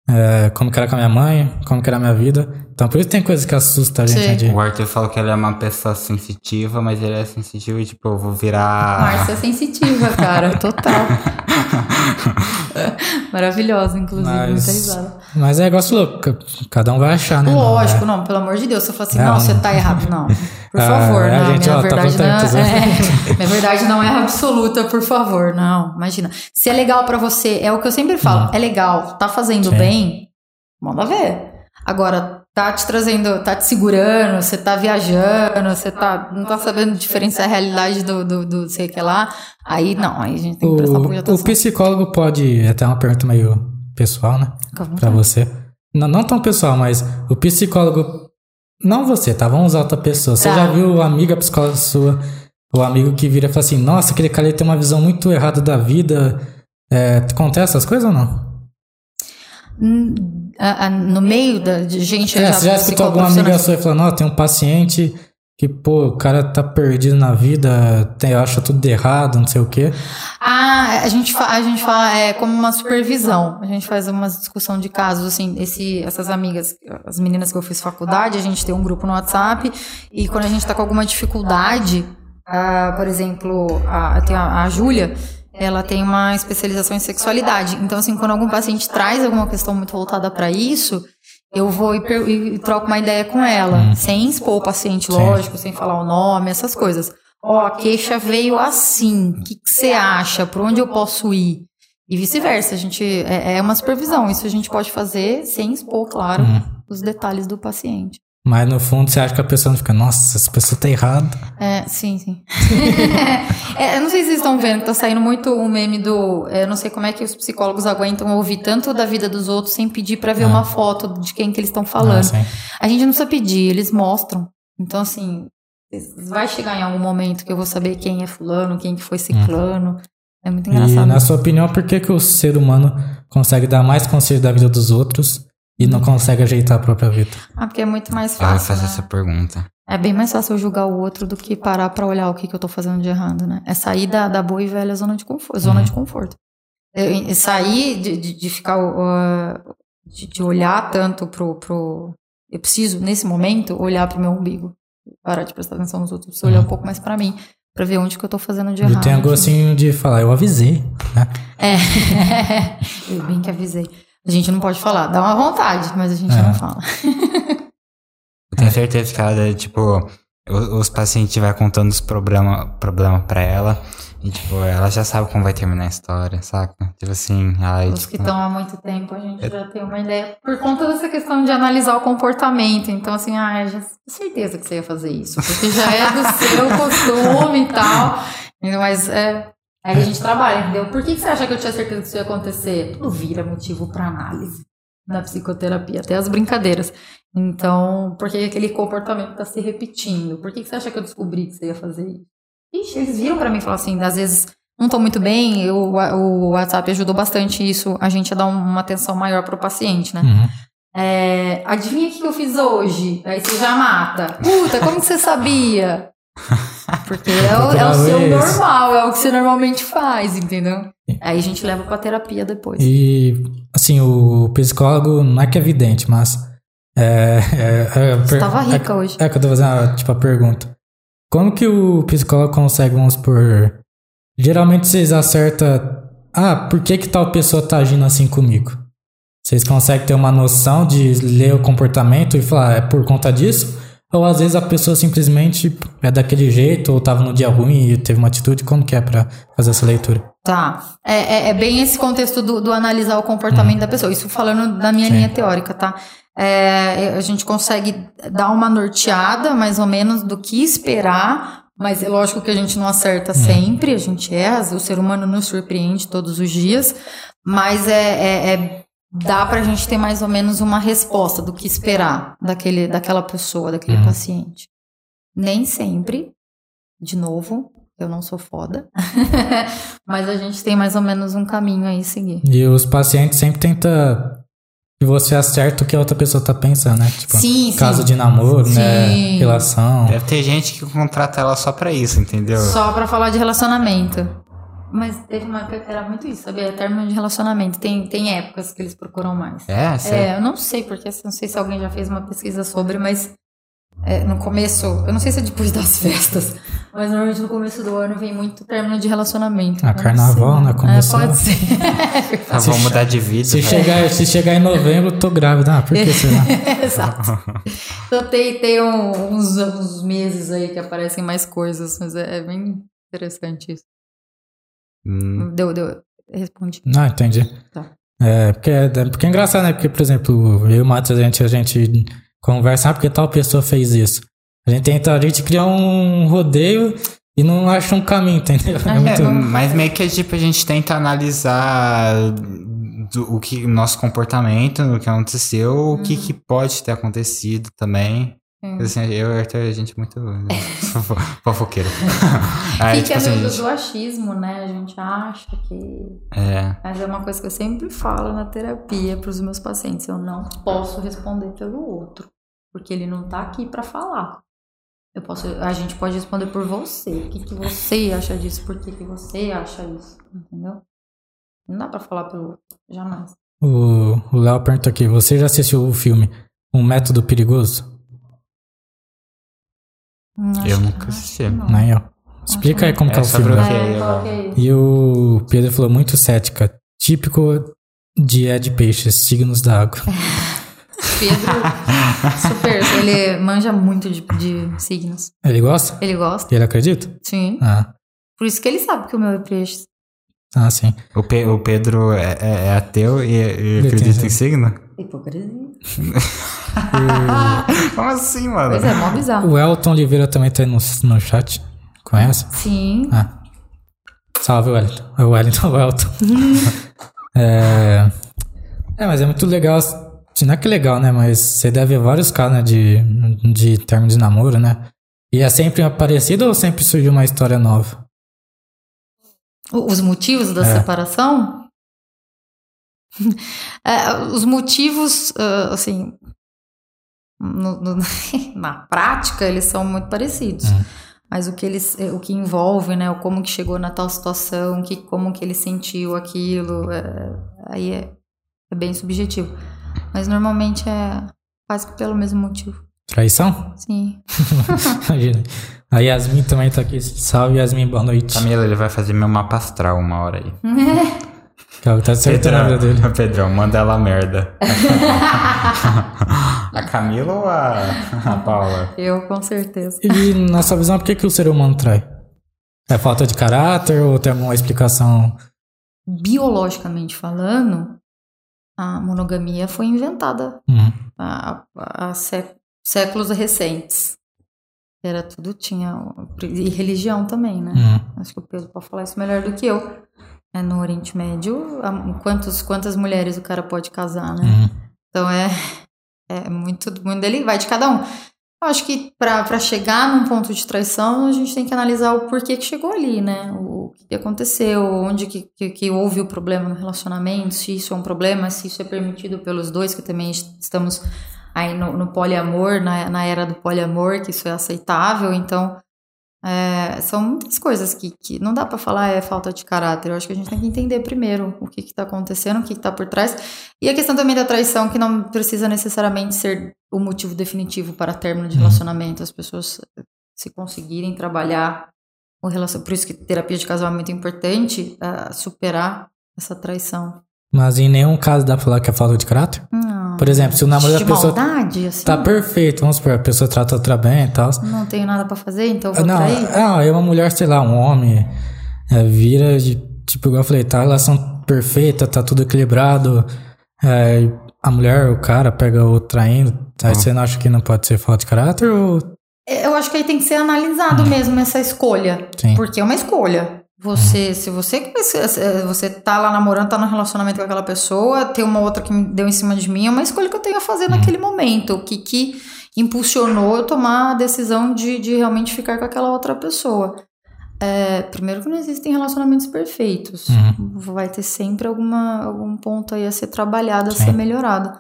É, como que era com a minha mãe, como que era a minha vida. Então por isso tem coisas que assustam a gente. Né, de... O Arthur falou que ele é uma pessoa sensitiva, mas ele é sensitivo e tipo, eu vou virar. Márcia é sensitiva, cara, total. *laughs* *laughs* Maravilhosa, inclusive, mas, muita risada. Mas é negócio louco, cada um vai achar, né? Lógico, não, é... não pelo amor de Deus. Se eu falar assim, não, você tá errado, não. Por *laughs* ah, favor, é, não, gente, minha ó, tá verdade tá não é, *laughs* minha verdade não é absoluta, por favor, não, imagina. Se é legal para você, é o que eu sempre falo, hum. é legal, tá fazendo Sim. bem, manda ver. Agora, tá te trazendo, tá te segurando, você tá viajando, você tá, não tá sabendo diferenciar a realidade do, do, do sei que lá, aí não, aí a gente tem que prestar um pouco de atenção. O psicólogo pode, até uma pergunta meio pessoal, né, pra você. Não, não tão pessoal, mas o psicólogo, não você, tá, vamos usar outra pessoa. Você tá. já viu a amiga psicóloga sua, o amigo que vira e fala assim, nossa, aquele cara tem uma visão muito errada da vida, é, acontece essas coisas ou não? Hum, no meio da de gente. É, já você já escutou alguma amiga sua falando, ó, tem um paciente que, pô, o cara tá perdido na vida, tem, acha tudo errado, não sei o quê. Ah, a gente, a gente fala é como uma supervisão. A gente faz uma discussão de casos, assim, esse, essas amigas, as meninas que eu fiz faculdade, a gente tem um grupo no WhatsApp e quando a gente tá com alguma dificuldade, uh, por exemplo, a, tem a, a Júlia, ela tem uma especialização em sexualidade. Então, assim, quando algum paciente traz alguma questão muito voltada para isso, eu vou e, e, troco uma ideia com ela, hum. sem expor o paciente, lógico, sem falar o nome, essas coisas. Ó, oh, a queixa veio assim, o que você acha? Por onde eu posso ir? E vice-versa, a gente é, é, uma supervisão. Isso a gente pode fazer sem expor, claro, hum. os detalhes do paciente. Mas no fundo você acha que a pessoa não fica, nossa, essa pessoa tá errada. É, sim, sim. *laughs* é, eu não sei se vocês estão vendo que tá saindo muito o um meme do. É, eu não sei como é que os psicólogos aguentam ouvir tanto da vida dos outros sem pedir para ver ah. uma foto de quem que eles estão falando. Ah, a gente não precisa pedir, eles mostram. Então, assim, vai chegar em algum momento que eu vou saber quem é fulano, quem que foi ciclano. Hum. É muito engraçado. E na sua opinião, por que, que o ser humano consegue dar mais conselho da vida dos outros e não consegue ajeitar a própria vida. Ah, porque é muito mais fácil. Eu fazer né? essa pergunta. É bem mais fácil eu julgar o outro do que parar pra olhar o que, que eu tô fazendo de errado, né? É sair da, da boa e velha zona de conforto. Zona Uhum. de conforto. Eu- eu sair de, de, de ficar. uh, de, de olhar tanto pro, pro. Eu preciso, nesse momento, olhar pro meu umbigo. Parar de prestar atenção nos outros. Preciso olhar Uhum. um pouco mais pra mim. Pra ver onde que eu tô fazendo de E errado. tem a gostinho de falar, eu avisei, né? É. *laughs* eu bem que avisei. A gente não pode falar. Dá uma vontade, mas a gente É. não fala. *laughs* Eu tenho certeza que ela, tipo, os pacientes vai contando os problemas problema pra ela. E, tipo, ela já sabe como vai terminar a história, saca? Tipo assim, ai, Os que tipo, estão há muito tempo, a gente já tem uma ideia. Por conta dessa questão de analisar o comportamento. Então, assim, ah, eu já tenho certeza que você ia fazer isso. Porque já é do *laughs* seu costume e tal. Mas é. Aí a gente trabalha, entendeu? Por que, que você acha que eu tinha certeza que isso ia acontecer? Tudo vira motivo para análise na psicoterapia, até as brincadeiras. Então, por que aquele comportamento está se repetindo? Por que, que você acha que eu descobri que você ia fazer isso? Ixi, eles viram para mim e falaram assim, às vezes não tô muito bem, eu, o WhatsApp ajudou bastante isso, a gente a dar uma atenção maior pro paciente, né? Uhum. É, adivinha o que eu fiz hoje? Aí você já mata. Puta, como que você sabia? *laughs* Porque é o, é o seu normal, é o que você normalmente faz, entendeu? Aí a gente leva pra terapia depois. E, assim, o psicólogo não é que é evidente, mas. É, é, é, Você per- tava é- rica hoje. É que eu tô fazendo, a, tipo, a pergunta. Como que o psicólogo consegue, vamos por. Geralmente vocês acertam. Ah, por que que tal pessoa tá agindo assim comigo? Vocês conseguem ter uma noção de ler o comportamento e falar, "Ah, é por conta disso? Ou às vezes a pessoa simplesmente é daquele jeito, ou tava no dia ruim e teve uma atitude, como que é pra fazer essa leitura? Tá. É, é, é bem esse contexto do, do analisar o comportamento da pessoa. Isso falando da minha Sim. linha teórica, tá? É, a gente consegue dar uma norteada, mais ou menos, do que esperar, mas é lógico que a gente não acerta sempre, a gente erra, o ser humano nos surpreende todos os dias, mas é, é, dá pra gente ter mais ou menos uma resposta do que esperar daquele, daquela pessoa, daquele Uhum. paciente. Nem sempre, de novo, eu não sou foda, *laughs* mas a gente tem mais ou menos um caminho aí a seguir. E os pacientes sempre tentam que você acerte o que a outra pessoa tá pensando, né? Tipo, Sim, sim. caso de namoro, né? Sim. Relação. deve ter gente que contrata ela só pra isso, entendeu? Só pra falar de relacionamento. Mas teve uma época que era muito isso, sabia? Término de relacionamento. Tem, tem épocas que eles procuram mais. É, você... É, eu não sei, porque assim, não sei se alguém já fez uma pesquisa sobre, mas é, no começo, eu não sei se é depois *laughs* das festas, mas normalmente no começo do ano vem muito término de relacionamento. Ah, carnaval, né? Começou. É, pode ser. *laughs* Ah, vou mudar de vida. Se vai. chegar, se chegar em novembro, eu tô grávida. Ah, por que será? *laughs* Exato. Então tem, tem um- uns, uns meses aí que aparecem mais coisas, mas é, é bem interessante isso. Hum, Deu, deu. Respondi. Não, entendi. Tá. É, porque, é, porque é engraçado, né? Porque, por exemplo, eu e o Matheus, a gente, a gente conversa, ah, porque tal pessoa fez isso. A gente tenta, a gente cria um rodeio e não acha um caminho, entendeu? É É, muito... É, mas meio que tipo, a gente tenta analisar do- o que o nosso comportamento, o que aconteceu, o que, Uhum. que pode ter acontecido também. Sim. Assim, eu e o Arthur, a gente é muito *laughs* fofo- fofoqueiro. *laughs* Aí, Fica tipo assim, no gente, do achismo, né? A gente acha que. é, Mas é uma coisa que eu sempre falo na terapia para os meus pacientes. Eu não posso responder pelo outro. Porque ele não tá aqui para falar. Eu posso, a gente pode responder por você. O que, que você acha disso? Por que, que você acha isso? Entendeu? Não dá para falar pelo outro. Jamais. O o Léo pergunta aqui, você já assistiu o filme Um Método Perigoso? Acho Eu nunca assisti. Não, ó. Explica aí como que é É o sobre filme. É, é? E o Pedro falou muito cética. Típico de Ed Peixes, signos da água. *laughs* Pedro, super. Ele manja muito de, de signos. Ele gosta? Ele gosta? Ele acredita? Sim. Ah, Por isso que ele sabe que o meu é peixe. ah sim. o, Pe- o Pedro é, é- é ateu e, e Ele acredita em signo? Hipocrisia. *laughs* Como assim, mano? Pois é, mó bizarro. O Elton Oliveira também tá aí no, no chat. Conhece? Sim. Ah. Salve, Wellington. É o Wellington, o Elton. *laughs* é... é, mas é muito legal. Não é que legal, né? Mas você deve ver vários casos né, de, de término de namoro, né? E é sempre parecido ou sempre surgiu uma história nova? Os motivos da É. separação? *laughs* É, os motivos, assim. no- no- *laughs* na prática, eles são muito parecidos. Mas o que eles, o que envolve, né, o como que chegou na tal situação, que como que ele sentiu aquilo, é, aí é, é bem subjetivo. Mas normalmente é quase pelo mesmo motivo. Traição? Sim. *laughs* Imagina. A Yasmin também tá aqui. Salve, Yasmin, boa noite. Camila, ele vai fazer meu mapa astral uma hora aí. Cara, tá acertando a vida dele. *laughs* Pedrão, manda ela a merda. *laughs* a Camila ou a, a Paula? Eu, com certeza. E na sua visão, por que, que o ser humano trai? É falta de caráter ou tem alguma explicação? Biologicamente falando, a monogamia foi inventada Hum, há, há sé- séculos recentes. Era tudo, tinha. E religião também, né? hum. Acho que o Pedro pode falar isso melhor do que eu. É, no Oriente Médio, quantos, quantas mulheres o cara pode casar, né? Hum. Então é, *laughs* é muito, muito dele, vai de cada um. Eu acho que para chegar num ponto de traição, a gente tem que analisar o porquê que chegou ali, né? O que aconteceu, onde que, que, que houve o problema no relacionamento, se isso é um problema, se isso é permitido pelos dois, que também est- estamos aí no, no poliamor, na, na era do poliamor, que isso é aceitável. Então, é, são muitas coisas que, que não dá para falar é falta de caráter. Eu acho que a gente tem que entender primeiro o que está acontecendo, o que está por trás. E a questão também da traição, que não precisa necessariamente ser o motivo definitivo para término de Uhum. relacionamento. As pessoas, se conseguirem trabalhar o relacionamento. Por isso que terapia de casal é muito importante, ah, superar essa traição. Mas em nenhum caso dá pra falar que é falta de caráter? Por exemplo, se o namoro da pessoa maldade, assim. tá perfeito, vamos supor, a pessoa trata outra bem e tal. Não tenho nada para fazer, então vou Não, trair. não, aí uma mulher, sei lá, um homem, é, vira de, tipo, igual eu falei, tá a relação perfeita, tá tudo equilibrado, é, a mulher, o cara pega o traindo, aí você não acha que não pode ser falta de caráter ou... Eu acho que aí tem que ser analisado mesmo essa escolha. Hum. Sim. Porque é uma escolha. Você, se você você- você tá lá namorando, tá no relacionamento com aquela pessoa, tem uma outra que me deu em cima de mim, é uma escolha que eu tenho a fazer Uhum. naquele momento. O que, que impulsionou eu tomar a decisão de, de realmente ficar com aquela outra pessoa. É, primeiro que não existem relacionamentos perfeitos. Uhum. Vai ter sempre alguma, algum ponto aí a ser trabalhado, a Sim. ser melhorado.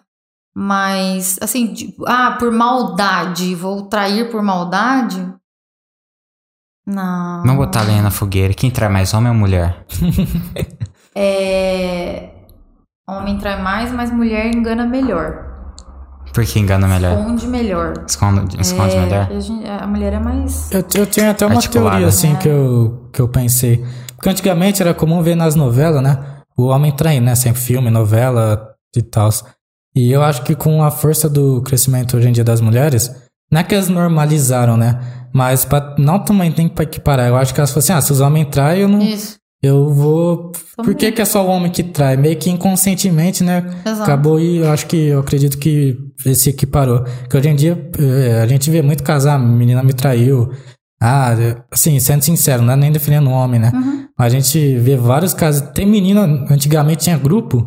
Mas, assim, de- ah, por maldade, vou trair por maldade? Não. Vamos botar lenha na fogueira. Quem trai mais, homem ou mulher? *laughs* É. Homem trai mais, mas mulher engana melhor. Por que engana melhor? Esconde melhor. Esconde, esconde É, melhor? a, gente- a mulher é mais. Eu, eu tinha até uma Articulada. teoria, assim, que, eu, que eu pensei. Porque antigamente era comum ver nas novelas, né? O homem traindo, né? Sempre filme, novela e tal. E eu acho que com a força do crescimento hoje em dia das mulheres, não é que elas normalizaram, né? Mas pra, não também tem que equiparar. Eu acho que elas falam assim, ah, se os homens traem, eu não... Isso. Eu vou... Por Também. que, que é só o homem que trai? Meio que inconscientemente, né? Exato. Acabou e eu acho que eu acredito que se equiparou. Que hoje em dia eh, a gente vê muito casar, a menina me traiu. Ah, assim, sendo sincero, não é nem defendendo o homem, né? Uhum. A gente vê vários casos. Tem menina, antigamente tinha grupo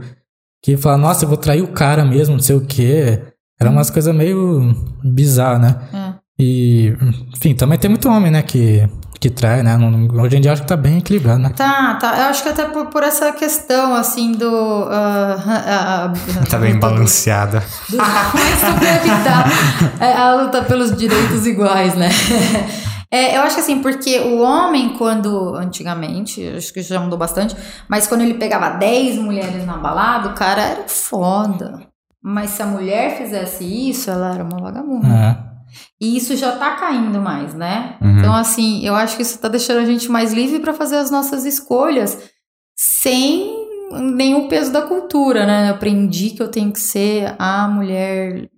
que fala, nossa, eu vou trair o cara mesmo, não sei o quê. Era umas coisas meio bizarras, né? É. E, enfim, também tem muito homem, né, que, que trai, né? Hoje em dia acho que tá bem equilibrado, né? Tá, tá. Eu acho que até por, por essa questão, assim, do. ah, *laughs* ah, ah, Tá bem *laughs* do- balanceada. Mas como é que tá? É, a luta pelos direitos iguais, né? *laughs* É, eu acho que assim, porque o homem, quando antigamente, acho que já mudou bastante, mas quando ele pegava 10 mulheres na balada, o cara era foda. Mas se a mulher fizesse isso, ela era uma vagabunda. É. E isso já tá caindo mais, né? Uhum. Então, assim, eu acho que isso tá deixando a gente mais livre para fazer as nossas escolhas sem nenhum peso da cultura, né? Eu aprendi que eu tenho que ser a mulher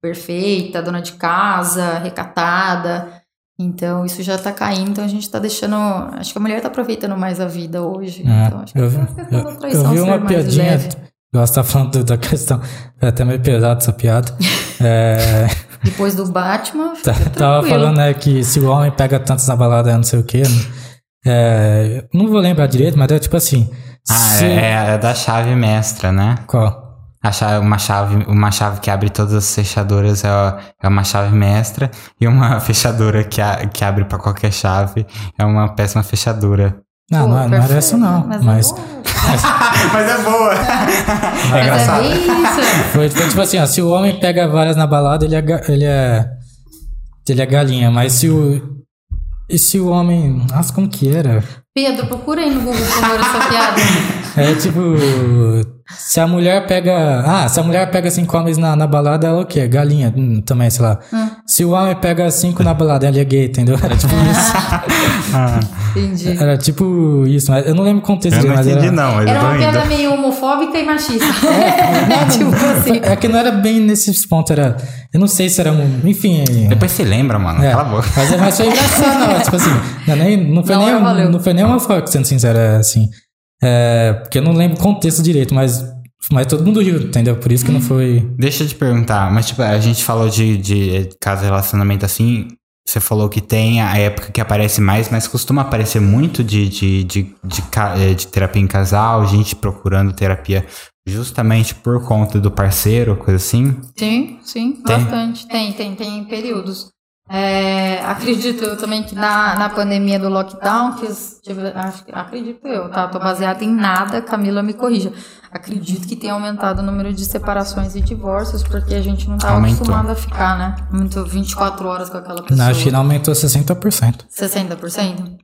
perfeita, dona de casa, recatada. Então, isso já tá caindo, então a gente tá deixando. Acho que a mulher tá aproveitando mais a vida hoje. É, Então, acho que eu, é vi- questão eu- da eu vi uma piadinha. leve. Gosto de tá falando da questão. É até meio pesado essa piada. É, *laughs* Depois do Batman, fica tá- tava falando né, que se o homem pega tantos na balada, não sei o quê. É, não vou lembrar direito, mas é tipo assim. Ah, se- é, é da chave mestra, né? Qual? A chave, uma, chave, uma chave que abre todas as fechaduras é, é uma chave mestra. E uma *laughs* fechadura que, a- que abre pra qualquer chave é uma péssima fechadura. Não, Pô, não, não era essa não. Mas, *laughs* Mas, é boa. Mas é boa. é engraçado. é isso. foi, foi tipo assim, ó, se o homem pega várias na balada, ele é, ele é. Ele é galinha, mas se o. E se o homem. Nossa, como que era? Pedro, procura aí no Google, por favor, essa piada. É tipo. Se a mulher pega. Ah, se a mulher pega cinco homens na, na balada, ela é o quê? Galinha hum, também, sei lá. Se o homem pega cinco na balada, ele é gay, entendeu? Era tipo isso. *laughs* Entendi. Era tipo isso, mas eu não lembro o contexto Eu dele, não mas entendi, era. não, mas Era uma piada meio homofóbica e machista. *laughs* né? Tipo assim. É que não era bem nesses pontos, era. Eu não sei se era. um- Enfim. Depois você lembra, mano. É, Cala a boca. mas, mas foi engraçado, não. Tipo assim, não, é nem, não foi Na nem, valeu. não foi nem uma foto, sendo sincero, é assim. É, porque eu não lembro o contexto direito, mas, mas todo mundo riu, entendeu? Por isso que não foi. Deixa eu te perguntar, mas tipo, a gente falou de, de caso de relacionamento assim. Você falou que tem a época que aparece mais, mas costuma aparecer muito de, de, de, de, eh, de terapia em casal, gente procurando terapia justamente por conta do parceiro, coisa assim. Sim, sim, Tem? bastante. Tem, tem, tem períodos. É, acredito eu também que na, na pandemia do lockdown, que tive- acho acredito eu, tá? Tô baseada em nada, Camila me corrija. Acredito que tenha aumentado o número de separações e divórcios, porque a gente não estava Aumentou. acostumado a ficar, né? Muito 24 horas com aquela pessoa. Na China aumentou 60%. 60%?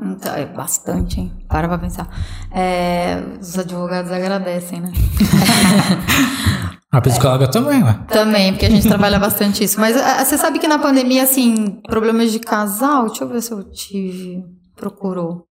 Então, é bastante, hein? Para pra pensar. É, os advogados agradecem, né? *laughs* A psicóloga também, ué. Também, porque a gente trabalha bastante isso. Mas ah, você sabe que na pandemia, assim, problemas de casal, deixa eu ver se eu tive. Procurou.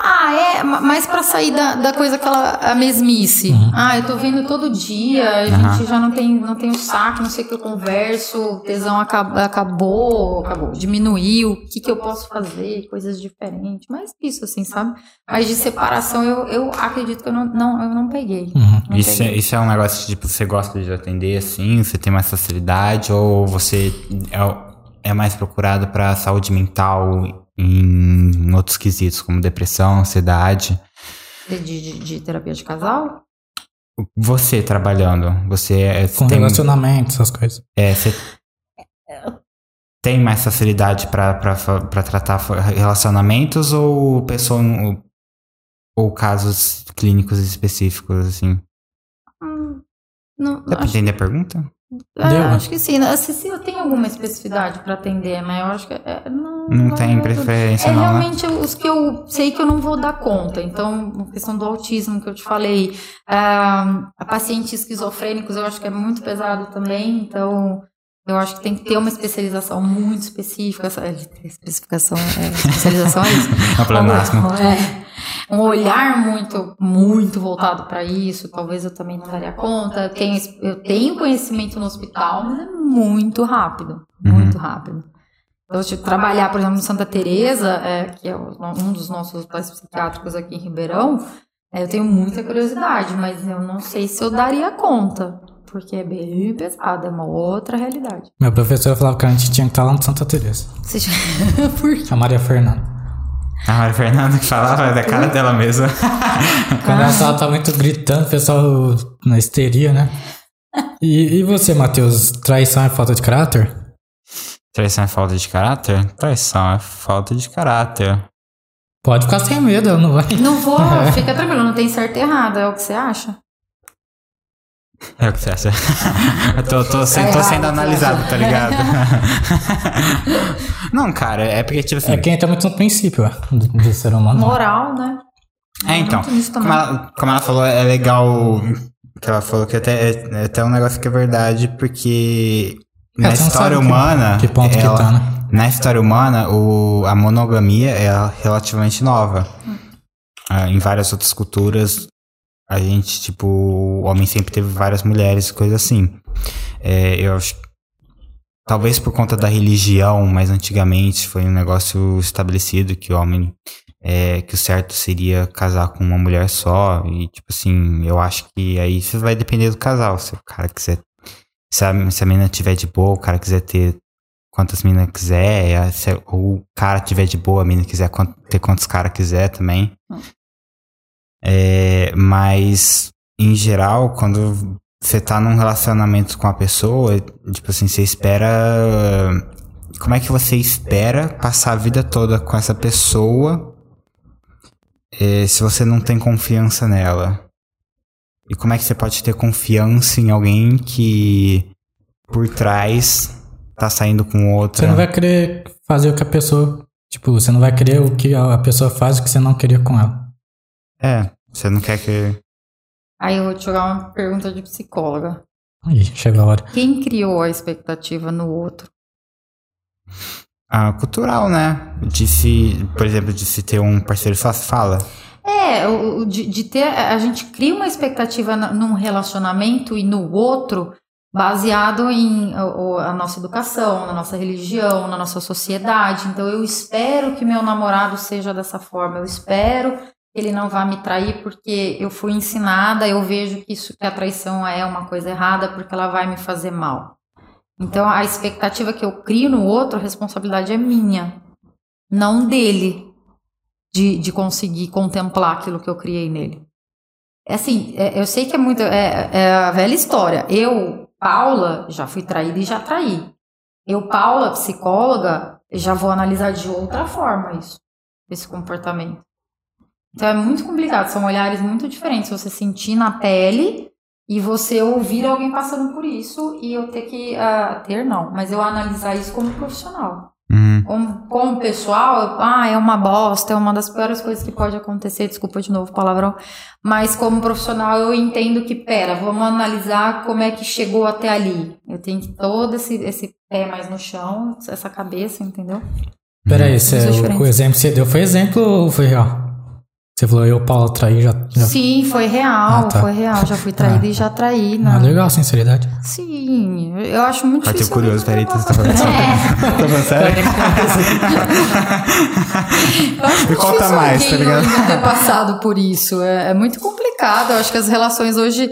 Ah, é, ma- mais pra sair da, da coisa aquela a mesmice. Ah, eu tô vendo todo dia, a gente já não tem, não tem o saco, não sei o que eu converso, o tesão acaba- acabou, acabou, diminuiu, o que, que eu posso fazer, coisas diferentes. Mas isso, assim, sabe? Mas de separação eu, eu acredito que eu não, não, eu não peguei. Não Isso é, peguei. isso é um negócio que tipo, você gosta de atender assim, você tem mais facilidade, ou você é, é mais procurado pra saúde mental em outros quesitos, como depressão, ansiedade? De, de- de terapia de casal? Você trabalhando, você é, Com tem, relacionamento, essas coisas. é, você tem mais facilidade pra tratar relacionamentos ou pessoa ou, ou casos clínicos específicos assim? Hum, Não, Dá pra acho, entender a pergunta? É, Deu, né? acho que sim. Se, se eu tenho alguma especificidade pra atender, mas eu acho que é, não, Não tem é preferência É não, né? realmente os que eu sei que eu não vou dar conta. Então, a questão do autismo que eu te falei, ah, a pacientes esquizofrênicos eu acho que é muito pesado também. Então, eu acho que tem que ter uma especialização muito específica. Essa, é, especificação, é, especialização é isso. *laughs* É um olhar muito, muito voltado para isso. Talvez eu também não daria conta. Eu tenho, eu tenho conhecimento no hospital, mas é muito rápido. Muito rápido. Então, tipo, trabalhar, por exemplo, no Santa Teresa, é, que é um dos nossos hospitais psiquiátricos aqui em Ribeirão, é, eu tenho muita curiosidade, mas eu não sei se eu daria conta. Porque é bem pesado, é uma outra realidade. Meu professor falava que a gente tinha que estar lá no Santa Teresa. *laughs* Por quê? A Maria Fernanda. A Maria Fernanda que falava é da cara dela mesma. *laughs* Quando ela tava muito gritando, o pessoal na histeria, né? E, e você, Matheus? Traição é falta de caráter? Traição é falta de caráter? Traição é falta de caráter. Pode ficar sem medo, não vai. Não vou, *laughs* fica tranquilo, não tem certo e errado, é o que você acha? É o que você acha? *laughs* Eu tô, tô, sendo, tô sendo analisado, tá ligado? *laughs* Não, cara, é porque, tipo assim. É quem tá muito no princípio, do, do ser humano. Moral, né? É, então. Como ela, como ela falou, é legal. Que ela falou que até, é até um negócio que é verdade, porque na É, não história que- humana. que ponto que ela- tá, né? Na história humana, o, a monogamia é relativamente nova. Ah, em várias outras culturas, a gente, tipo, o homem sempre teve várias mulheres, coisa assim. É, eu acho. Talvez por conta da religião, mas antigamente foi um negócio estabelecido que o homem. É, que o certo seria casar com uma mulher só. E, tipo assim, eu acho que aí isso vai depender do casal. Se o cara quiser. Se a, se a menina tiver de boa, o cara quiser ter quantas minas quiser, se o cara tiver de boa, a mina quiser ter quantos caras quiser também. É, mas, em geral, quando você tá num relacionamento com a pessoa, tipo assim, você espera. Como é que você espera passar a vida toda com essa pessoa é, se você não tem confiança nela? E como é que você pode ter confiança em alguém que por trás tá saindo com outra? Você não vai querer fazer o que a pessoa. Tipo, você não vai querer o que a pessoa faz o que você não queria com ela. É, você não quer que. Aí eu vou te jogar uma pergunta de psicóloga. Aí, chegou a hora. Quem criou a expectativa no outro? Ah, cultural, né? De se, por exemplo, de se ter um parceiro só fala. É, o- de, de ter. A gente cria uma expectativa num relacionamento e no outro baseado em a nossa educação, na nossa religião, na nossa sociedade. Então eu espero que meu namorado seja dessa forma. Eu espero ele não vá me trair porque eu fui ensinada, eu vejo que isso que a traição é uma coisa errada porque ela vai me fazer mal. Então a expectativa que eu crio no outro, a responsabilidade é minha, não dele de, de conseguir contemplar aquilo que eu criei nele. É assim, é- eu sei que é muito. É, é a velha história. Eu, Paula, já fui traída e já traí. Eu, Paula, psicóloga, já vou analisar de outra forma isso, esse comportamento. Então é muito complicado, são olhares muito diferentes. Você sentir na pele e você ouvir alguém passando por isso e eu ter que. ah, ter, não, mas eu analisar isso como profissional Uhum. como, como pessoal, eu- ah, é uma bosta, é uma das piores coisas que pode acontecer, desculpa de novo o palavrão, mas como profissional eu entendo que, pera, vamos analisar como é que chegou até ali. Eu tenho que todo esse, esse pé mais no chão, essa cabeça, entendeu? Peraí, Coisas o, o exemplo que você deu foi exemplo ou foi real? Você falou, eu, Paulo, traí, já. já... Sim, foi real, Ah, tá. foi real, já fui traída Ah. e já traí, Ah, né? legal, sinceridade. Sim, eu acho muito Vai ter difícil. curioso, peraí, tá falando sério? É. Tá falando sério? Eu acho Me conta mais, tá alguém ligado? ter passado por isso. É, é muito complicado. Eu acho que as relações hoje.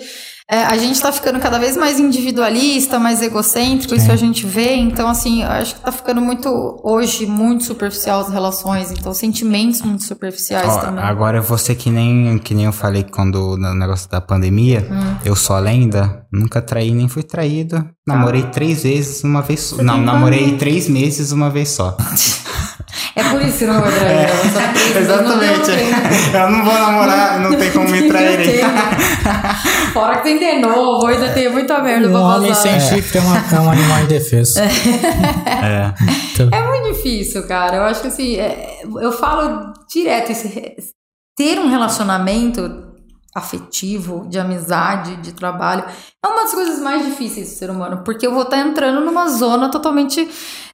É, a gente tá ficando cada vez mais individualista, mais egocêntrico, isso Sim. a gente vê. Então, assim, eu acho que tá ficando muito, hoje, muito superficial as relações. Então, sentimentos muito superficiais Ó, também. agora você que nem, que nem eu falei quando no negócio da pandemia, Hum. eu sou a lenda, nunca traí nem fui traído. Namorei três vezes uma vez só. Não, namorei três meses uma vez só. *laughs* É por isso que não vai trair. ela três vezes, Exatamente. não. Eu não vou namorar, não tem como me trair. Fora que tem de novo, ainda tem muita merda Um pra homem passar. sem chifre é, uma- é um animal indefeso. É. Então, É muito difícil, cara. Eu acho que assim, é- eu falo direto, esse, ter um relacionamento afetivo, de amizade, de trabalho, é uma das coisas mais difíceis do ser humano, porque eu vou estar entrando numa zona totalmente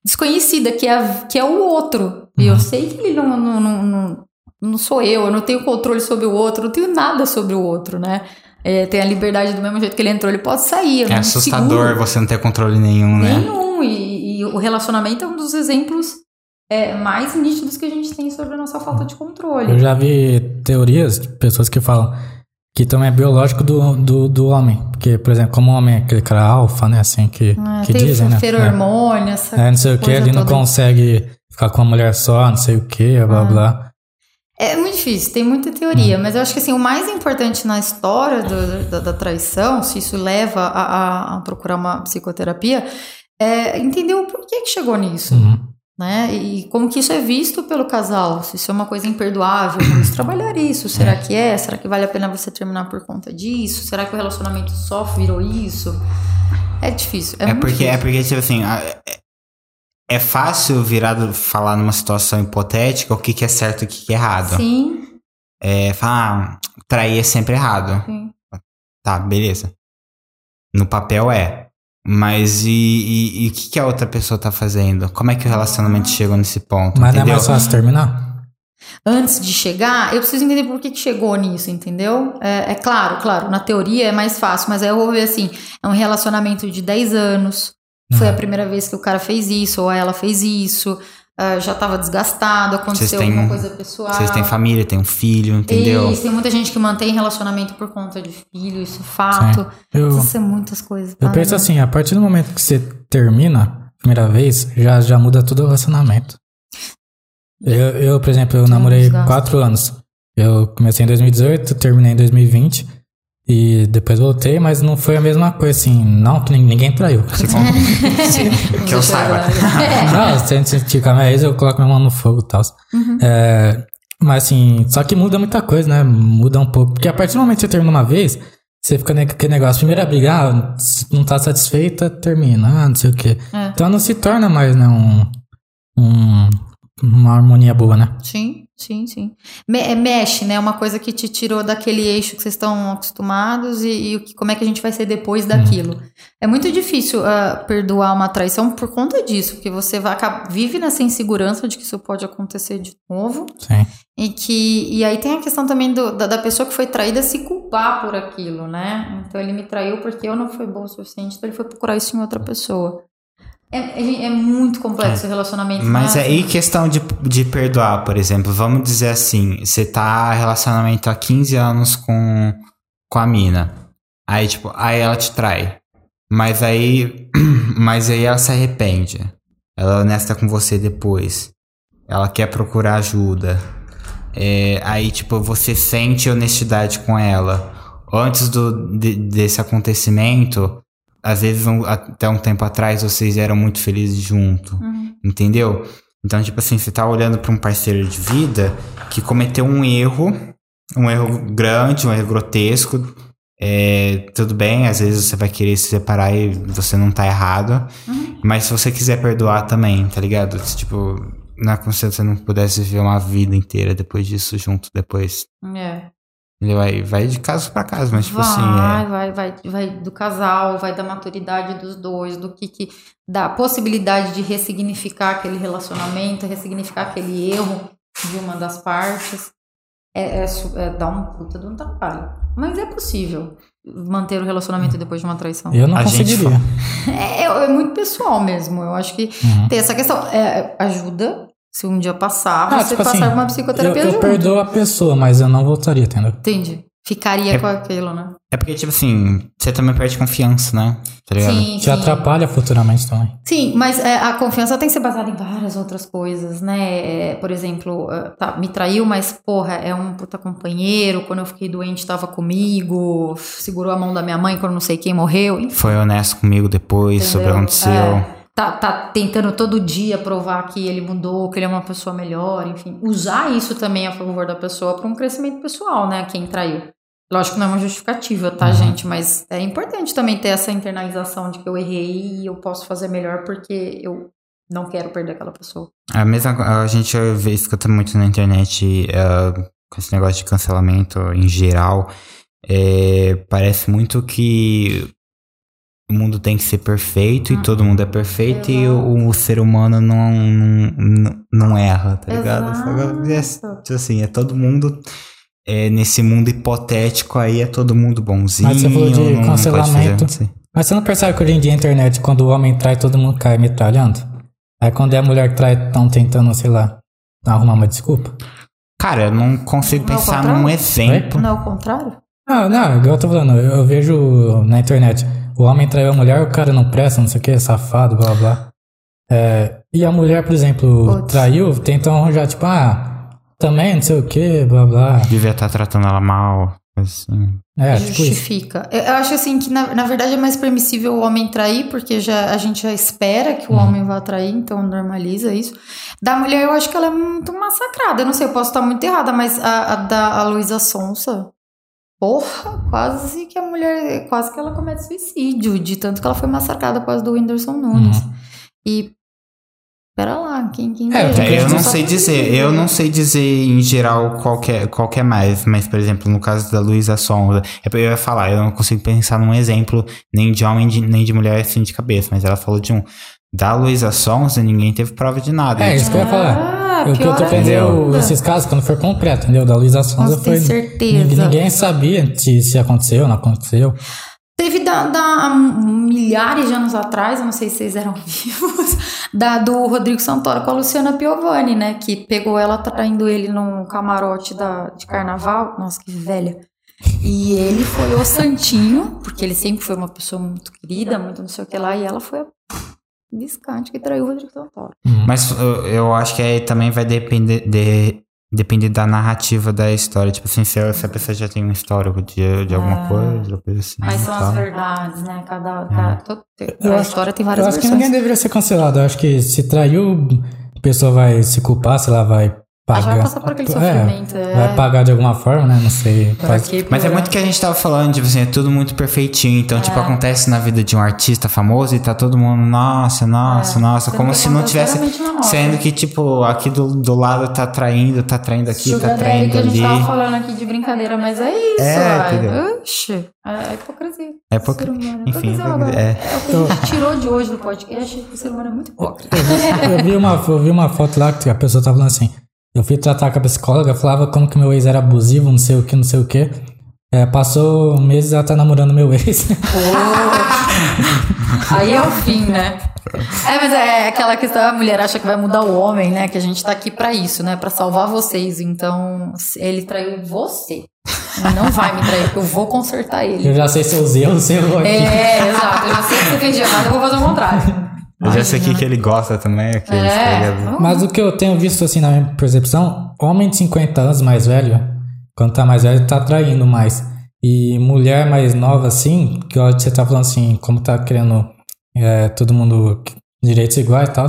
desconhecida, que é, a- que é o outro. E eu sei que ele não, não, não, não, não sou eu, eu não tenho controle sobre o outro, eu não tenho nada sobre o outro, né? É, tem a liberdade do mesmo jeito que ele entrou, ele pode sair. É assustador seguro. você não ter controle nenhum, né? Nenhum. E, e o relacionamento é um dos exemplos é, mais nítidos que a gente tem sobre a nossa falta de controle. eu já vi teorias de pessoas que falam que também é biológico do, do, do homem. Porque, por exemplo, como o homem é aquele cara alfa, né? Assim, que, Ah, que tem dizem, né? feromônio, essa É, não sei o que, ele não consegue ficar com uma mulher só, não sei o que, blá Ah. blá. É muito difícil, tem muita teoria, Hum. mas eu acho que assim, o mais importante na história do- da, da traição, se isso leva a, a- a procurar uma psicoterapia, é entender o porquê que chegou nisso. Uhum. Né? E como que isso é visto pelo casal? Se isso é uma coisa imperdoável, vamos trabalhar isso. Será que é? Será que vale a pena você terminar por conta disso? Será que o relacionamento só virou isso? É difícil. É, É porque, é difícil. porque, tipo assim, é, é fácil virar, falar numa situação hipotética o que, que é certo e o que, que é errado. Sim, É, falar, ah, trair é sempre errado. sim. Tá, beleza. No papel é. Mas e, e- e o que, que a outra pessoa tá fazendo? Como é que o relacionamento chegou nesse ponto? Mas não é entendeu? mais fácil terminar? Antes de chegar, eu preciso entender por que, que chegou nisso, entendeu? É, é claro, claro, na teoria é mais fácil, mas aí eu vou ver assim: é um relacionamento de 10 anos, foi Uhum. a primeira vez que o cara fez isso, ou ela fez isso, ah, já tava desgastado, aconteceu têm- alguma coisa pessoal. Vocês têm família, têm um filho, entendeu? Isso, tem muita gente que mantém relacionamento por conta de filho, isso é fato. Eu, Precisa ser muitas coisas. eu para, penso né? assim, a partir do momento que você termina, a primeira vez, já, já muda todo o relacionamento. Eu, eu por exemplo, eu Tem namorei quatro anos. Eu comecei em 2018, terminei em 2020 e depois voltei, mas não foi a mesma coisa, assim, não que nin- ninguém traiu. *laughs* *laughs* Que eu saiba. É. *laughs* Não, se a gente sentir com a minha ex, eu coloco minha mão no fogo e tal. Uhum. É, Mas assim, só que muda muita coisa, né? Muda um pouco. Porque a partir do momento que você termina uma vez, você fica naquele negócio. Primeira briga, ah, se não tá satisfeita, termina. Ah, não sei o quê. É. Então não se torna mais, né? Um, um- uma harmonia boa, né? Sim, sim, sim. Me- é, mexe, né? Uma coisa que te tirou daquele eixo que vocês estão acostumados e, e o que- como é que a gente vai ser depois daquilo. É muito difícil ah, perdoar uma traição por conta disso, porque você vai, vive nessa insegurança de que isso pode acontecer de novo. Sim. E que e aí tem a questão também do- da, da pessoa que foi traída se culpar por aquilo, né? Então ele me traiu porque eu não fui boa o suficiente, então ele foi procurar isso em outra pessoa. É, é- é muito complexo o relacionamento. Mas né? aí questão de, de perdoar, por exemplo, vamos dizer assim, você tá relacionamento há 15 anos com, com a mina. Aí, tipo, aí ela te trai. Mas aí. *clears throat* Mas aí ela se arrepende. Ela é honesta com você depois. Ela quer procurar ajuda. É, aí, tipo, você sente honestidade com ela. Antes do, de- desse acontecimento, às vezes, um- até um tempo atrás, vocês eram muito felizes junto. Uhum. Entendeu? Então, tipo assim, você tá olhando pra um parceiro de vida que cometeu um erro, um erro grande, um erro grotesco. É, tudo bem, às vezes você vai querer se separar e você não tá errado. Mas se você quiser perdoar também, tá ligado? Se, Tipo, não é se você não pudesse viver uma vida inteira depois disso junto depois. É. Ele vai, vai de caso pra caso, mas tipo vai, assim, é, vai, vai, vai do casal, vai da maturidade dos dois, do que, que da possibilidade de ressignificar aquele relacionamento, ressignificar aquele erro de uma das partes. É, é, é dar um puta de um trabalho. Mas é possível manter o relacionamento depois de uma traição. Eu não A gente conseguiria. É, é- é muito pessoal mesmo. Eu acho que Uhum. tem essa questão. É, ajuda. Se um dia passar, Ah, você tipo passar assim, uma Eu, psicoterapia eu junto. perdoo a pessoa, mas eu não voltaria, entendeu? Entendi. Ficaria É- com aquilo, né? é porque, tipo assim, você também perde confiança, né? Tá ligado? Sim, Te sim. atrapalha futuramente também. Sim, mas é, a confiança tem que ser baseada em várias outras coisas, né? É, por exemplo, é, tá, me traiu, mas, porra, é um puta companheiro. Quando eu fiquei doente, tava comigo. Segurou a mão da minha mãe quando não sei quem morreu. Enfim, Foi honesto comigo depois sobre o que entendeu? aconteceu. É, tá, tá tentando todo dia provar que ele mudou, que ele é uma pessoa melhor, enfim. Usar isso também a favor da pessoa para um crescimento pessoal, né? Quem traiu. Lógico que não é uma justificativa, tá, Uhum. gente? Mas é importante também ter essa internalização de que eu errei e eu posso fazer melhor porque eu não quero perder aquela pessoa. A mesma a gente vê, escuta muito na internet eh, com esse negócio de cancelamento em geral. eh, parece muito que o mundo tem que ser perfeito e todo mundo é perfeito e o, o ser humano não, não, não erra, tá ligado? Exato. É, tipo assim, é todo mundo. É, nesse mundo hipotético aí é todo mundo bonzinho. Mas você falou de não fazer cancelamento. assim. Mas você não percebe que hoje em dia a internet, quando o homem trai, todo mundo cai metralhando? Aí quando é a mulher que trai, estão tentando, sei lá, arrumar uma desculpa? Cara, eu não consigo Não é pensar num exemplo. Não é o contrário? Ah, não, igual eu tô falando, eu, eu vejo na internet, o homem traiu a mulher, o cara não presta, não sei o que, safado, blá blá. É, e a mulher, por exemplo, Putz. traiu, tentam arranjar, tipo, ah, também não sei o que, blá blá. Devia estar tratando ela mal. Assim. É, tipo. Justifica. Eu, eu acho assim que, na, na verdade, é mais permissível o homem trair, porque já, a gente já espera que o Uhum. homem vá trair, então normaliza isso. Da mulher, eu acho que ela é muito massacrada. Eu não sei, eu posso estar muito errada, mas a, a da a Luísa Sonsa, porra, quase que a mulher, quase que ela comete suicídio, de tanto que ela foi massacrada por causa do Whindersson Nunes. Uhum. E. Pera lá, quem, quem É, eu É, eu não sei tem dizer, eu não sei dizer em geral qual que é, qual que é mais, mas por exemplo, no caso da Luísa Sonza, é eu ia falar, eu não consigo pensar num exemplo nem de homem de- nem de mulher assim de cabeça, mas ela falou de um. Da Luísa Sonza, ninguém teve prova de nada. É, isso que eu ia falar. Ah, o que eu tô pior pensando, ainda. esses casos, quando for concreto, entendeu? Da Luísa Sonza foi. certeza. Ninguém, sabia se, se aconteceu ou não aconteceu. Teve da, da- milhares de anos atrás, eu não sei se vocês eram *laughs* vivos, da do Rodrigo Santoro com a Luciana Piovani, né? Que pegou ela traindo ele num camarote da, de carnaval. Nossa, que velha. E ele foi o santinho, porque ele sempre foi uma pessoa muito querida, muito não sei o que lá, e ela foi a biscante que traiu o Rodrigo Santoro. Mas eu, eu acho que aí também vai depender de, depender da narrativa da história. Tipo assim, se a, se a pessoa já tem um histórico de, de alguma Ah. coisa, coisa assim. Mas são e as tal. verdades, né? Cada, cada, todo- Eu a acho- história tem Eu várias acho que versões. ninguém deveria ser cancelado. Eu acho que se traiu, a pessoa vai se culpar, sei lá, vai Pagar. vai passar por aquele É, sofrimento. É, Vai pagar de alguma forma, né? Não sei. Faz-? Mas é muito que a gente tava falando, tipo assim, é tudo muito perfeitinho. Então, tipo, É. acontece na vida de um artista famoso e tá todo mundo, nossa, nossa, É, nossa, sendo como se não acontece tivesse. Sendo que, tipo, aqui do, do lado tá traindo, tá traindo aqui, tá Sugar daddy traindo que a gente tava ali. falando aqui de brincadeira, mas é isso. É? Oxi, é hipocrisia. É enfim, hipocrisia agora. é. é o que a gente tirou de hoje do podcast, que o ser humano é muito hipócrita. Eu vi, uma, eu vi uma foto lá que a pessoa tava falando assim. Eu fui tratar com a psicóloga, falava como que meu ex era abusivo, não sei o que, não sei o que. É, passou meses ela tá namorando meu ex. *laughs* Aí é o fim, né? É, mas é aquela questão, a mulher acha que vai mudar o homem, né? Que a gente tá aqui pra isso, né? Pra salvar vocês. Então, ele traiu você. Não vai me trair, porque eu vou consertar ele. Eu já sei seus erros, você errou aqui. É, exato. Eu já sei que você de errado, eu vou fazer o contrário. Eu já sei o que, que ele gosta também, tá É. ligado? Mas o que eu tenho visto assim na minha percepção, homem de 50 anos mais velho, quando tá mais velho, tá traindo mais. E mulher mais nova assim, que ó, você tá falando assim, como tá querendo é, todo mundo direitos iguais e tal,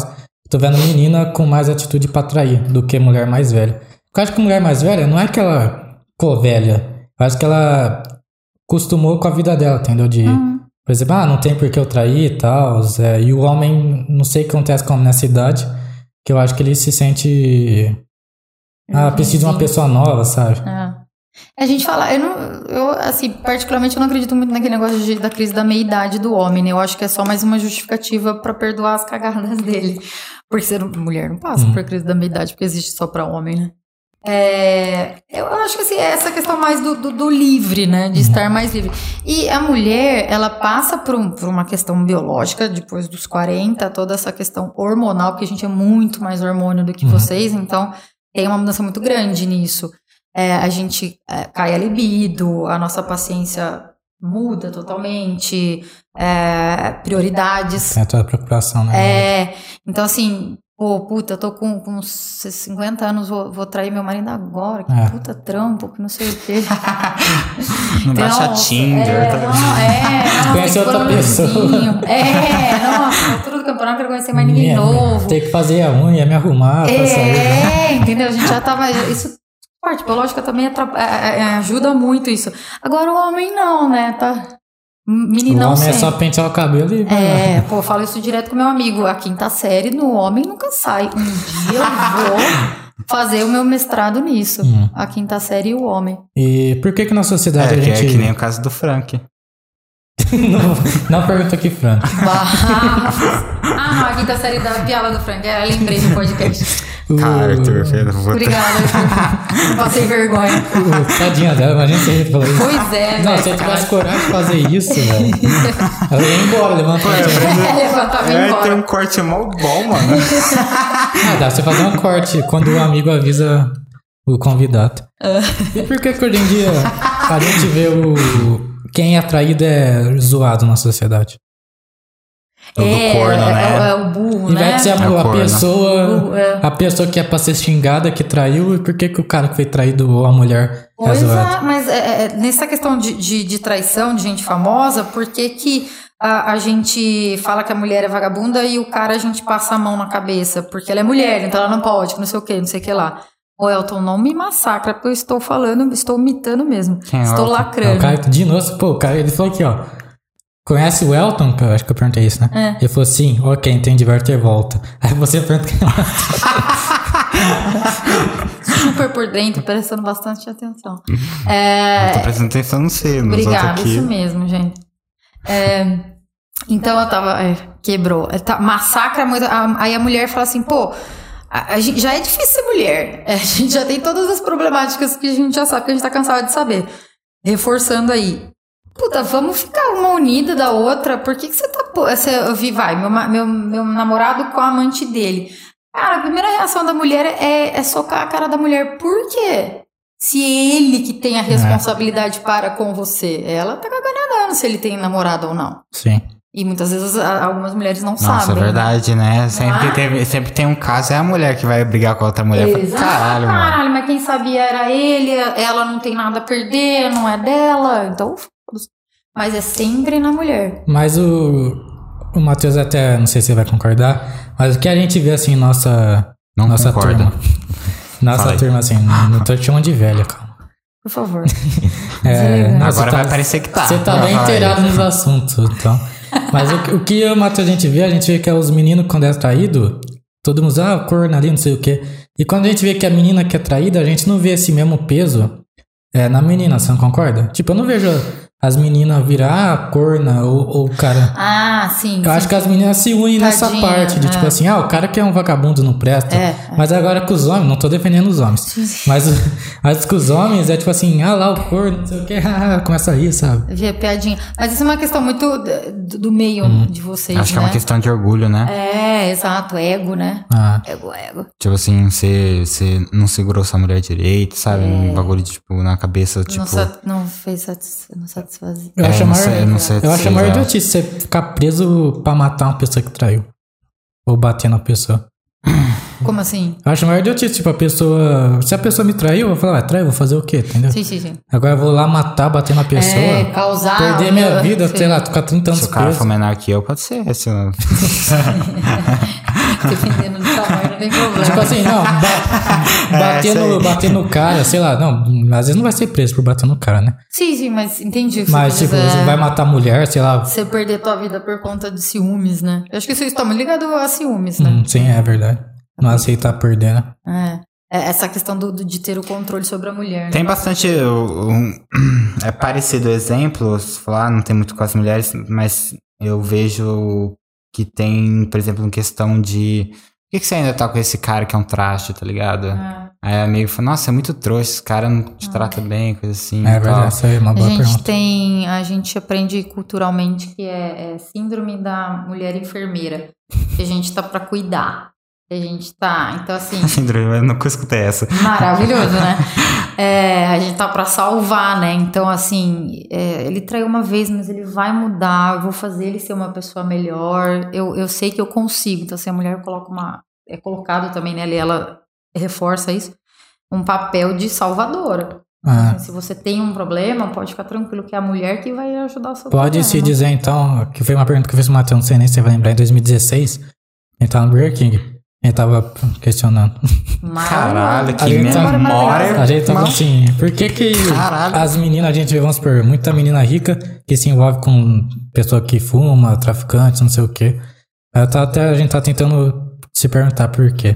tô vendo menina com mais atitude pra trair do que mulher mais velha. Eu acho que mulher mais velha não é que ela ficou velha, eu acho que ela acostumou com a vida dela, entendeu? De, por exemplo, ah, não tem por que eu trair e tal. é, e o homem, não sei o que acontece com o homem nessa idade, que eu acho que ele se sente. Ah, preciso de uma pessoa nova, sabe? É. A gente fala, eu não, eu, assim, particularmente eu não acredito muito naquele negócio de- da crise da meia-idade do homem, né? Eu acho que é só mais uma justificativa pra perdoar as cagadas *laughs* dele. Porque ser mulher não passa Hum. por crise da meia-idade, porque existe só pra homem, né? É, eu acho que assim, é essa questão mais do, do, do livre, né? De estar mais livre. E a mulher, ela passa por, um- por uma questão biológica, depois dos 40, toda essa questão hormonal, porque a gente é muito mais hormônio do que Uhum. vocês, então tem uma mudança muito grande nisso. É, a gente é, cai a libido, a nossa paciência muda totalmente, é, prioridades. Tem a tua preocupação, né? É, então assim, pô, puta, eu tô com, com 50 anos, vou, vou trair meu marido agora, que É. puta trampo, que não sei o quê. *laughs* Não baixa Nossa, Tinder, é, tá não, é, não, *laughs* Conhece outra pessoa. É, nossa, altura do campeonato, quero conhecer mais ninguém Minha- novo. Tem que fazer a unha, me arrumar pra sair. É, entendeu? A gente já tava. Isso, parte biológica também é, é, ajuda muito isso. Agora o homem não, né? Tá. O Meninão homem é sempre. só pentear o cabelo e. É, pô, eu falo isso direto com meu amigo. A quinta série no homem nunca sai. Um dia eu vou *laughs* fazer o meu mestrado nisso. Hum. A quinta série e o homem. E por que que na sociedade É, a que é gente. que nem o caso do Frank. *laughs* não, não pergunta aqui, Fran. Barrafos. *laughs* ah, não, a quinta série da piada do Frank. É, lembrei do podcast. Cara, Arthur, filho, eu vou ter- Obrigada, Arthur. *laughs* Passei vergonha. o- Tadinha dela, imagina se ele falou isso. Pois é, Não, né, se eu tivesse coragem de fazer isso, velho. *laughs* Ela ia embora, levanta a É, levantava e ia É, tem embora. um corte mó bom, mano. Ah, dá pra você fazer um corte quando o amigo avisa o convidado. Ah. E por que que hoje em dia a gente vê o. Quem é traído é zoado na sociedade? O do É, corno, é, né? é, é o burro, né? vez de ser a, É o a pessoa. Burro, é. A pessoa que é pra ser xingada, que traiu, e por que, que o cara que foi traído ou a mulher é Pois zoado? é, mas é, é, nessa questão de, de, de traição de gente famosa, por que, que a, a gente fala que a mulher é vagabunda e o cara a gente passa a mão na cabeça? Porque ela é mulher, então ela não pode, não sei o que, não sei o que lá. Ô Elton, não me massacra, porque eu estou falando, estou imitando mesmo. Quem é o estou Elton? Lacrando. o cara, de novo, pô, o cara, ele falou aqui, ó. Conhece o Elton? Que eu acho que eu perguntei isso, né? É. Ele falou sim, ok, entendi, vai ter volta. Aí você pergunta quem Super por dentro, prestando bastante atenção. É, Tô prestando atenção no C, outros Obrigada, aqui. isso mesmo, gente. É, então eu tava. é, quebrou. É, tá- massacra muito. a- Aí a mulher fala assim, pô. A, a gente, já é difícil ser mulher. *laughs* É, a gente já tem todas as problemáticas que a gente já sabe, que a gente tá cansado de saber. Reforçando aí. Puta, vamos ficar uma unida da outra. Por que, que você tá. Você, eu vi, vai, meu, meu, meu namorado com a amante dele. Cara, a primeira reação da mulher é, é socar a cara da mulher. Por quê? Se ele que tem a responsabilidade para com você, ela tá cagando andando se ele tem namorado ou não. Sim. E muitas vezes algumas mulheres não Nossa, sabem. é verdade, né? Sempre, Ah. teve, sempre tem um caso, é a mulher que vai brigar com a outra mulher. Exato. Caralho, mano. Caralho, mas quem sabia era ele, ela não tem nada a perder, não é dela, então. Mas é sempre na mulher. Mas o, o Matheus até, não sei se você vai concordar, mas o que a gente vê assim, nossa, Não nossa concordo. turma. *laughs* Nossa, Fala aí. turma, assim, não tô te chamando de velha, calma. Por favor. *laughs* É, nossa, Agora tá- vai parecer que tá. Você tá bem inteirado nos assuntos, então. Mas o, o que eu o Matheus a gente vê, a gente vê que é os meninos quando é traído, todo mundo diz, ah, corno ali, não sei o quê. E quando a gente vê que a menina que é traída, a gente não vê esse mesmo peso é, na menina, você não concorda? Tipo, eu não vejo as meninas virar ah, corna ou, o cara. Ah, sim. Eu acho que as meninas se unem nessa Tadinha, parte de tipo é. assim, ah, o cara que é um vagabundo não presta. É, Mas agora com os homens, não tô defendendo os homens. Mas, *laughs* mas com os homens é tipo assim, ah lá o corno, não sei o que, *laughs* começa a rir, sabe? Ver piadinha. Mas isso é uma questão muito do, do meio Hum. de vocês, Acho que é né? uma questão de orgulho, né? É, exato. Ego, né? Ah, Ego, ego. Tipo assim, você, você não segurou sua mulher direito, sabe? Um bagulho, tipo, na cabeça, tipo... não, não fez satis, não satisfazer. eu é, acho a não maior, sei- não sei eu acho a maior idiotice você ficar preso pra matar uma pessoa que traiu. Ou bater na pessoa. *clears throat* Como assim? Eu acho maior idiotice, tipo, a pessoa. Se a pessoa me traiu, eu vou falar, ah, traiu, vou fazer o quê? Entendeu? Sim, sim, sim. Agora eu vou lá matar, bater na pessoa. É, causar. perder minha vida, Sim. sei lá, ficar 30 anos Se o cara preso. for menor que eu, pode ser. Se eu... *laughs* Dependendo do tamanho, não tem problema. Tipo assim, não, ba *laughs* bater, isso no, bater no cara, sei lá, não, às vezes não vai ser preso por bater no cara, né? Sim, sim, mas entendi Mas, você tipo, você vai matar a mulher, sei lá. Você perder tua vida por conta de ciúmes, né? Eu acho que isso está muito ligado a ciúmes, né? Hum, sim, é verdade. Não aceitar perder, né? É. É Essa questão do, de ter o controle sobre a mulher. né? Tem bastante. um- é parecido o exemplo, se falar, não tem muito com as mulheres, mas eu vejo que tem, por exemplo, em questão de. Por que, que você ainda tá com esse cara que é um traste, tá ligado? É. Aí a amiga fala, nossa, é muito trouxa, esse cara não te trata bem, coisa assim. É tal. verdade, isso aí é uma A boa gente pergunta. tem, a gente aprende culturalmente que é, é síndrome da mulher enfermeira, que a gente tá pra cuidar, a gente tá, então assim, *laughs* eu nunca escutei essa. maravilhoso, né? *laughs* É, a gente tá pra salvar, né? Então assim, é, ele traiu uma vez, mas ele vai mudar, eu vou fazer ele ser uma pessoa melhor. Eu, eu sei que eu consigo. Então se a mulher coloca uma, é colocado também nela, e ela reforça isso, um papel de salvadora. Ah, Assim, se você tem um problema, pode ficar tranquilo que é a mulher que vai ajudar o seu pode problema. se dizer então, que foi uma pergunta que eu fiz pro Matheus, não sei nem se você vai lembrar, em 2016, ele tava no Burger King. Ele tava questionando. Mas- Caralho, que A gente memória. A gente tava assim, por que que Caralho. as meninas, a gente vê, vamos supor, muita menina rica que se envolve com pessoa que fuma, traficante, não sei o quê. Aí tá, até a gente tá tentando se perguntar por quê.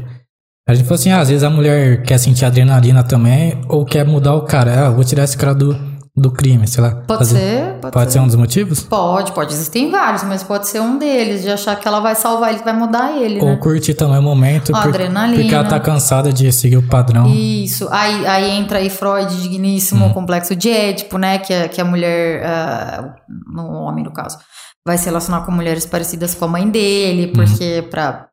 A gente falou assim, ah, às vezes a mulher quer sentir adrenalina também, ou quer mudar o cara. Ah, eu vou tirar esse cara do, do crime, sei lá. Pode ser, pode, Pode ser um dos motivos? Pode, pode. Existem vários, mas pode ser um deles, de achar que ela vai salvar ele, que vai mudar ele, Ou né? curtir também o momento, A por- adrenalina. porque ela tá cansada de seguir o padrão. Isso. Aí, aí entra aí Freud, digníssimo, Hum. o complexo de Édipo, né? Que, a- que a mulher, ah, no homem no caso, vai se relacionar com mulheres parecidas com a mãe Hum. dele, porque pra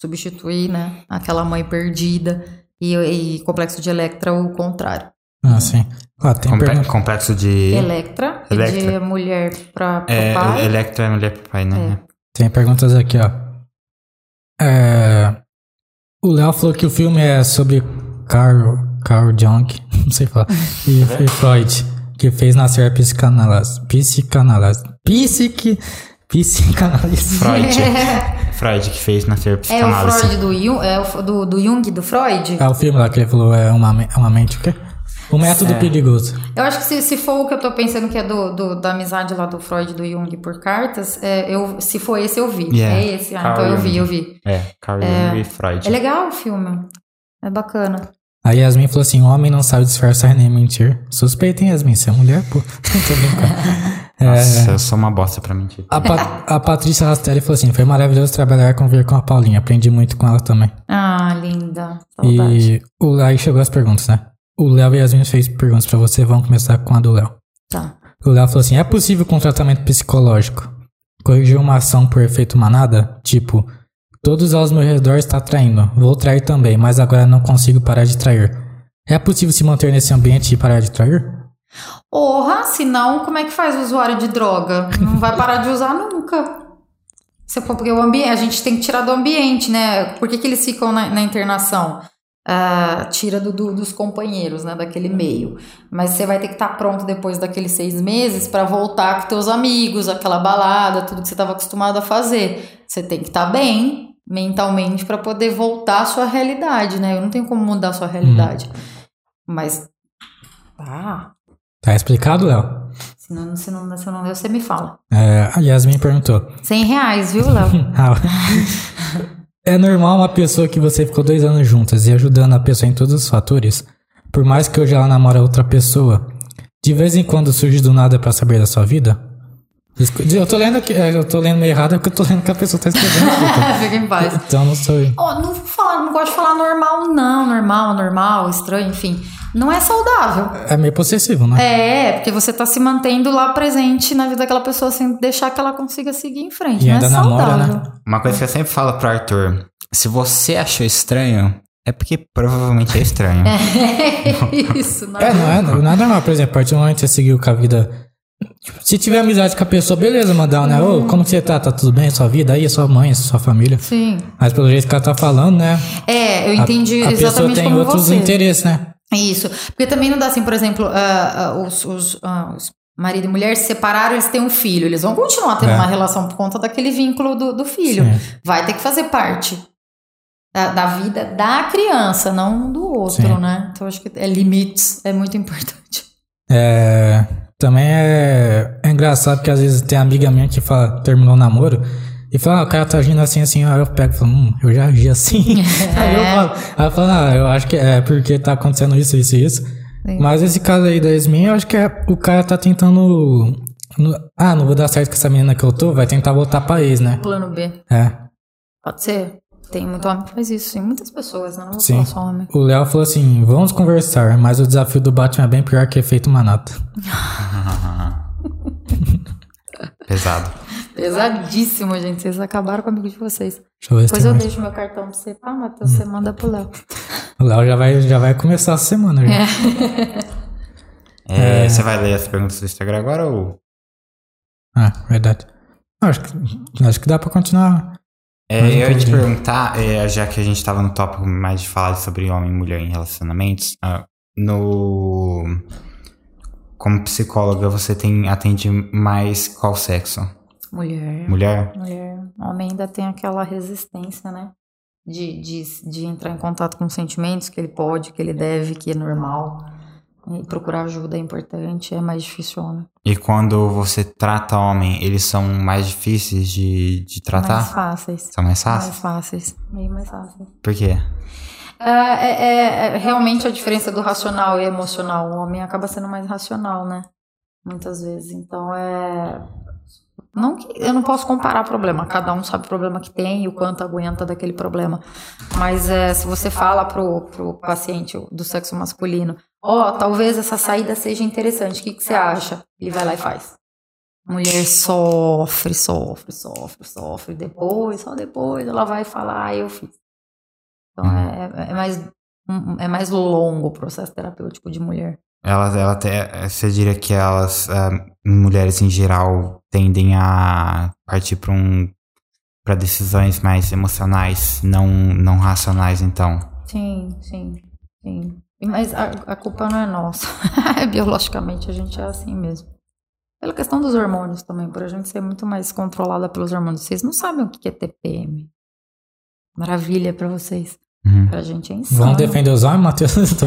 substituir, né? Aquela mãe perdida. E, e complexo de Electra, o contrário. Ah, sim. Ah, tem Comple- pergunta. complexo de. Electra, é de Electra. mulher pra, pro É, pai. Electra é mulher pro pai, né? Tem perguntas aqui, ó. É, O Léo falou que o filme é sobre Carl, Carl Jung, *laughs* não sei falar, e, e Freud, que fez nascer a psicanálise. Psicanálise. Psique, psicanálise. *laughs* Freud. Freud que fez nascer É o psicanálise. Freud do Jung, é o do, do Jung, do Freud? É o filme lá que ele falou, é uma, é uma mente o quê? O método É. perigoso. Eu acho que se, se for o que eu tô pensando que é do, do- da amizade lá do Freud e do Jung por cartas, é, eu, se for esse, eu vi. Yeah. É esse, ah, Carl então eu vi, eu vi. É, Carl Jung e Freud. É legal o filme. É bacana. A Yasmin falou assim: homem não sabe disfarçar nem mentir. Suspeita, hein, Yasmin? Você é mulher, pô. *laughs* Tô brincando. *laughs* É, Nossa, eu sou uma bosta pra mentir. a, Pa- a Patrícia Rastelli falou assim: foi maravilhoso trabalhar com ver com a Paulinha. Aprendi muito com ela também. Ah, linda. Saudade. E o, aí chegou as perguntas, né? O Léo e a Yasmin fez perguntas pra você. Vamos começar com a do Léo. Tá. O Léo falou assim: é possível com tratamento psicológico corrigir uma ação por efeito manada? Tipo, todos aos meus redor está traindo. Vou trair também, mas agora não consigo parar de trair. É possível se manter nesse ambiente e parar de trair? Porra, senão como é que faz o usuário de droga? Não vai parar de usar nunca. Você- Porque o ambiente, a gente tem que tirar do ambiente, né? Por que, que eles ficam na, na internação? Ah, tira do, do- dos companheiros, né? Daquele meio. Mas você vai ter que estar pronto depois daqueles seis meses para voltar com teus amigos, aquela balada, tudo que você estava acostumado a fazer. Você tem que estar bem, mentalmente para poder voltar à sua realidade, né? Eu não tenho como mudar a sua realidade. Uhum. Mas tá. Tá explicado, Léo? Se não, se, não, se não deu, você me fala. É, a Yasmin perguntou. 100 reais, viu, Léo? *laughs* É normal uma pessoa que você ficou dois anos juntas e ajudando a pessoa em todos os fatores, por mais que hoje ela namora outra pessoa, de vez em quando surge do nada pra saber da sua vida? Eu tô lendo aqui, é, eu tô lendo meio errado, é porque eu tô lendo que a pessoa tá escrevendo. aqui, *laughs* Fica em paz. então, não sou eu. Ó, não, não gosto de falar normal, não. Normal, normal, estranho, enfim. Não é saudável. É meio possessivo, né? É, porque você tá se mantendo lá presente na vida daquela pessoa sem deixar que ela consiga seguir em frente. E não ainda é namora, saudável. né? Uma coisa que eu sempre falo pro Arthur: se você achou estranho, é porque provavelmente é estranho. *laughs* É isso, não É, não é, não é normal, por exemplo, a partir do momento que você seguiu com a vida. Tipo, se tiver amizade com a pessoa, beleza, mandar, né? Ô, como que você tá? Tá tudo bem? Sua vida aí, sua mãe, sua família. Sim. Mas pelo jeito que ela tá falando, né? É, eu a- entendi a, pessoa exatamente tem como outros você. interesses, né? Isso. Porque também não dá assim, por exemplo, ah, ah, os, os, ah, os marido e mulher se separaram, eles têm um filho. Eles vão continuar tendo É. uma relação por conta daquele vínculo do, do filho. Sim. Vai ter que fazer parte da, da vida da criança, não do outro, Sim. né? Então acho que é, limites é muito *laughs* importante. É, também é, é engraçado porque às vezes tem amiga minha que fala, terminou o namoro e fala, ah, o cara tá agindo assim, assim, aí eu pego e falo, hum, eu já agi assim. *laughs* *laughs* aí eu falo, aí eu falo, ah, eu acho que é porque tá acontecendo isso, isso e isso. Sim. Mas esse caso aí da Yasmin, eu acho que é, o cara tá tentando. no- ah, não vou dar certo com essa menina que eu tô, vai tentar voltar pra ex, né? Plano B. É. Pode ser. Tem muito homem que faz isso, sim. Muitas pessoas, né? Não vou Sim. falar só homem. O Léo falou assim: vamos conversar, mas o desafio do Batman é bem pior que efeito manata. *laughs* Pesado. Pesadíssimo, gente. Vocês acabaram com o amigo de vocês. Deixa eu ver se Depois tem eu mais. deixo meu cartão pra você. Tá, Matheus? Você manda pro Léo. O Léo já vai, já vai começar a semana. Já. É, Você vai ler as perguntas do Instagram agora ou. Ah, verdade. Acho que, acho que dá pra continuar. É, eu ia te perguntar, é, já que a gente tava no tópico mais de falar sobre homem e mulher em relacionamentos, ah, no. Como psicóloga, você tem atende mais qual sexo? Mulher. Mulher? Mulher. Homem ainda tem aquela resistência, né? De, de, de entrar em contato com sentimentos que ele pode, que ele deve, que é normal. Procurar ajuda é importante, é mais difícil homem. E quando você trata homem, eles são mais difíceis de, de tratar? Mais fáceis. São mais Mais fáceis? fáceis. Meio mais fáceis. Por quê? É, é- é- é realmente a diferença do racional e emocional. O homem acaba sendo mais racional, né? Muitas vezes. Então é. Não eu não posso comparar problema. Cada um sabe o problema que tem e o quanto aguenta daquele problema. Mas é, se você fala pro, pro paciente do sexo masculino, ó, talvez essa saída seja interessante. O que, que você acha? Ele vai lá e faz. Mulher sofre, sofre, sofre, sofre. Depois, só depois ela vai falar, ah, eu fiz. Então é, é- é mais é mais longo o processo terapêutico de mulher. Elas, ela te- você diria que elas, ah, mulheres em geral, tendem a partir para um, para decisões mais emocionais, não, não racionais, então. Sim, sim, sim. Mas a, a culpa não é nossa. *laughs* Biologicamente a gente é assim mesmo. Pela questão dos hormônios também, por a gente ser muito mais controlada pelos hormônios. Vocês não sabem o que é TPM. Maravilha pra vocês. Uhum. Pra gente é insano. Vamos defender os homens, Matheus? *laughs*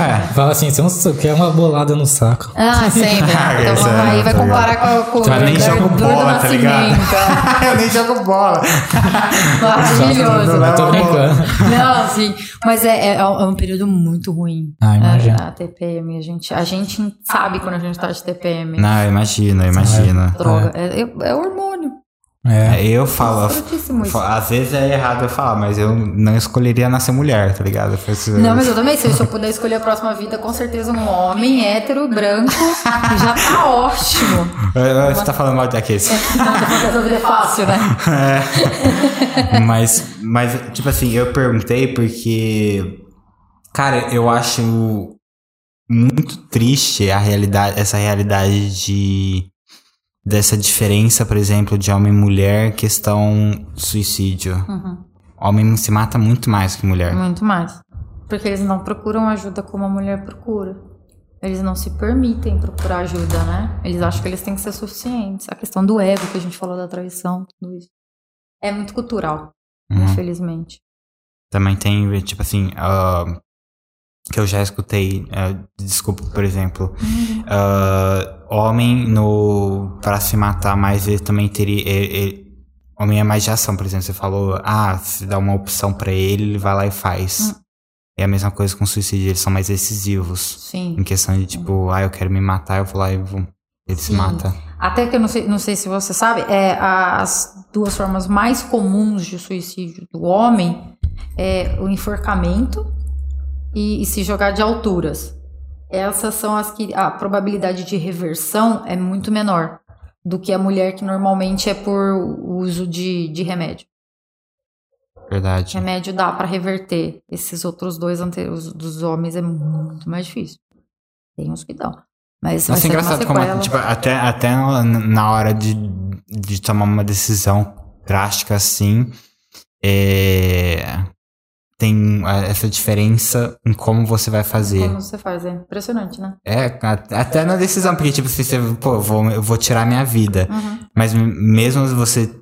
É. Fala assim, você não quer uma bolada no saco. Ah, sempre. Ah, *laughs* Então esse é, aí vai tá comparar com, a- com Já nem o jogo bola, tá ligado? Nascimento. *laughs* Eu nem jogo bola. Maravilhoso. Eu tô brincando. Não, sim. Mas é, é, é um período muito ruim. Ah, imagina. A, a TPM, a gente, a gente sabe quando a gente tá de TPM. Não, eu imagino. Droga. É, é- é hormônio. É. É, Eu falo, Frutíssimo isso. às vezes é errado eu falar, mas eu não escolheria nascer mulher, tá ligado? Isso- Não, mas eu também, se eu puder escolher a próxima vida, com certeza um homem hétero, branco, já tá ótimo. Eh, *laughs* Você tá falando mal daqueles. Não, vida é fácil, né? É. *laughs* mas, mas, tipo assim, eu perguntei porque, cara, eu acho muito triste a realidade, essa realidade de dessa diferença, por exemplo, de homem e mulher, questão suicídio. Uhum. Homem se mata muito mais que mulher. Muito mais. Porque eles não procuram ajuda como a mulher procura. Eles não se permitem procurar ajuda, né? Eles acham que eles têm que ser suficientes. A questão do ego que a gente falou da traição, tudo isso. É muito cultural. Uhum. infelizmente. Também tem, tipo assim, ah, que eu já escutei, ah, desculpa, por exemplo, ah, homem no para se matar, mas ele também teria, ele- ele- homem é mais de ação, por exemplo, você falou, ah, se dá uma opção pra ele, ele vai lá e faz. Hum. É a mesma coisa com suicídio, eles são mais decisivos. Sim. Em questão de tipo, ah, eu quero me matar, eu vou lá e vou. Ele se Sim. mata. Até que eu não sei, não sei se você sabe, é, as duas formas mais comuns de suicídio do homem é o enforcamento e, e se jogar de alturas. Essas são as que a probabilidade de reversão é muito menor do que a mulher que normalmente é por uso de, de remédio. Verdade. Remédio dá pra reverter. Esses outros dois anteriores dos homens é muito mais difícil. Tem uns que dão. Mas Nossa, é engraçado como, tipo, até, até na hora de, de tomar uma decisão drástica assim, é, tem essa diferença em como você vai fazer. Como você faz, é impressionante, né? É, até na decisão, porque, tipo, se você, pô, eu vou, eu vou tirar minha vida. Uhum. Mas mesmo você,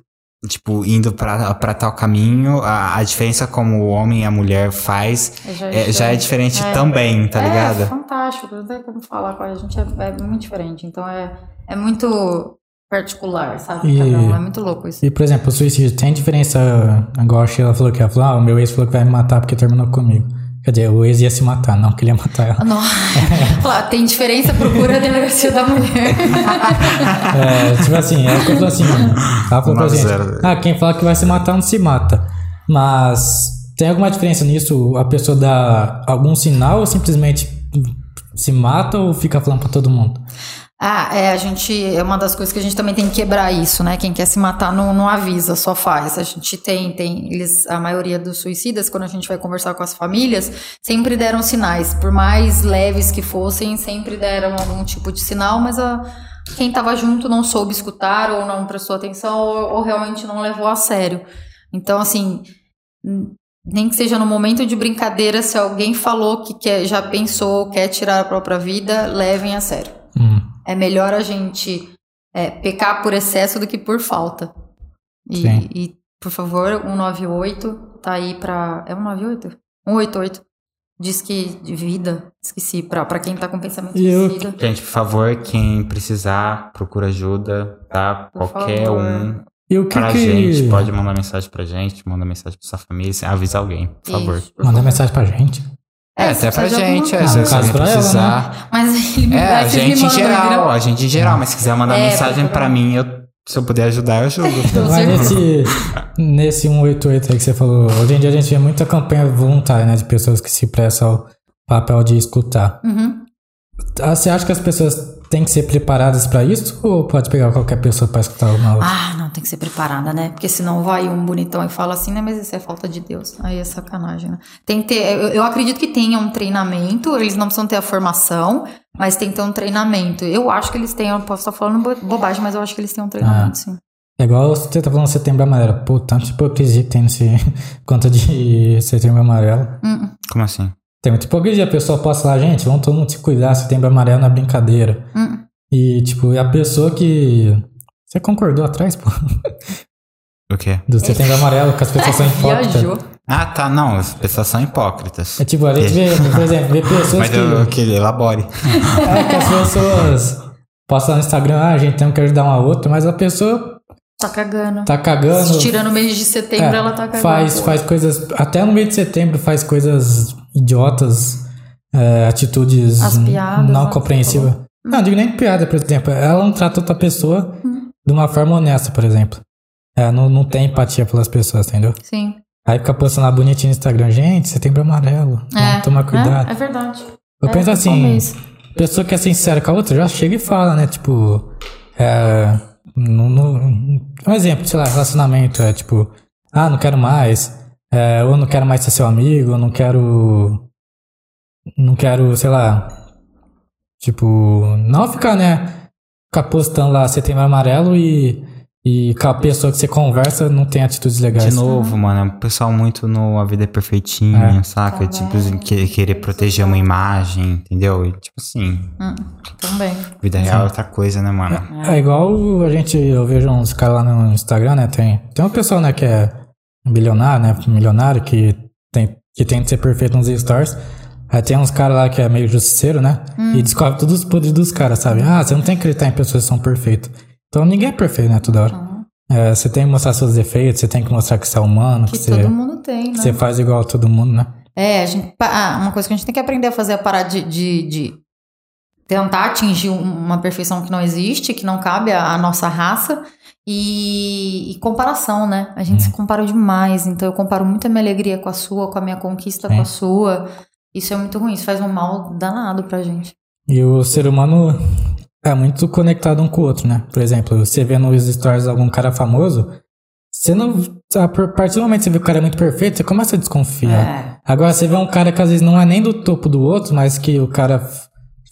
tipo, indo pra, pra tal caminho, a, a diferença como o homem e a mulher faz Já é, já é diferente É. também, tá é, ligado? fantástico, não tem como falar com a gente, é, é muito diferente. Então é, é muito particular, sabe? E- Cada um, é muito louco isso. E, por exemplo, o suicídio tem diferença. Agora a Sheila falou que ela falou: ah, o meu ex falou que vai me matar porque terminou comigo. Quer dizer, o ex ia se matar, não que ele ia matar ela. Não. *laughs* Falar, tem diferença, procura a delegacia da mulher. *laughs* É, tipo assim, ela falou assim: ela falou pra gente: ah, quem fala que vai se matar não se mata. Mas tem alguma diferença nisso? A pessoa dá algum sinal ou simplesmente se mata ou fica falando pra todo mundo? Ah, é, a gente. É uma das coisas que a gente também tem que quebrar isso, né? Quem quer se matar não, não avisa, só faz. A gente tem, tem. Eles, a maioria dos suicidas, quando a gente vai conversar com as famílias, sempre deram sinais. Por mais leves que fossem, sempre deram algum tipo de sinal, mas a, quem estava junto não soube escutar, ou não prestou atenção, ou, ou realmente não levou a sério. Então, assim. Nem que seja no momento de brincadeira, se alguém falou que quer, já pensou, quer tirar a própria vida, levem a sério. É melhor a gente é, pecar por excesso do que por falta. E, Sim. e, por favor, 198 tá aí pra. É 198? 188. Diz que de vida, esqueci, pra, pra quem tá com pensamento E eu- suicida. Gente, por favor, quem precisar, procura ajuda, tá? Por Qualquer favor. um E o que pra que. gente, pode mandar mensagem pra gente, manda mensagem pra sua família, avisa alguém, por favor. Isso, por Mandar favor. mensagem pra gente. É, se até pra precisar de gente, é, alguma se você pra ela, precisar. Mas ele me É, a gente em geral, a gente em geral, mas se quiser mandar É, mensagem pra mim, eu, se eu puder ajudar, eu ajudo. *laughs* Mas nesse, nesse 188 aí que você falou, hoje em dia a gente vê muita campanha voluntária, né? De pessoas que se prestam ao papel de escutar. Uhum. Ah, Você acha que as pessoas têm que ser preparadas pra isso? Ou pode pegar qualquer pessoa pra escutar uma outra? Ah, tem que ser preparada, né? Porque senão vai um bonitão e fala assim, né? Mas isso é falta de Deus. Aí é sacanagem, né? Tem que ter, eu, eu acredito que tenha um treinamento, eles não precisam ter a formação, mas tem que ter um treinamento. Eu acho que eles têm, eu posso estar falando bo- bobagem, mas eu acho que eles têm um treinamento, sim. É igual você tá falando setembro amarelo. Pô, tanto hipocrisia que tem nesse *laughs* conta de setembro amarelo. Hum, Como assim? Tem muita hipocrisia. A pessoa posta lá, gente, vamos todo mundo se cuidar, setembro amarelo na brincadeira. hum. E, tipo, é a pessoa que. Você concordou atrás, pô? *laughs* O quê? Do setembro amarelo, que as pessoas são *laughs* hipócritas. Viajou. Ah, tá, não, as pessoas são hipócritas. É tipo, a gente vê, por exemplo, vê pessoas Mas que. eu que elabore. É que as pessoas postam no Instagram, ah, a gente tem que ajudar uma outra, mas a pessoa Tá cagando. tá cagando. Tirando o mês de setembro, É, ela tá cagando. Faz, faz coisas. Até no mês de setembro faz coisas idiotas, é, atitudes As piadas, não né, compreensíveis. Não, digo nem piada, por exemplo. Ela não trata outra pessoa Hum. De uma forma honesta, por exemplo. Ela não, não tem empatia pelas pessoas, entendeu? Sim. Aí fica postando lá bonitinho no Instagram, gente, setembro amarelo. É, Vamos tomar cuidado. É, é verdade. Eu É, penso assim, talvez. pessoa que é sincera com a outra já chega e fala, né? Tipo, é, no, no- um exemplo, sei lá, relacionamento é tipo, ah, não quero mais, é, ou não quero mais ser seu amigo, ou não quero, não quero, sei lá, tipo, não ficar, né? Ficar postando lá setembro amarelo e, e com a pessoa que você conversa não tem atitudes legais. De novo, mano, é um pessoal muito no A Vida é Perfeitinha, É. saca? Tá tipo, vendo? que- querer proteger uma imagem, entendeu? E, tipo assim, Hum, também. vida real é outra coisa, né, mano? É igual a gente, eu vejo uns caras lá no Instagram, né? Tem, tem um pessoal, né, que é bilionário, né? Milionário que tem que tenta ser perfeito nos stories. Aí tem uns caras lá que é meio justiceiro, né? E descobre todos os podres dos caras, sabe? Ah, você não tem que acreditar em pessoas que são perfeitas. Então ninguém é perfeito, né? Toda hora. É, você tem que mostrar seus defeitos, você tem que mostrar que você é humano, que, Que você, todo mundo tem, né? você faz igual a todo mundo, né? É, a gente, ah, uma coisa que a gente tem que aprender a fazer é parar de, de, de tentar atingir um- uma perfeição que não existe, que não cabe à, nossa raça. E, e comparação, né? A gente se compara demais. Então eu comparo muito a minha alegria com a sua, com a minha conquista Sim. com a sua. Isso é muito ruim, isso faz um mal danado pra gente. E o ser humano é muito conectado um com o outro, né? Por exemplo, você vê nos stories algum cara famoso, você não. A partir do momento que você vê que o cara é muito perfeito, você começa a desconfiar. É. Agora você vê um cara que às vezes não é nem do topo do outro, mas que o cara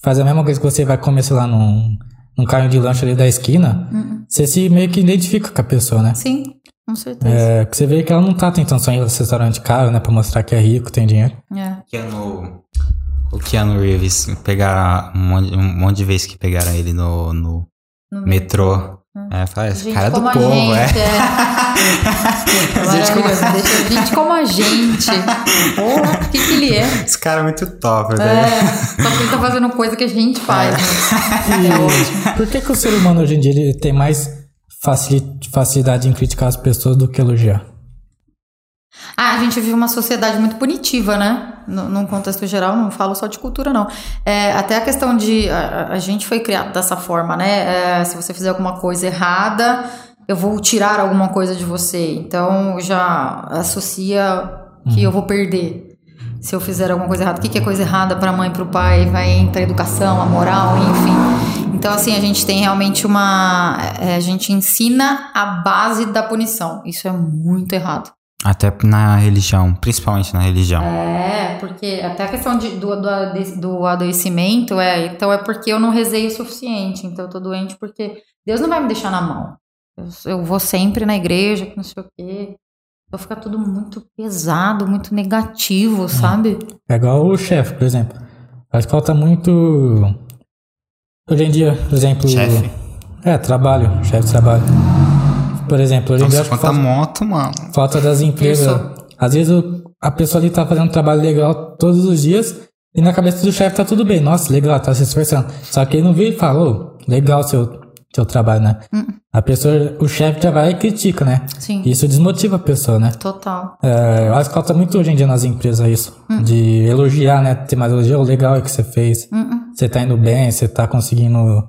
faz a mesma coisa que você vai comer, sei lá, num, num carro de lanche ali da esquina, Uhum. você se meio que identifica com a pessoa, né? Sim, com certeza. É, que você vê que ela não tá tentando só ir no restaurante caro, né? Pra mostrar que é rico, tem dinheiro. É. Keanu, o Keanu Reeves pegaram um monte, um monte de vezes que pegaram ele no, no No metrô. É, fala, esse Gente cara é do povo, gente, é. é. *laughs* Gente como-. Deixa gente como a gente. Porra, o que, que ele é? Esse cara é muito top, É, né? só que ele tá fazendo coisa que a gente faz, né? *laughs* É ótimo. Por que, que o ser humano hoje em dia ele tem mais facilidade em criticar as pessoas do que elogiar? Ah, a gente vive uma sociedade muito punitiva, né? No- Num contexto geral, não falo só de cultura, não. É, até a questão de. A, a gente foi criado dessa forma, né? É, se você fizer alguma coisa errada, eu vou tirar alguma coisa de você. Então já associa que eu vou perder. Se eu fizer alguma coisa errada. O que, que é coisa errada para a mãe, para o pai? Vai entre a educação, a moral, enfim. Então, assim, a gente tem realmente uma. é, a gente ensina a base da punição. Isso é muito errado. Até na religião, principalmente na religião. É, porque até a questão de- do, do, do adoecimento é, então é porque eu não rezei o suficiente, então eu tô doente porque Deus não vai me deixar na mão. Eu, eu vou sempre na igreja, que não sei o quê. Então fica tudo muito pesado, muito negativo, sabe? É igual o chefe, por exemplo. Que falta muito. Hoje em dia, por exemplo. Chefe. É, trabalho, chefe de trabalho. Por exemplo, hoje em dia Nossa, falta, moto, mano. falta das empresas. Isso. Às vezes a pessoa ali tá fazendo um trabalho legal todos os dias e na cabeça do chefe tá tudo bem. Nossa, legal, tá se esforçando. Só que ele não vê e fala, ô, legal seu, seu trabalho, né? A pessoa, o chefe já vai e critica, né? Sim. Isso desmotiva a pessoa, né? Total. É, eu acho que falta muito hoje em dia nas empresas isso. De elogiar, né? Ter mais elogio. "Ô, Legal é que você fez. Hum, Você tá indo bem, você tá conseguindo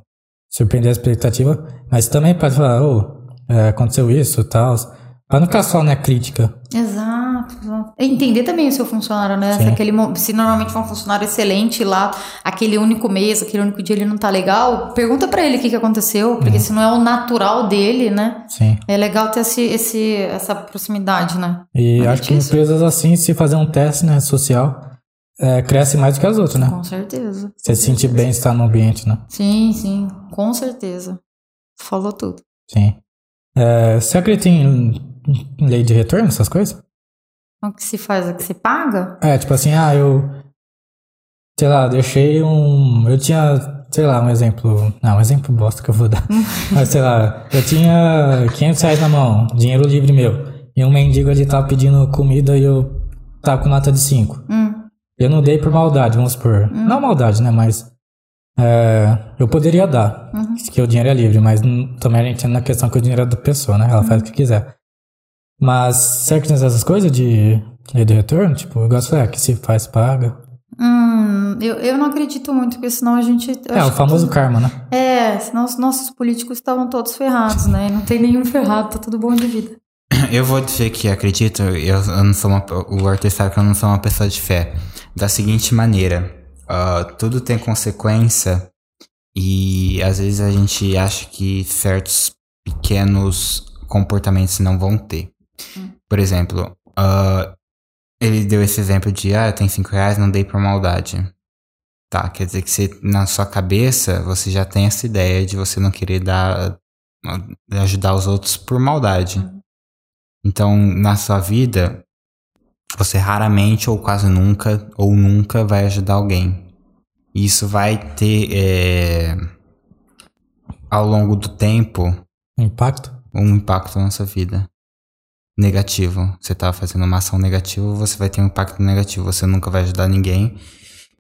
surpreender a expectativa. Mas também pode falar, ô, é, aconteceu isso e tal. Pra não ficar só na crítica. Exato, exato. Entender também o seu funcionário, né? Se, aquele, se normalmente for um funcionário excelente lá, aquele único mês, aquele único dia ele não tá legal, pergunta pra ele o que, que aconteceu, porque se não é o natural dele, né? Sim. É legal ter esse, esse, essa proximidade, né? E Mas acho que disso- empresas assim, se fazer um teste né, social, é, cresce mais do que as outras, né? Com certeza. Você se sentir bem estar no ambiente, né? Sim, sim, com certeza. Falou tudo. Sim. É, você acredita em lei de retorno, essas coisas? O que se faz é que se paga? É, tipo assim, ah, eu. Sei lá, deixei um. Eu tinha. Sei lá, um exemplo. Não, um exemplo bosta que eu vou dar. *laughs* Mas sei lá, eu tinha 500 reais na mão, dinheiro livre meu. E um mendigo ali tava pedindo comida e eu tava com nota de 5. Hum, Eu não dei por maldade, vamos supor. Não maldade, né? Mas. é, eu poderia dar, que o dinheiro é livre, mas também a gente entra na questão que o dinheiro é da pessoa, né? Ela faz o que quiser. Mas será que tem essas coisas de lei de retorno? Tipo, eu gosto é que se faz, paga. hum, eu, eu não acredito muito, porque senão a gente. É, o que famoso tudo- karma, né? É, senão os nossos políticos estavam todos ferrados, né? Não tem nenhum ferrado, tá tudo bom de vida. Eu vou dizer que acredito, eu, eu não sou uma, o Arthur sabe que eu não sou uma pessoa de fé. Da seguinte maneira, ah, tudo tem consequência e às vezes a gente acha que certos pequenos comportamentos não vão ter. Por exemplo, ah, ele deu esse exemplo de, ah, eu tenho cinco reais, não dei por maldade. Tá, quer dizer que você, na sua cabeça, você já tem essa ideia de você não querer dar, ajudar os outros por maldade. Então, na sua vida, você raramente ou quase nunca ou nunca vai ajudar alguém. E Isso vai ter, é, ao longo do tempo, O impacto. um impacto na sua vida. Negativo. Você tá fazendo uma ação negativa, você vai ter um impacto negativo. Você nunca vai ajudar ninguém.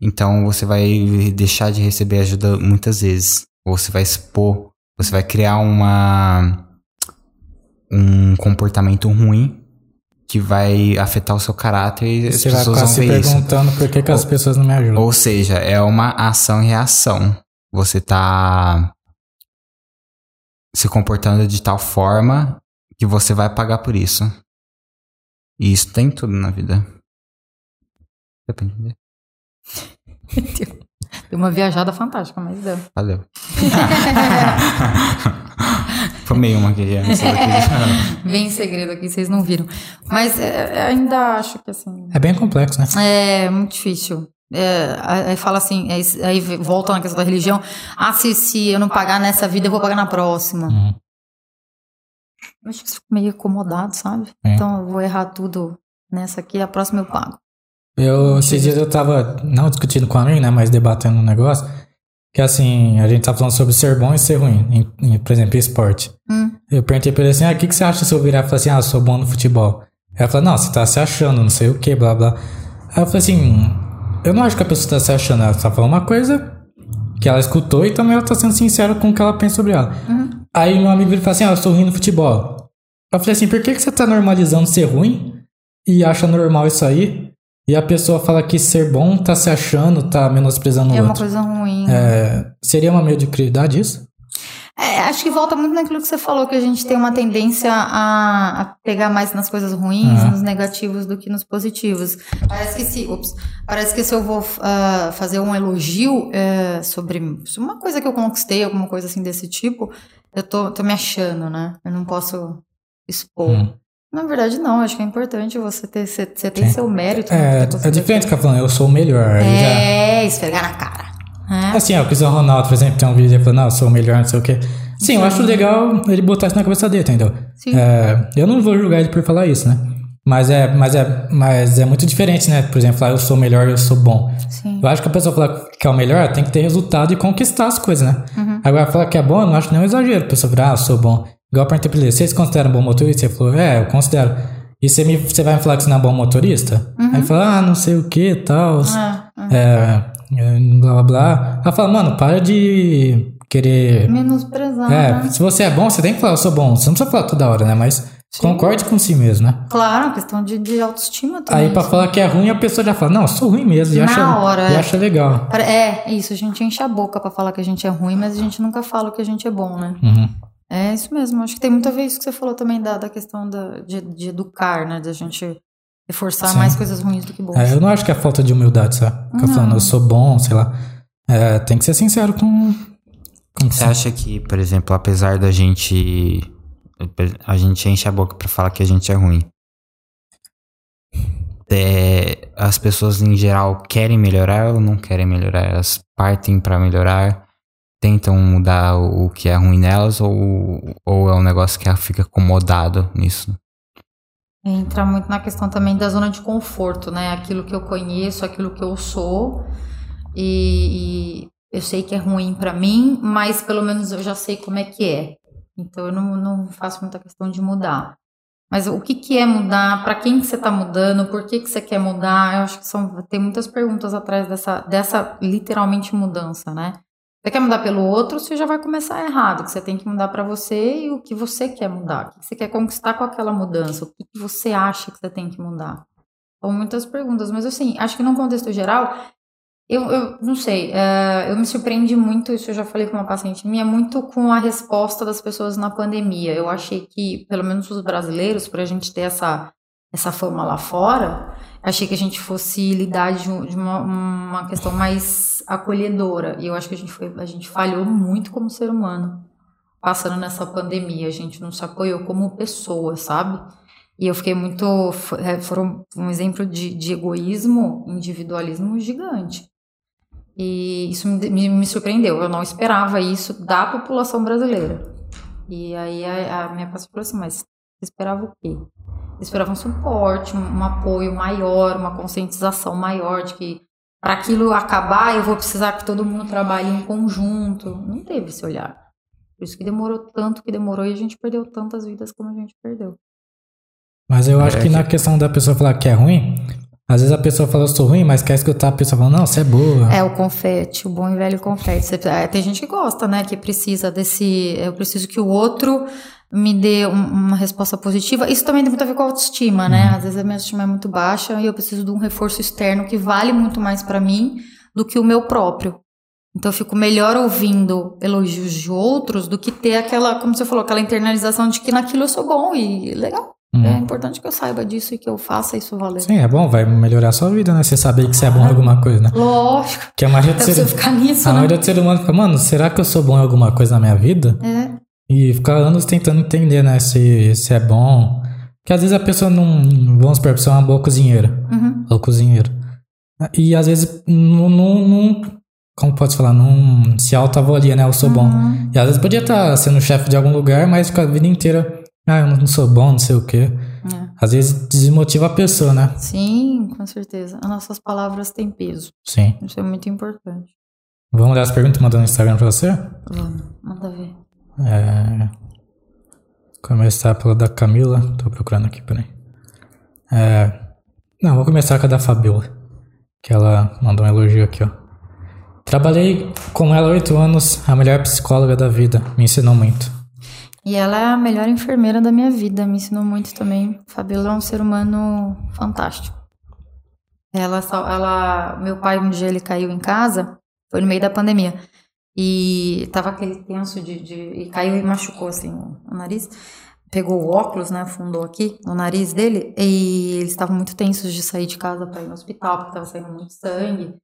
Então você vai deixar de receber ajuda muitas vezes. Ou você vai expor, você vai criar uma um comportamento ruim que vai afetar o seu caráter e as Você vai pessoas ficar vão se ver isso. perguntando por que, que as Ou- pessoas não me ajudam. Ou seja, é uma ação e reação. Você tá se comportando de tal forma que você vai pagar por isso. E isso tem tudo na vida. Deu pra entender? *laughs* Deu uma viajada fantástica, mas deu. Valeu. *laughs* Fumei uma aqui antes daqui. Bem segredo aqui, vocês não viram. Mas é, ainda acho que assim. É bem complexo, né? É muito difícil. É, aí fala assim, é aí volta na questão da religião. Ah, se, se eu não pagar nessa vida, eu vou pagar na próxima. Uhum. Eu acho que fica meio acomodado, sabe? É. Então eu vou errar tudo nessa aqui, a próxima eu pago. Eu, esses dias eu tava, não discutindo com a mim, né, mas debatendo um negócio, que assim, a gente tá falando sobre ser bom e ser ruim, em, em, por exemplo, em esporte. Hum. Eu perguntei pra ele assim, ah, o que, que você acha se eu virar e falar assim, ah, eu sou bom no futebol? Ela falou, não, você tá se achando, não sei o que, blá, blá. Aí eu falei assim, eu não acho que a pessoa tá se achando, ela tá falando uma coisa que ela escutou e também ela tá sendo sincera com o que ela pensa sobre ela. Aí meu amigo ele falou assim, ah, eu sou ruim no futebol. Eu falei assim, por que, que você tá normalizando ser ruim e acha normal isso aí? E a pessoa fala que ser bom tá se achando, tá menosprezando o É uma outro. coisa ruim. É, seria uma mediocridade isso? É, acho que volta muito naquilo que você falou, que a gente tem uma tendência a, a pegar mais nas coisas ruins, Uhum. nos negativos, do que nos positivos. Parece que se, ups, parece que se eu vou ah, fazer um elogio eh, sobre uma coisa que eu conquistei, alguma coisa assim desse tipo, eu tô, tô me achando, né? Eu não posso expor. Hum. Na verdade, não. Acho que é importante você ter, você, você tem Sim. seu mérito. né, É, você é diferente ficar falando, eu sou o melhor. Aí já- É, esfregar na cara. né? Assim, ó, o Cristiano Ronaldo, por exemplo, tem um vídeo falando, não, eu sou o melhor, não sei o quê. Sim, eu acho legal ele botar isso na cabeça dele, entendeu? Sim. É, eu não vou julgar ele por falar isso, né? Mas é, mas, é, mas é muito diferente, né? Por exemplo, falar eu sou o melhor, eu sou bom. Sim. Eu acho que a pessoa falar que é o melhor tem que ter resultado e conquistar as coisas, né? Uhum. Agora, falar que é bom, eu não acho nenhum exagero. A pessoa falar, ah, eu sou bom. Igual para interpretar, vocês consideram bom motorista? Você falou, é, eu considero. E você, me, você vai me falar que você não é bom motorista? Aí fala, ah, não sei o que tal. Ah, ah. É, é, blá blá blá. Ela fala, mano, para de querer. Menosprezar. É, né? se você é bom, você tem que falar, eu sou bom. Você não precisa falar toda hora, né? Mas concorde com si mesmo, né? Claro, questão de, de autoestima também. Aí pra isso. falar que é ruim, a pessoa já fala, não, eu sou ruim mesmo. E Na acha, hora, e é. acha legal. É, isso, a gente enche a boca pra falar que a gente é ruim, mas a gente nunca fala que a gente é bom, né? Uhum. É isso mesmo, acho que tem muito a ver isso que você falou também da, da questão da, de, de educar, né? De a gente reforçar Sim. mais coisas ruins do que boas. É, eu não acho que é falta de humildade, sabe? Ficar falando, eu sou bom, sei lá. É, tem que ser sincero com. com Você acha que, por exemplo, apesar da gente. A gente enche a boca pra falar que a gente é ruim. É, as pessoas em geral querem melhorar ou não querem melhorar? Elas partem pra melhorar, tentam mudar o, que é ruim nelas ou, ou é um negócio que ela fica acomodado nisso? Entra muito na questão também da zona de conforto, né? Aquilo que eu conheço, aquilo que eu sou. E, e eu sei que é ruim pra mim, mas pelo menos eu já sei como é que é. Então eu não, não faço muita questão de mudar. Mas o que, que é mudar? Pra quem que você tá mudando? Por que, que você quer mudar? Eu acho que são, tem muitas perguntas atrás dessa, dessa literalmente mudança, né? Você quer mudar pelo outro, você já vai começar errado. Que você tem que mudar pra você e o que você quer mudar. O que você quer conquistar com aquela mudança. O que que você acha que você tem que mudar. São muitas perguntas. Mas assim, acho que num contexto geral, eu, eu não sei. é, eu me surpreendi muito, isso eu já falei com uma paciente minha, muito com a resposta das pessoas na pandemia. Eu achei que, pelo menos os brasileiros, pra gente ter essa, essa fama lá fora, achei que a gente fosse lidar de, de uma, uma questão mais acolhedora. E eu acho que a gente, foi, a gente falhou muito como ser humano passando nessa pandemia. A gente não se apoiou como pessoa, sabe? E eu fiquei muito. é, Foram um exemplo de, de egoísmo, individualismo gigante. E isso me, me, me surpreendeu. Eu não esperava isso da população brasileira. E aí a, a minha paciente falou assim: mas você esperava o quê? Eu esperava um suporte, um, um apoio maior, uma conscientização maior de que para aquilo acabar eu vou precisar que todo mundo trabalhe em conjunto. Não teve esse olhar. Por isso que demorou tanto que demorou e a gente perdeu tantas vidas como a gente perdeu. Mas eu acho É que, que- na questão da pessoa falar que é ruim, às vezes a pessoa fala eu sou ruim, mas quer escutar a pessoa falando, não, você é boa. É o confete, o bom e velho confete. Você- é, tem gente que gosta, né? Que precisa desse. Eu preciso que o outro me dê um- uma resposta positiva. Isso também tem muito a ver com a autoestima, né? Às vezes a minha autoestima é muito baixa e eu preciso de um reforço externo que vale muito mais pra mim do que o meu próprio. Então eu fico melhor ouvindo elogios de outros do que ter aquela, como você falou, aquela internalização de que naquilo eu sou bom e legal. Hum. É importante que eu saiba disso e que eu faça isso valer. Sim, é bom, vai melhorar a sua vida, né? Você saber que você é bom em alguma coisa, né? Lógico. Que a maioria do Eu ser, ficar nisso, a né? maioria do ser humano fica, mano, será que eu sou bom em alguma coisa na minha vida? É. E ficar anos tentando entender, né? Se, se é bom. Porque às vezes a pessoa não. Vamos supor, a pessoa é uma boa cozinheira. Uhum. Ou cozinheiro. E às vezes não. não, não como pode falar? Não se autoavalia, né? Eu sou bom. Uhum. E às vezes podia estar sendo chefe de algum lugar, mas fica a vida inteira. Ah, eu não sou bom, não sei o quê. É. Às vezes desmotiva a pessoa, né? Sim, com certeza. As nossas palavras têm peso. Sim. Isso é muito importante. Vamos ler as perguntas mandando no Instagram pra você? Vamos, manda ver. É... Começar pela da Camila. Tô procurando aqui, peraí. É... Não, vou começar com a da Fabiola. Que ela mandou um elogio aqui, ó. Trabalhei com ela oito anos, a melhor psicóloga da vida. Me ensinou muito. E ela é a melhor enfermeira da minha vida, me ensinou muito também. Fabiola é um ser humano fantástico. Ela, ela, meu pai um dia ele caiu em casa, foi no meio da pandemia. E tava aquele tenso de, de e caiu e machucou assim o, o nariz. Pegou o óculos, né, afundou aqui no nariz dele e eles estavam muito tensos de sair de casa para ir no hospital, porque tava saindo muito sangue.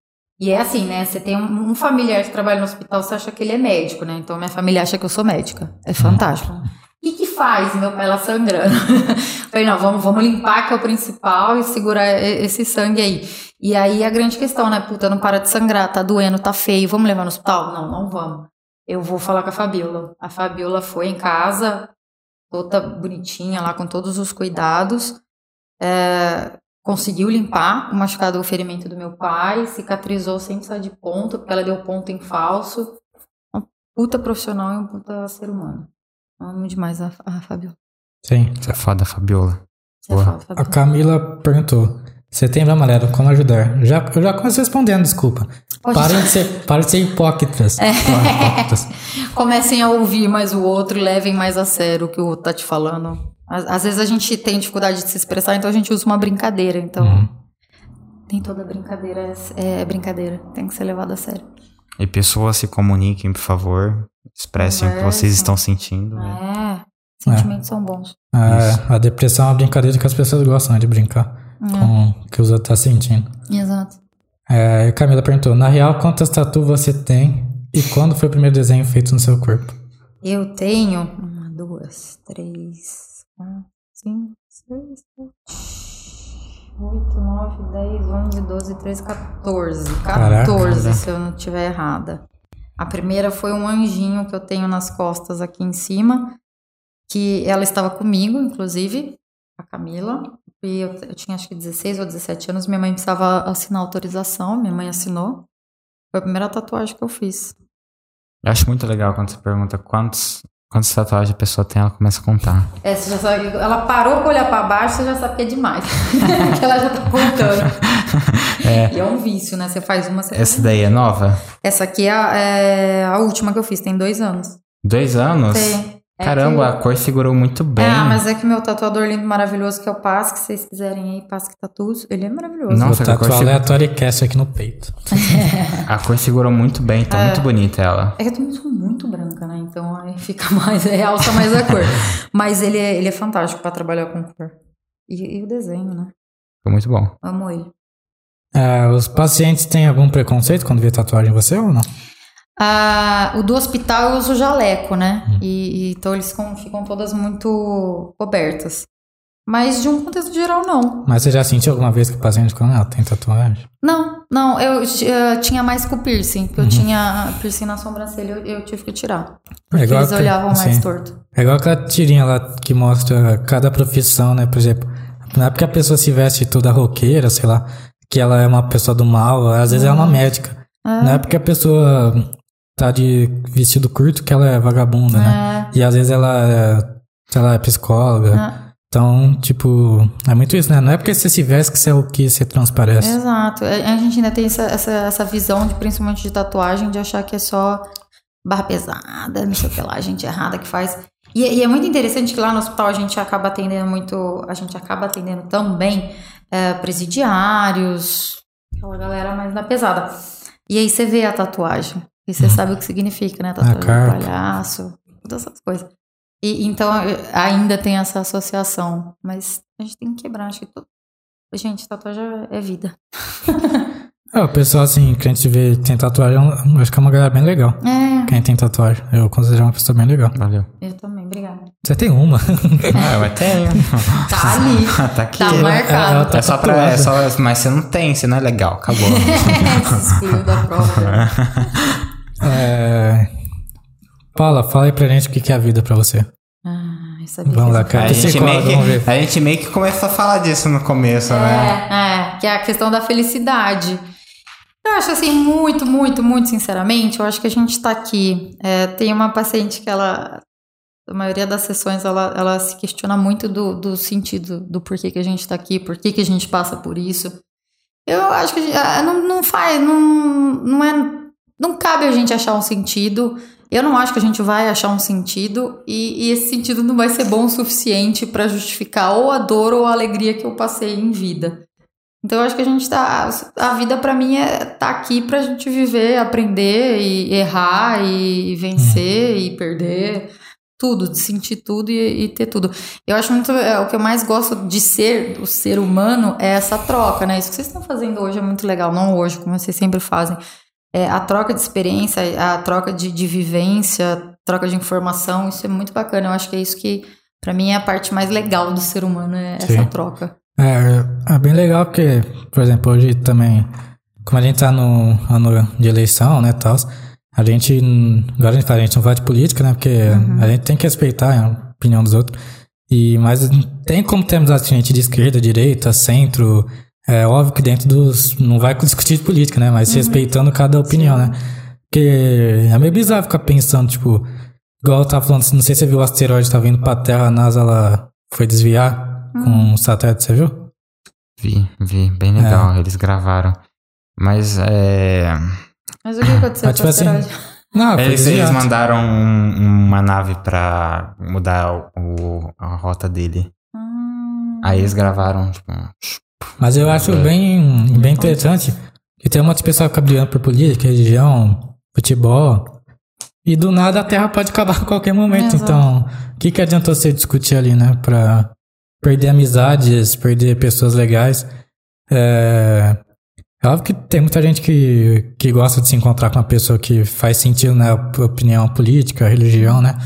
E é assim, né? Você tem um, um familiar que trabalha no hospital, você acha que ele é médico, né? Então minha família acha que eu sou médica. É fantástico. O que, que faz meu pai lá sangrando? *laughs* Falei, não, vamos, vamos limpar, que é o principal, e segurar esse sangue aí. E aí a grande questão, né? Puta, não para de sangrar, tá doendo, tá feio, vamos levar no hospital? Não, não vamos. Eu vou falar com a Fabiola. A Fabiola foi em casa, toda bonitinha lá, com todos os cuidados. É, conseguiu limpar o machucado, o ferimento do meu pai, cicatrizou sem precisar de ponto, porque ela deu ponto em falso. Uma puta profissional e um puta ser humano. Amo demais a, a Fabiola. Sim. Você é foda, Fabiola. Você Boa. fala, A Fabiola. Camila perguntou: Setembro Amarelo, como ajudar? Já, eu já comecei respondendo, desculpa. Pode- Parem de ser, parem de ser hipócritas. Hipócritas. *laughs* Comecem a ouvir mais o outro e levem mais a sério o que o outro tá te falando. Às, vezes a gente tem dificuldade de se expressar, então a gente usa uma brincadeira. Então, Uhum. tem toda brincadeira, é, é brincadeira, tem que ser levado a sério. E pessoas se comuniquem, por favor. Expressem o que vocês estão sentindo. né? É, sentimentos são bons. A, a depressão é uma brincadeira que as pessoas gostam né, de brincar com o que os outros estão sentindo. Exato. É, a Camila perguntou: Na real, quantas tatu você tem e quando foi o primeiro desenho feito no seu corpo? Eu tenho uma, duas, três, quatro, cinco, seis, sete, oito, nove, dez, onze, doze, treze, 14. Caraca, 14, né? se eu não estiver errada. A primeira foi um anjinho que eu tenho nas costas aqui em cima, que ela estava comigo, inclusive, a Camila. E eu, eu tinha acho que 16 ou 17 anos, minha mãe precisava assinar autorização, minha mãe assinou. Foi a primeira tatuagem que eu fiz. Eu acho muito legal quando você pergunta quantos, quantas tatuagens a pessoa tem, ela começa a contar. É, você já sabe, ela parou pra olhar pra baixo, você já sabe que é demais. *laughs* que ela já tá contando. *laughs* E é um vício, né? Você faz uma, você Essa daí é nova? Essa aqui é a, é a última que eu fiz, tem dois anos. Dois anos? Tem. É Caramba, que- a cor segurou muito bem. Ah, mas é que meu tatuador lindo, maravilhoso, que é o Pasque, se vocês quiserem aí, Pasque Tatus, ele é maravilhoso. Nossa, Vou que tatuar segura- aleatório e cast aqui no peito. *laughs* A cor segurou muito bem, tá muito bonita ela. É que eu também sou muito branca, né? Então aí fica *laughs* mais, realça mais a cor. *laughs* Mas ele é, ele é fantástico pra trabalhar com cor. E, e o desenho, né? Ficou muito bom. Amo ele. É, os pacientes têm algum preconceito quando vê tatuagem em você ou não? Ah, o do hospital eu uso jaleco, né? E, e- então eles ficam, ficam todas muito cobertas. Mas de um contexto geral, não. Mas você já sentiu alguma vez que o paciente ficou, ah, tem tatuagem? Não, não, eu, eh, tinha mais com piercing, porque eu tinha piercing na sobrancelha, eu, eu tive que tirar. Porque igual eles que- olhavam mais sim. torto. É igual aquela tirinha lá que mostra cada profissão, né? Por exemplo, não é porque a pessoa se veste toda roqueira, sei lá, que ela é uma pessoa do mal, às vezes ela é uma médica. Ah. Não é porque a pessoa tá de vestido curto que ela é vagabunda, né? É, E às vezes ela é, sei lá, é psicóloga. Ah. Então, tipo, é muito isso, né? Não é porque você se veste que você é o que você transparece. Exato. A a gente ainda tem essa, essa, essa visão, de, principalmente de tatuagem, de achar que é só barra pesada, não sei o que lá, gente errada que faz. E, e é muito interessante que lá no hospital a gente acaba atendendo muito, a gente acaba atendendo também é, presidiários, aquela galera mais na pesada. E aí você vê a tatuagem. E você sabe o que significa, né? Tatuagem carpa. de palhaço, todas essas coisas. E, então ainda tem essa associação. Mas a gente tem que quebrar. Acho que todo... Gente, tatuagem é vida. *laughs* É, o pessoal, assim, que a gente vê tem tatuagem, eu acho que é uma galera bem legal. É, Quem tem tatuagem, eu considero uma pessoa bem legal. Valeu. eu também, obrigada. Você tem uma. Ah, *laughs* mas tem. Tá ali. *laughs* tá aqui. Tá ela marcado. tá É só pra. É só, mas você não tem, você não é legal. Acabou. Se excluiu da prova. É... Paula, fala aí pra gente o que é a vida pra você. Ah, eu sabia Vamos lá, isso- cara. A gente, meio vamos ver. que, a gente meio que começou a falar disso no começo, né? É, é, que é a questão da felicidade. Eu acho assim, muito, muito, muito sinceramente, eu acho que a gente tá aqui. é, tem uma paciente que ela, a maioria das sessões, ela, ela se questiona muito do, do sentido do porquê que a gente tá aqui, por que a gente passa por isso. Eu acho que a gente- ah, não, não faz, não, não é. Não cabe a gente achar um sentido. Eu não acho que a gente vai achar um sentido e, e esse sentido não vai ser bom o suficiente para justificar ou a dor ou a alegria que eu passei em vida. Então eu acho que a gente tá. A vida pra mim é tá aqui pra gente viver, aprender e errar e vencer e perder. Tudo, de sentir tudo e, e ter tudo. Eu acho muito. é, o que eu mais gosto de ser, do ser humano, é essa troca, né? Isso que vocês estão fazendo hoje é muito legal. Não hoje, como vocês sempre fazem. É, a troca de experiência, a troca de, de vivência, troca de informação, isso é muito bacana. Eu acho que é isso que, pra mim, é a parte mais legal do ser humano, é essa Sim. troca. É, é bem legal porque, por exemplo, hoje também, como a gente tá no ano de eleição, né, tal, a gente, agora a gente fala, a gente não fala de política, né, porque a gente tem que respeitar a opinião dos outros, e, mas tem como termos assim, gente de esquerda, direita, centro, é óbvio que dentro dos, não vai discutir de política, né, mas respeitando cada opinião, né, porque é meio bizarro ficar pensando, tipo, igual eu tava falando, não sei se você viu o asteroide tá vindo pra Terra, a NASA, ela foi desviar com um satélite, você viu? Vi, vi. Bem legal. Eles gravaram. Mas é. Mas o que aconteceu com tipo o assim, asteroide? Não, foi Eles, eles mandaram um- uma nave pra mudar o- o- a rota dele. Hum, Aí eles gravaram, tipo. Mas eu acho bem, bem interessante que tem um monte de pessoal brigando por política, religião, futebol. E do nada a Terra pode acabar a qualquer momento. Exato. Então, o que, que adianta você discutir ali, né? Pra perder amizades, perder pessoas legais. É, é óbvio que tem muita gente que, que gosta de se encontrar com uma pessoa que faz sentido na opinião política, religião, né?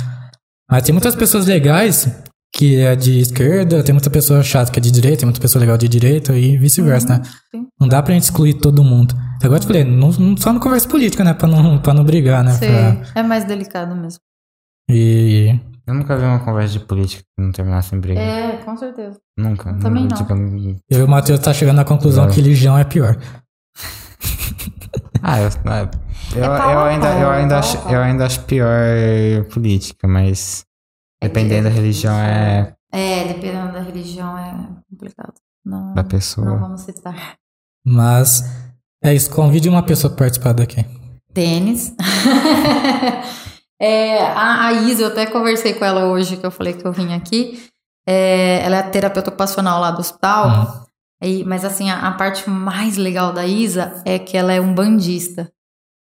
Mas tem muitas pessoas legais que é de esquerda, tem muita pessoa chata que é de direita, tem muita pessoa legal de direita e vice-versa, né? sim. Não dá pra gente excluir todo mundo. Agora eu te falei, não, não- só não conversa política, né? Pra não, pra não brigar, né? Sei, Pra- é mais delicado mesmo. E Eu nunca vi uma conversa de política que não terminasse em briga. É, com certeza. Nunca. Também nunca, não. tipo, eu e o Matheus tá chegando à conclusão Não. que religião é pior. Ah, eu, eu, É eu ainda, eu, é ainda acho, eu ainda acho pior política, mas dependendo da religião é É, dependendo da religião é complicado. Não, da pessoa. não vamos citar. Mas é isso, convide uma pessoa pra participar daqui. Tênis. *laughs* É, a, a Isa, eu até conversei com ela hoje, que eu falei que eu vim aqui. É, ela é terapeuta ocupacional lá do hospital. E- mas assim, a, a parte mais legal da Isa é que ela é um bandista.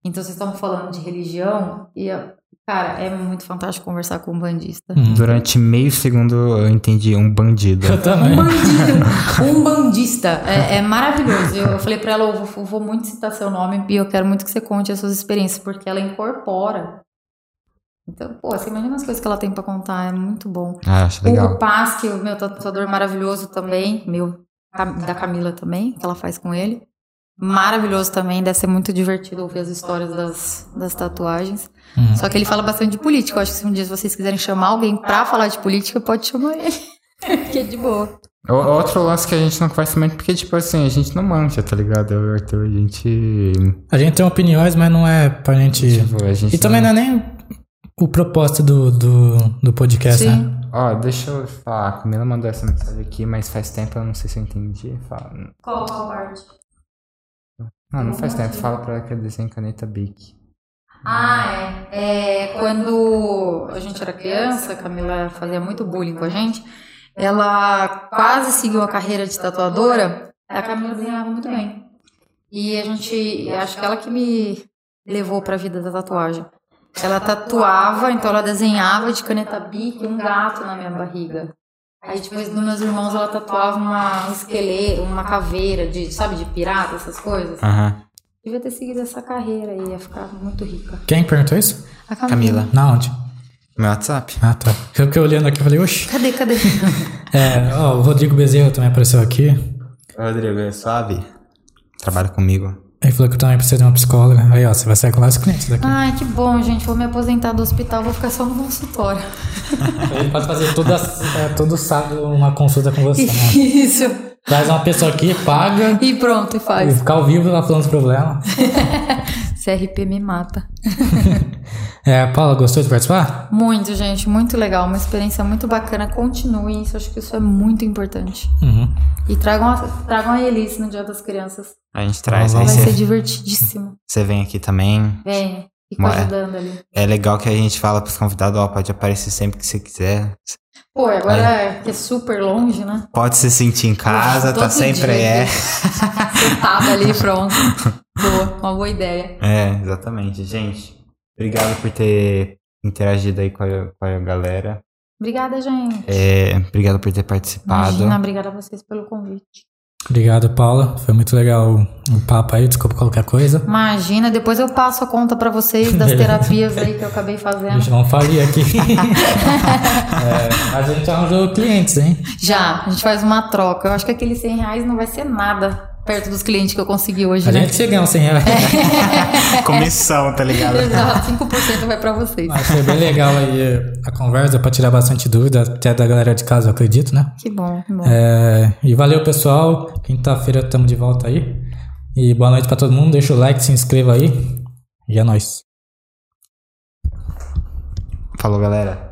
Então vocês estão falando de religião e, cara, é muito fantástico conversar com um bandista. Hum. Durante meio segundo eu entendi um bandido. Eu também. Um bandido, um bandista. É, é maravilhoso. Eu, falei pra ela, eu vou, vou muito citar seu nome e eu quero muito que você conte as suas experiências, porque ela incorpora. Então, pô, você imagina as coisas que ela tem pra contar, é muito bom. Ah, acho O legal. Paz, que é o meu tatuador maravilhoso também, meu, da Camila também, que ela faz com ele. Maravilhoso também, deve ser muito divertido ouvir as histórias das, das tatuagens. Uhum. Só que ele fala bastante de política. Eu acho que se um dia vocês quiserem chamar alguém pra falar de política, pode chamar ele. *laughs* que é de boa. O- Outro lance que a gente não conversa muito, porque, tipo assim, a gente não mancha, tá ligado? Eu e o Arthur, a gente. A gente tem opiniões, mas não é pra gente. Tipo, a gente E também não é nem o propósito do, do, do podcast, Sim. né? Ó, deixa eu falar. A Camila mandou essa mensagem aqui, mas faz tempo, eu não sei se eu entendi. Fala. Qual, qual parte? Não, não faz tempo. Fala pra ela que eu desenho caneta Bic. Ah, é. é. Quando a gente era criança, a Camila fazia muito bullying com a gente. Ela quase seguiu a carreira de tatuadora. A Camila desenhava muito bem. E a gente. Acho que ela que me levou pra vida da tatuagem. Ela tatuava, então ela desenhava de caneta bic um gato na minha barriga. Aí depois dos meus irmãos ela tatuava uma, um esqueleto, uma caveira de, sabe, de pirata, essas coisas. Aham. Devia ter seguido essa carreira aí, ia ficar muito rica. Quem perguntou isso? A Camila. Camila. Na onde? Meu WhatsApp? Ah, tá. Eu fiquei olhando aqui e falei, oxi. Cadê, cadê? *laughs* É, ó, o Rodrigo Bezerra também apareceu aqui. Rodrigo, suave? Trabalha comigo. Ele falou que eu também preciso de uma psicóloga. Aí, ó, você vai sair com vários clientes daqui. Ai, que bom, gente. Vou me aposentar do hospital, vou ficar só no consultório. *laughs* Ele pode fazer toda, é, todo sábado uma consulta com você, né? *laughs* Isso. Traz uma pessoa aqui, paga, E pronto, e e faz. ficar ao vivo lá falando os problemas. *laughs* CRP me mata. É, Paula, gostou de participar? Muito, gente, muito legal. Uma experiência muito bacana. Continuem isso, acho que isso é muito importante. Uhum. E tragam a, tragam a Elice no Dia das Crianças. A gente traz. Vai Aí Vai ser divertidíssimo. você vem aqui também. Vem, fica Ué. ajudando ali. É legal que a gente fala pros convidados, ó, pode aparecer sempre que você quiser. Pô, agora que é super longe, né? Pode se sentir em casa, Todo tá sempre é. Sentado *laughs* ali, pronto. Boa, uma boa ideia. É, exatamente. Gente, obrigado por ter interagido aí com a, com a galera. Obrigada, gente. É, obrigado por ter participado. Imagina, obrigada a vocês pelo convite. Obrigado, Paula. Foi muito legal o, papo aí. Desculpa qualquer coisa. Imagina, depois eu passo a conta pra vocês das *laughs* terapias aí que eu acabei A fazendo. gente não falia aqui. *laughs* É, mas a gente arranjou clientes, hein? Já, a gente faz uma troca. Eu acho que aqueles 100 reais não vai ser nada perto dos clientes que eu consegui hoje, A né? gente chega a uns 100 reais. *laughs* Comissão, tá ligado? Exato, 5% vai pra vocês. Mas foi bem legal aí a conversa pra tirar bastante dúvida, até da galera de casa, eu acredito, né? Que bom, que bom. É, e valeu, pessoal. Quinta-feira estamos de volta aí. E boa noite pra todo mundo. Deixa o like, se inscreva aí. E é nóis. Falou, galera.